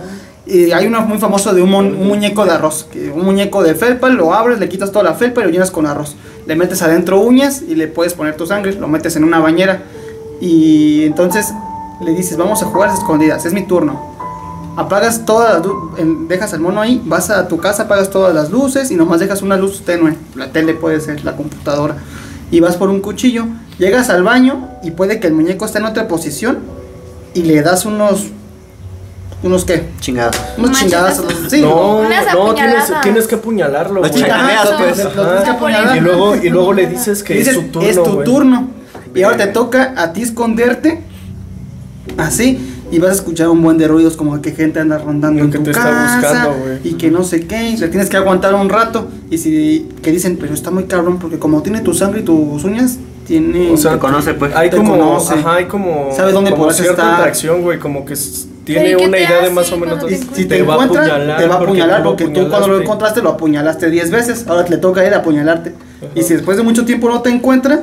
y hay uno muy famoso de un, muñeco de arroz que un muñeco de felpa lo abres le quitas toda la felpa y lo llenas con arroz. Le metes adentro uñas y le puedes poner tu sangre lo metes en una bañera. Y entonces le dices vamos a jugar a escondidas es mi turno apagas todas las dejas al mono ahí, vas a tu casa, apagas todas las luces y nomás dejas una luz tenue, la tele puede ser, la computadora, y vas por un cuchillo, llegas al baño y puede que el muñeco esté en otra posición y le das unos, unos qué, chingada. unos chingadas, Machetazos. sí, No, no, tienes, tienes que apuñalarlo, Ajá, pues. lo- lo tienes que Ajá. apuñalar. Y luego, y luego le dices que Dices, es su turno, es tu güey. turno. Y ahora te toca a ti esconderte. Así. Y vas a escuchar un buen de ruidos como que gente anda rondando Lo en que tu te está casa. buscando, güey. y que no sé qué. Y le tienes que aguantar un rato. Y si que dicen, pero está muy cabrón porque como tiene tu sangre y tus uñas, tiene. O sea, Te conoce, pues. Hay Te como, conoce. ajá, hay como, Sabe dónde como cierta estar. interacción, güey, como que tiene ¿y qué una idea de más o menos. te si te, Te va a encuentra, apuñalar te va a porque apuñalar lo porque tú cuando lo encontraste lo apuñalaste 10 veces. Ahora te toca ir a apuñalarte. Y si después de mucho tiempo no te encuentra,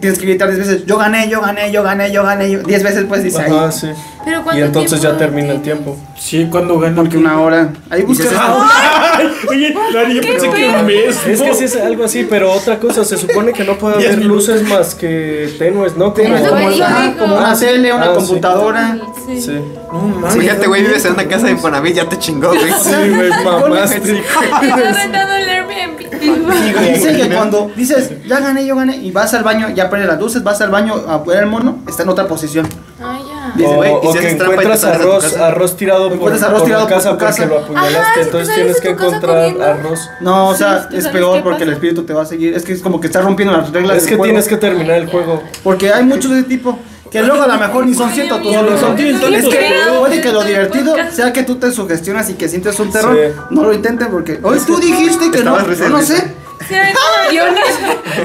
tienes que gritar 10 veces: Yo gané, yo gané, yo gané, yo gané. yo-". 10 veces, pues dice ahí. Ajá, sí. Pero Y ¿cuánto entonces ya termina el tiempo. Sí, cuando gana. Porque una hora. Ahí buscas. Ay, Oye, Lari, yo pensé que un mes. Es que sí es algo así, pero otra cosa, se supone que no puede haber minutos. luces más que tenues, ¿no? Como, una Ah, sí. tele, una Ah, computadora. Sí. Sí. No mames. Fíjate, güey, vives en una casa de Infonavit, ya te chingó, güey. Sí, güey, mamaste. Está rentando el Airbnb. Y dice que cuando dices, ya gané, yo gané, y vas al baño, ya prendes las luces, vas al baño a ver el mono, está en otra posición. Ay, ya. Dice, O, güey, que haces trampa y te encuentras sales de tu arroz, casa. arroz tirado por, arroz por tirado la por casa tu casa. porque lo apuñalaste, entonces tienes que casa encontrar arroz. No, o sea, Sí, ¿tú es peor porque el espíritu te va a seguir. Es que es como que está rompiendo las reglas Es del que juego. tienes que terminar el juego. Porque hay muchos de ese tipo. Que luego a lo mejor ni son ciertos son Es que puede que lo divertido sea que tú te sugestionas y que sientes un terror. Sí. No lo intenten porque. Hoy tú dijiste que no. No sé. Se ven aviones.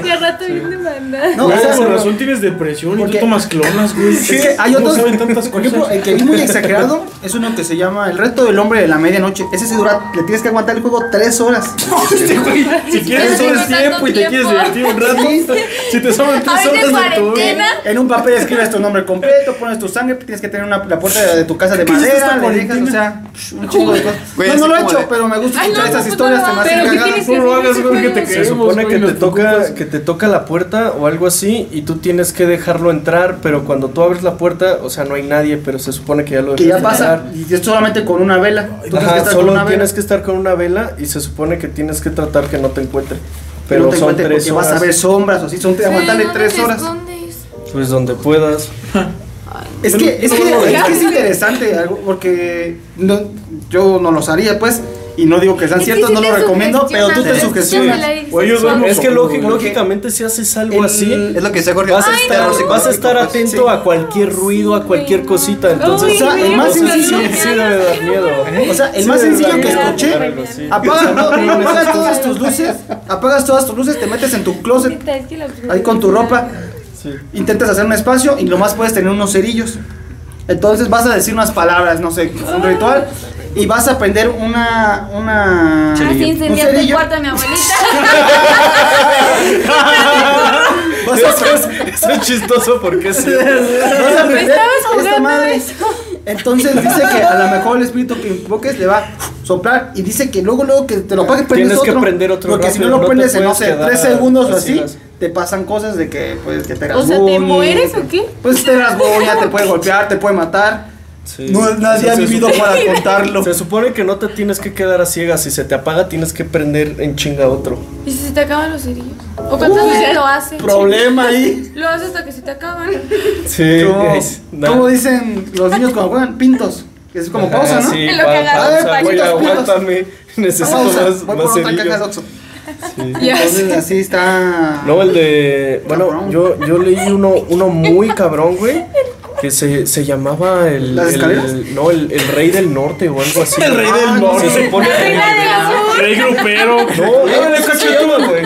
Y al rato bien demandada. No, Güey, o sea, por razón tienes depresión y tú tomas clonas, güey. Es que hay ¿Cómo otros. saben tantas Por ejemplo, cosas? el que vi muy exagerado es uno que se llama El reto del hombre de la medianoche. Ese se dura. Le tienes que aguantar el juego tres horas. Este güey, si quieres el pasando tiempo y te quieres tiempo. divertir un rato, si te sobran tres horas de tu. En un papel escribes tu nombre completo, pones tu sangre, tienes que tener una, la puerta de, de tu casa de ¿Qué es esta madera, le dejas, o sea, un chingo de cosas. Güey, no, no lo he hecho, de- pero me gusta Ay, escuchar no, estas no, historias, pero ¿qué tienes No lo hagas, güey, que Se supone que te toca que te toca la puerta o algo así y tú tienes que dejarlo entrar, pero cuando tú abres la puerta, o sea, no hay nadie, pero se supone que ya lo Que ya pasa, entrar. y es solamente con una vela. Tú tienes Ajá, que estar solo con una vela. tienes que estar con una vela y se supone que tienes que tratar que no te encuentre. Pero no te son encuentres tres porque horas. vas a ver sombras o así, son aguantarle ¿dónde tres horas. escondes? Pues donde puedas. Es que, es que, es que es interesante, algo, porque no, yo no los haría, pues, y no digo que sean ciertos, no lo recomiendo, pero tú te sugestionas, yo duermo Es que lógicamente si haces algo así, Es lo que Jorge. vas a es estar, vas a estar pues. atento sí. a cualquier ruido, a cualquier cosita. Entonces, o sea, el más sencillo- sí debe dar miedo. O sea, el Sí más sencillo que escuché, apagas, to- apagas todas tus luces, apagas todas tus luces, te metes en tu closet, ahí con tu ropa, intentas hacer un espacio y lo más puedes tener unos cerillos. Entonces vas a decir unas palabras, no sé, un ritual, y vas a prender una, una, Así incendiaste el cuarto de mi abuelita. Vas a, Eso es, eso es chistoso porque sí. vas a prender estabas esta madre. Entonces dice que a lo mejor el espíritu que invoques le va a soplar y dice que luego luego que te lo apague prendes Tienes que otro. prender otro Porque si no rápido, lo no te prendes en no sé, tres segundos o así así, las- te pasan cosas de que pues que te O sea, ¿te mueres o qué? Pues te rasguña, te puede golpear, te puede matar. Sí. No, nadie Se- ha vivido supone- para contarlo. Se supone que no te tienes que quedar a ciegas. Si se te apaga, tienes que prender en chinga otro. ¿Y si se te acaban los cerillos? ¿O cuántas veces lo haces? Problema ahí. Lo haces hasta que se te acaban. Sí, Como, como dicen los niños cuando juegan pintos, que es como pausa, Ajá, ¿no? Sí, En lo pa- que agarras pausa, güey, aguántame. Necesito Pausa, más, voy más por otra caja de Oxxo. Sí. Ya Entonces así está. No, el de. Bueno, Cabrón. yo, yo leí uno, uno muy cabrón, güey. Que se, se llamaba el. ¿Las el- no, el, el rey del norte o algo así. El rey Ah, del no, norte. Se supone que. Rey grupero. No, cacho se llama, güey.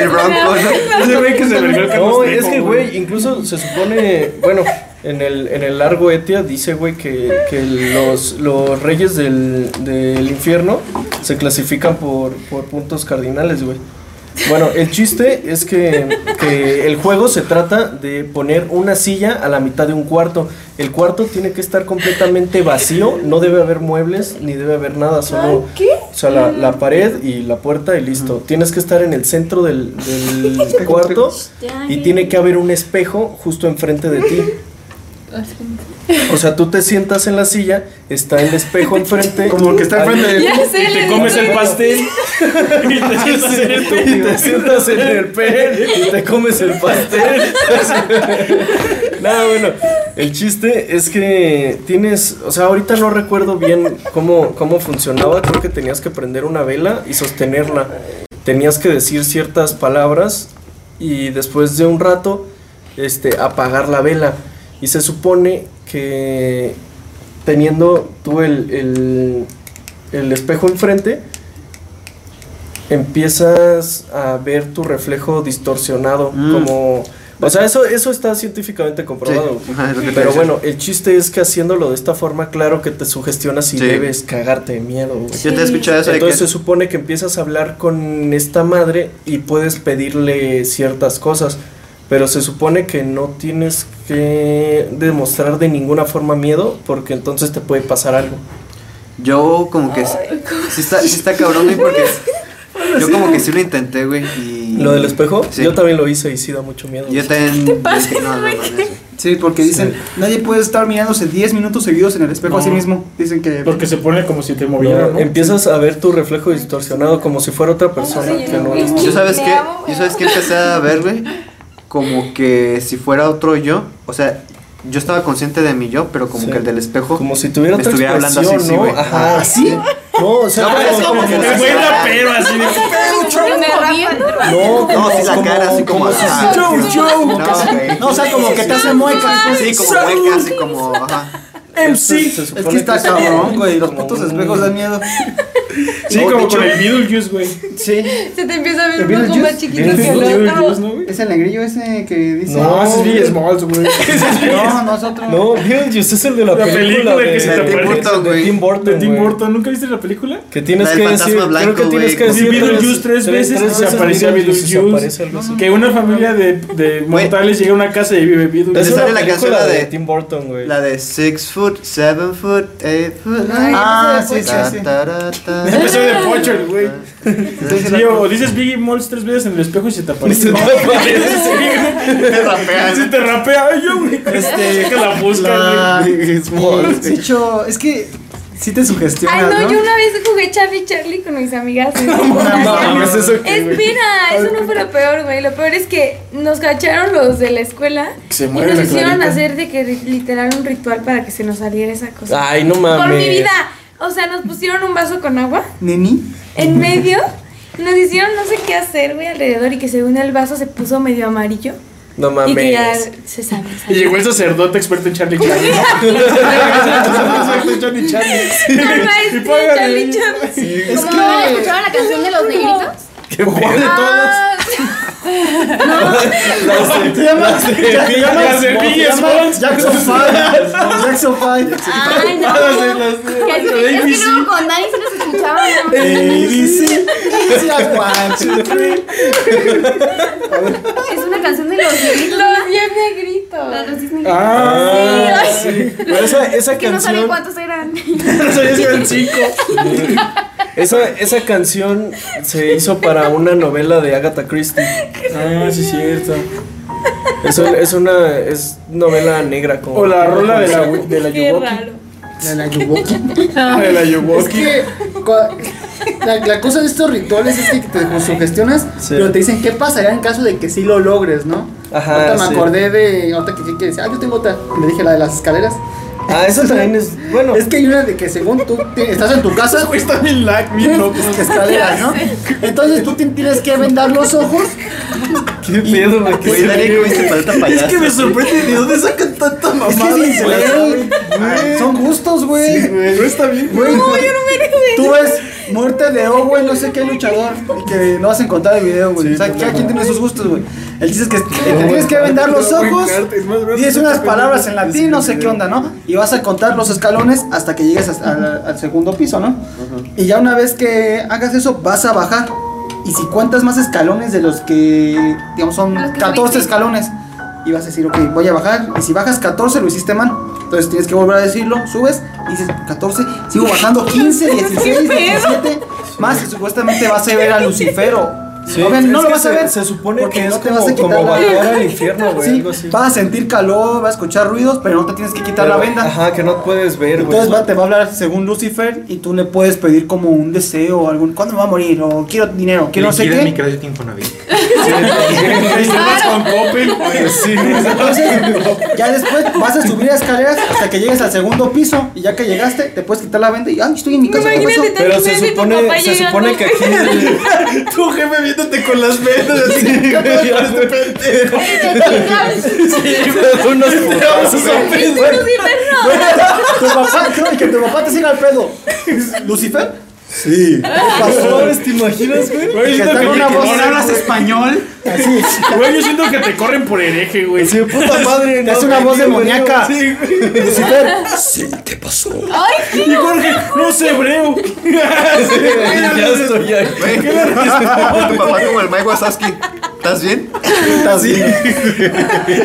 El bronco, ¿no? Ese güey que se vergó el No, es que, güey, incluso se supone, bueno, en el, en el largo Etia dice, güey, que, que los, los reyes del, del infierno se clasifican por, por puntos cardinales, güey. Bueno, el chiste es que, que el juego se trata de poner una silla a la mitad de un cuarto. El cuarto tiene que estar completamente vacío, no debe haber muebles ni debe haber nada, solo o sea, la, la pared y la puerta y listo. Tienes que estar en el centro del, del cuarto y tiene que haber un espejo justo enfrente de ti. O sea, tú te sientas en la silla, está el espejo enfrente. Como que está enfrente de ti. Y te comes el pastel y te sientas en el y te sientas en el pen y te comes el pastel. Nada, bueno, el chiste es que tienes, o sea, ahorita no recuerdo bien cómo, cómo funcionaba, creo que tenías que prender una vela y sostenerla. Tenías que decir ciertas palabras y después de un rato, este, apagar la vela. Y se supone que teniendo tú el, el, el espejo enfrente, empiezas a ver tu reflejo distorsionado Mm. como o sea eso eso está científicamente comprobado Sí, ajá, pero bueno el chiste es que haciéndolo de esta forma claro que te sugestionas y Sí. debes cagarte de miedo güey. Yo te eso de que entonces se supone que empiezas a hablar con esta madre y puedes pedirle ciertas cosas pero se supone que no tienes que demostrar de ninguna forma miedo porque entonces te puede pasar algo. Yo como que sí está, sí está cabrón, güey, porque yo como que sí lo intenté, güey, y... lo del espejo Sí. yo también lo hice y sí da mucho miedo. Yo también... te pasa, dije, no, no, no. Sí, porque dicen, nadie puede estar mirándose 10 minutos seguidos en el espejo a sí mismo. Dicen que Porque se pone como si te moviera, ¿no? Empiezas a ver tu reflejo distorsionado como si fuera otra persona que no. Yo sabes qué, yo sabes qué empecé a ver, güey, como que si fuera otro yo, o sea, yo estaba consciente de mi yo, pero como Sí. que el del espejo Como si tuviera me otra estuviera hablando así, güey. Ajá. Ah, ¿sí? No, o sea, No, pero es como, como que si- güey rapero así de No, No, sí, la cara así como. si- ah, no, o sea, como que te hace muecas. Sí, como mueca, así como. Ajá. MC. Se Es que está es cabrón, güey. Los putos espejos dan miedo. Sí, como con el Beetlejuice, güey. Sí. Se te empieza a ver ¿El un Beetlejuice? más chiquito que el otro. Es el negrillo ese que dice. No, ese es Big Smalls, güey. No, nosotros. No, Beetlejuice es el de la, La película, de, que se te de aparece. Burton, de Tim Burton. De Tim. Burton. ¿Nunca viste la película? Que tienes que fantasma decir, blanco, creo que tienes que decir Beetlejuice tres veces y se aparecía Beetlejuice. Que una familia de, mortales llega a una casa y vive Beetlejuice. sale una la canción, de- Tim Burton, güey. La de Six foot, seven foot, eight foot. Ay, Ah, sí, sí, sí. Empezó de Pocho, el güey. Sí, o dices Biggie Malls tres veces en el espejo y se te aparece. Se te aparece. Te rapeas. Si te rapea, ay, yo, güey. Este, que la busca, hecho, es que sí te sugestionas, Ay, no, ¿no? yo una vez jugué Charlie Charlie con mis amigas. No mames, eso que, güey. Espera, eso no fue lo peor, güey. Lo peor es que nos cacharon los de la escuela Se y nos hicieron hacer de que literal un ritual para que se nos saliera esa cosa. Ay, no mames. Por mi vida. O sea, nos pusieron un vaso con agua Neni. en medio. Nos hicieron no sé qué hacer, güey, alrededor. Y que según el vaso se puso medio amarillo. No mames. Y que ya se sabe. Y llegó el sacerdote experto en Charlie Charlie. Experto en Charlie Charlie. El maestro Y póngale Charlie ahí. Charlie. Es ¿Cómo no escucharon la canción de los negritos? Qué pedo. Ah, Se llama. Las de Biggie Smalls. Jackson 5. Jackson 5. Ay, no. Las de- las de- es, las de que luego con Dani sí nos escuchaban. ¿no? ABC. Sí, one, two, three. Es una canción de los negritos. Los bien negritos. La de los diez negritos. Ah, sí. Pero esa, esa que no sabía canción. cuántos eran. no sabía si eran cinco. Esa, esa canción se hizo para una novela de Agatha Christie. Ah, sí, es cierto. Es, un- es una es novela negra como. O la rola de la, de la Qué Yuwoki. raro. La la Yuwoki. De la Es Yuwoki. que cua- la, la cosa de estos rituales es que te sugestionas, Sí. pero te dicen qué pasaría en caso de que sí lo logres, ¿no? Ajá, Ahorita me sí. acordé de. Ahorita que, que decía, ah, yo tengo otra. Le dije la de las escaleras. Ah, eso también es. Bueno, Es que hay una de que según tú te- estás en tu casa, Güey, está bien lag, bien loco. escaleras, ¿no? Entonces tú te tienes que vendar los ojos. qué pedo, güey. qué Güey, paleta payaso. Es que me sorprende de dónde sacan tanta Es mamada. que sí, güey. Son gustos, güey. No está bien. Güey, Tú ves muerte de Owen, no sé qué luchador, y que no vas a encontrar el video, güey. o sea, cada quien tiene sus gustos, güey. El chiste es que te tienes que vendar los ojos, dices unas palabras en latín, no sé qué onda, ¿no? Y vas a contar los escalones hasta que llegues al segundo piso, ¿no? Y ya una vez que hagas eso, vas a bajar. Y si cuentas más escalones de los que, digamos, son que 14 subiste. escalones, y vas a decir, ok, voy a bajar. Y si bajas 14, lo hiciste mal. Entonces tienes que volver a decirlo, subes, y dices 14, sigo bajando 15, 16, 17, más y supuestamente vas a ver a Lucifero. Sí, no lo vas a ver. se supone que es no te como, vas a quitar como la- bajar al infierno, güey. Sí, vas a sentir calor, vas a escuchar ruidos, pero no te tienes que quitar la venda. Ajá, que no puedes ver, güey. Entonces va, te va a hablar según Lucifer y tú le puedes pedir como un deseo o algún ¿cuándo me va a morir? o quiero dinero, quiero no sé Liquiden mi qué. crédito Infonavit. Entonces, ya después vas a subir escaleras hasta que llegues al segundo piso y ya que llegaste te puedes quitar la venda y ay, estoy en mi casa. ¿qué pasó?". Imagínate Pero se supone, se supone que aquí. Tu jefe viéndote con las vendas así. ¿Qué pedo con este pendejo? unos putazos. Tu papá, creo que tu papá te siga al pedo. ¿Lucifer? Sí. ¿Qué pasó? ¿Te imaginas, güey? Que que una te voz- hablas español? Así. Güey, yo siento que te corren por hereje, güey. Sí, puta madre. Te hace una voz demoníaca. Sí, güey. Lucifer. Y Jorge, no sé hebreo. ya estoy ahí. Güey, tu papá como el Mike Wazowski. ¿Estás bien? ¿Estás bien?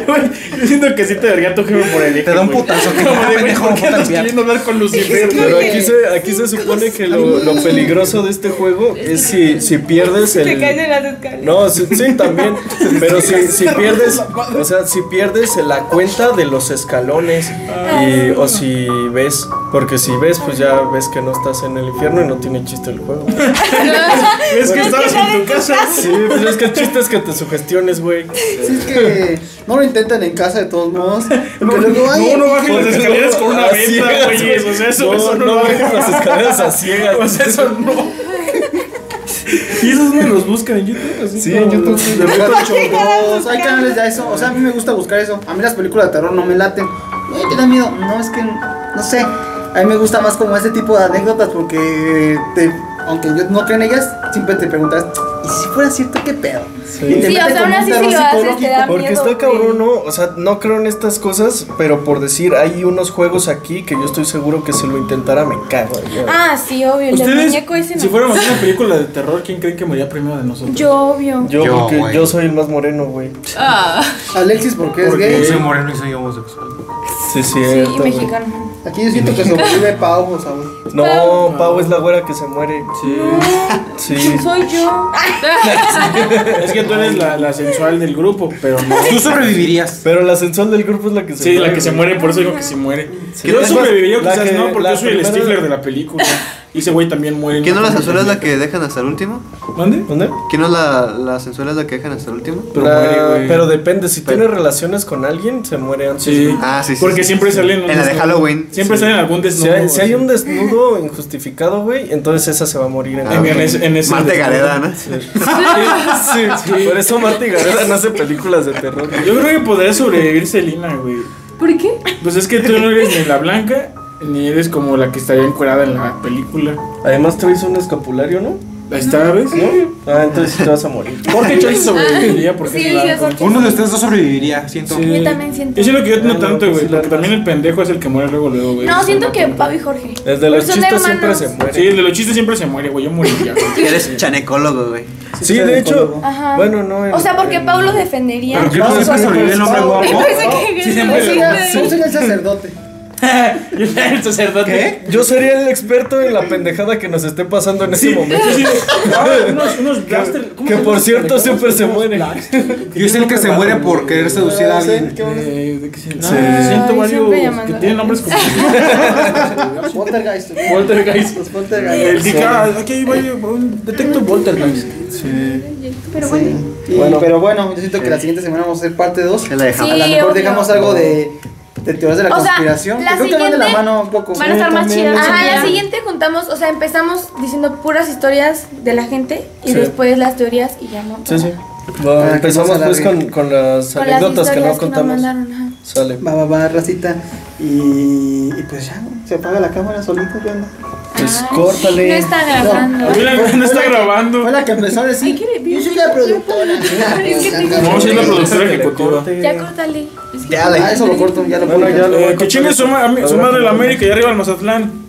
Güey, Yo siento que sí te daría tu jefe por hereje. Te da un putazo, que Como de, güey, ¿por qué andas queriendo hablar con Lucifer? Pero aquí se, aquí se supone que lo, lo peligroso de este juego es si, si pierdes Te caes el. en las escaleras. No, sí, sí, también. Pero si, si pierdes, o sea, si pierdes la cuenta de los escalones y, o si ves Porque si ves, pues ya ves que no estás en el infierno y no tiene chiste el juego. Es que estabas en tu casa. Sí, pues es que el chiste es que te sugestiones, güey. Sí, es que no lo intentan en casa de todos modos. Porque luego, No, no bajen las escaleras con una a venta, ciegas, güeyes. O sea, eso no, eso no, no hagan. las escaleras a ciegas. O sea, eso no. ¿Y esos no los buscan en YouTube? Así Sí, en YouTube. De repente dos, hay canales de eso. O sea, a mí me gusta buscar eso. A mí las películas de terror no me laten. Ay, te da miedo. No, es que, no sé. A mí me gusta más como ese tipo de anécdotas porque, te, aunque yo no creo en ellas, siempre te preguntas, ¿y si fuera cierto qué pedo? Y te Sí, o sea, aún así lo haces te da Porque miedo, está cabrón. ¿no? O sea, no creo en estas cosas, pero por decir, hay unos juegos aquí que yo estoy seguro que si lo intentara me cago. ya. Ah, sí, obvio. El muñeco ese no. si fuéramos una película de terror, ¿quién creen que moriría primero de nosotros? Yo, obvio. Yo, Yo, porque yo soy el más moreno, güey. Ah, Alexis, porque es Porque- Yo gay. soy moreno y soy homosexual. Sí, Sí, cierto. y güey. mexicano. Aquí yo siento que sobrevive Pau, o sea, güey. No, Pau es la güera que se muere. Sí. Sí. Soy yo. Es que tú eres la, la sensual del grupo, pero no. Tú sobrevivirías. Pero la sensual del grupo es la que se Sí, muere. la que se muere, por eso digo que se muere. Sí. Yo sobreviviría quizás que- no, porque yo soy el Stifler de la película. Y ese güey también muere. ¿Quién no la sensual es la que dejan hasta el último? ¿Dónde? ¿Dónde? ¿Quién no la, la sensual es la que dejan hasta el último? Pero La- muere, güey. pero depende, si Pero- tiene relaciones con alguien, se muere antes. Sí. Ah, sí, sí. Porque sí, siempre sí. salen En la de Halloween. Siempre Sí. salen algún Si desnudo. hay, si hay un desnudo injustificado, güey, entonces esa se va a morir en Ah, En, la en ese, en ese Marte desnudo. Gareda, ¿no? sí, sí. Por eso Marta y Gareda no hace películas de terror. Yo creo que podría sobrevivir Selina, güey. ¿Por qué? Pues es que tú no eres ni la blanca, ni eres como la que estaría encuerada en la película. Además traes un escapulario, ¿no? Ahí está, ¿ves? Ah, entonces sí te vas a morir. Jorge Chance sobreviviría porque Sí, es. Jorge. Uno de ustedes dos sobreviviría, siento. Sí. Yo también siento. Yo siento que yo no Ah, no, tanto, pues güey, porque la también el pendejo es el que muere luego, luego, güey. No, siento que Pau y Jorge. El de los Porque chistes siempre se muere. Sí, el de los chistes siempre se muere, güey. Yo moriría. Eres chanecólogo, güey. Sí, de hecho. Ajá. Bueno, no. en- O sea, porque en- Pau lo defendería. Pero que siempre sobrevive el hombre guapo. Me parece que Sí, siempre Sí, lo- sí. ¿Cómo sería el sacerdote? Yo era el sacerdote. Yo sería el experto en la pendejada que nos esté pasando en ese Sí, momento. sí, sí. Ah, unos, unos blaster. ¿cómo que se por cierto siempre se Unos muere. blaster. Yo es el que se muere por querer seducir a alguien. Eh, ¿de qué se- No, Sí. siento varios que tienen nombres como Poltergeist. Poltergeist. Los Poltergeist. El aquí hay un detecto Poltergeist. Pero bueno. Bueno. pero bueno, yo siento que la siguiente semana vamos a hacer parte 2. Que la dejamos. Sí, a lo mejor dejamos algo de, de teorías de la O sea, conspiración. la que creo que van de la mano un poco. van a estar más también. chidas. Ajá, la siguiente juntamos, o sea, empezamos diciendo puras historias de la gente y Sí. después las teorías y ya no. Sí, sí. Que empezamos no pues con, con las Con las anécdotas que no historias que nos contamos. mandaron, ajá. Sale. Va, va, va, racita. Y, y pues ya, se apaga la cámara solita, ¿qué onda? Pues Ay, córtale. No está grabando. Mira, no está grabando. Fue la que empezó a decir. Yo soy la productora. No, es la productora ejecutiva. Ya córtale. Ya, eso lo corto, ya lo a Eh, que chingue su madre la América y arriba el Mazatlán.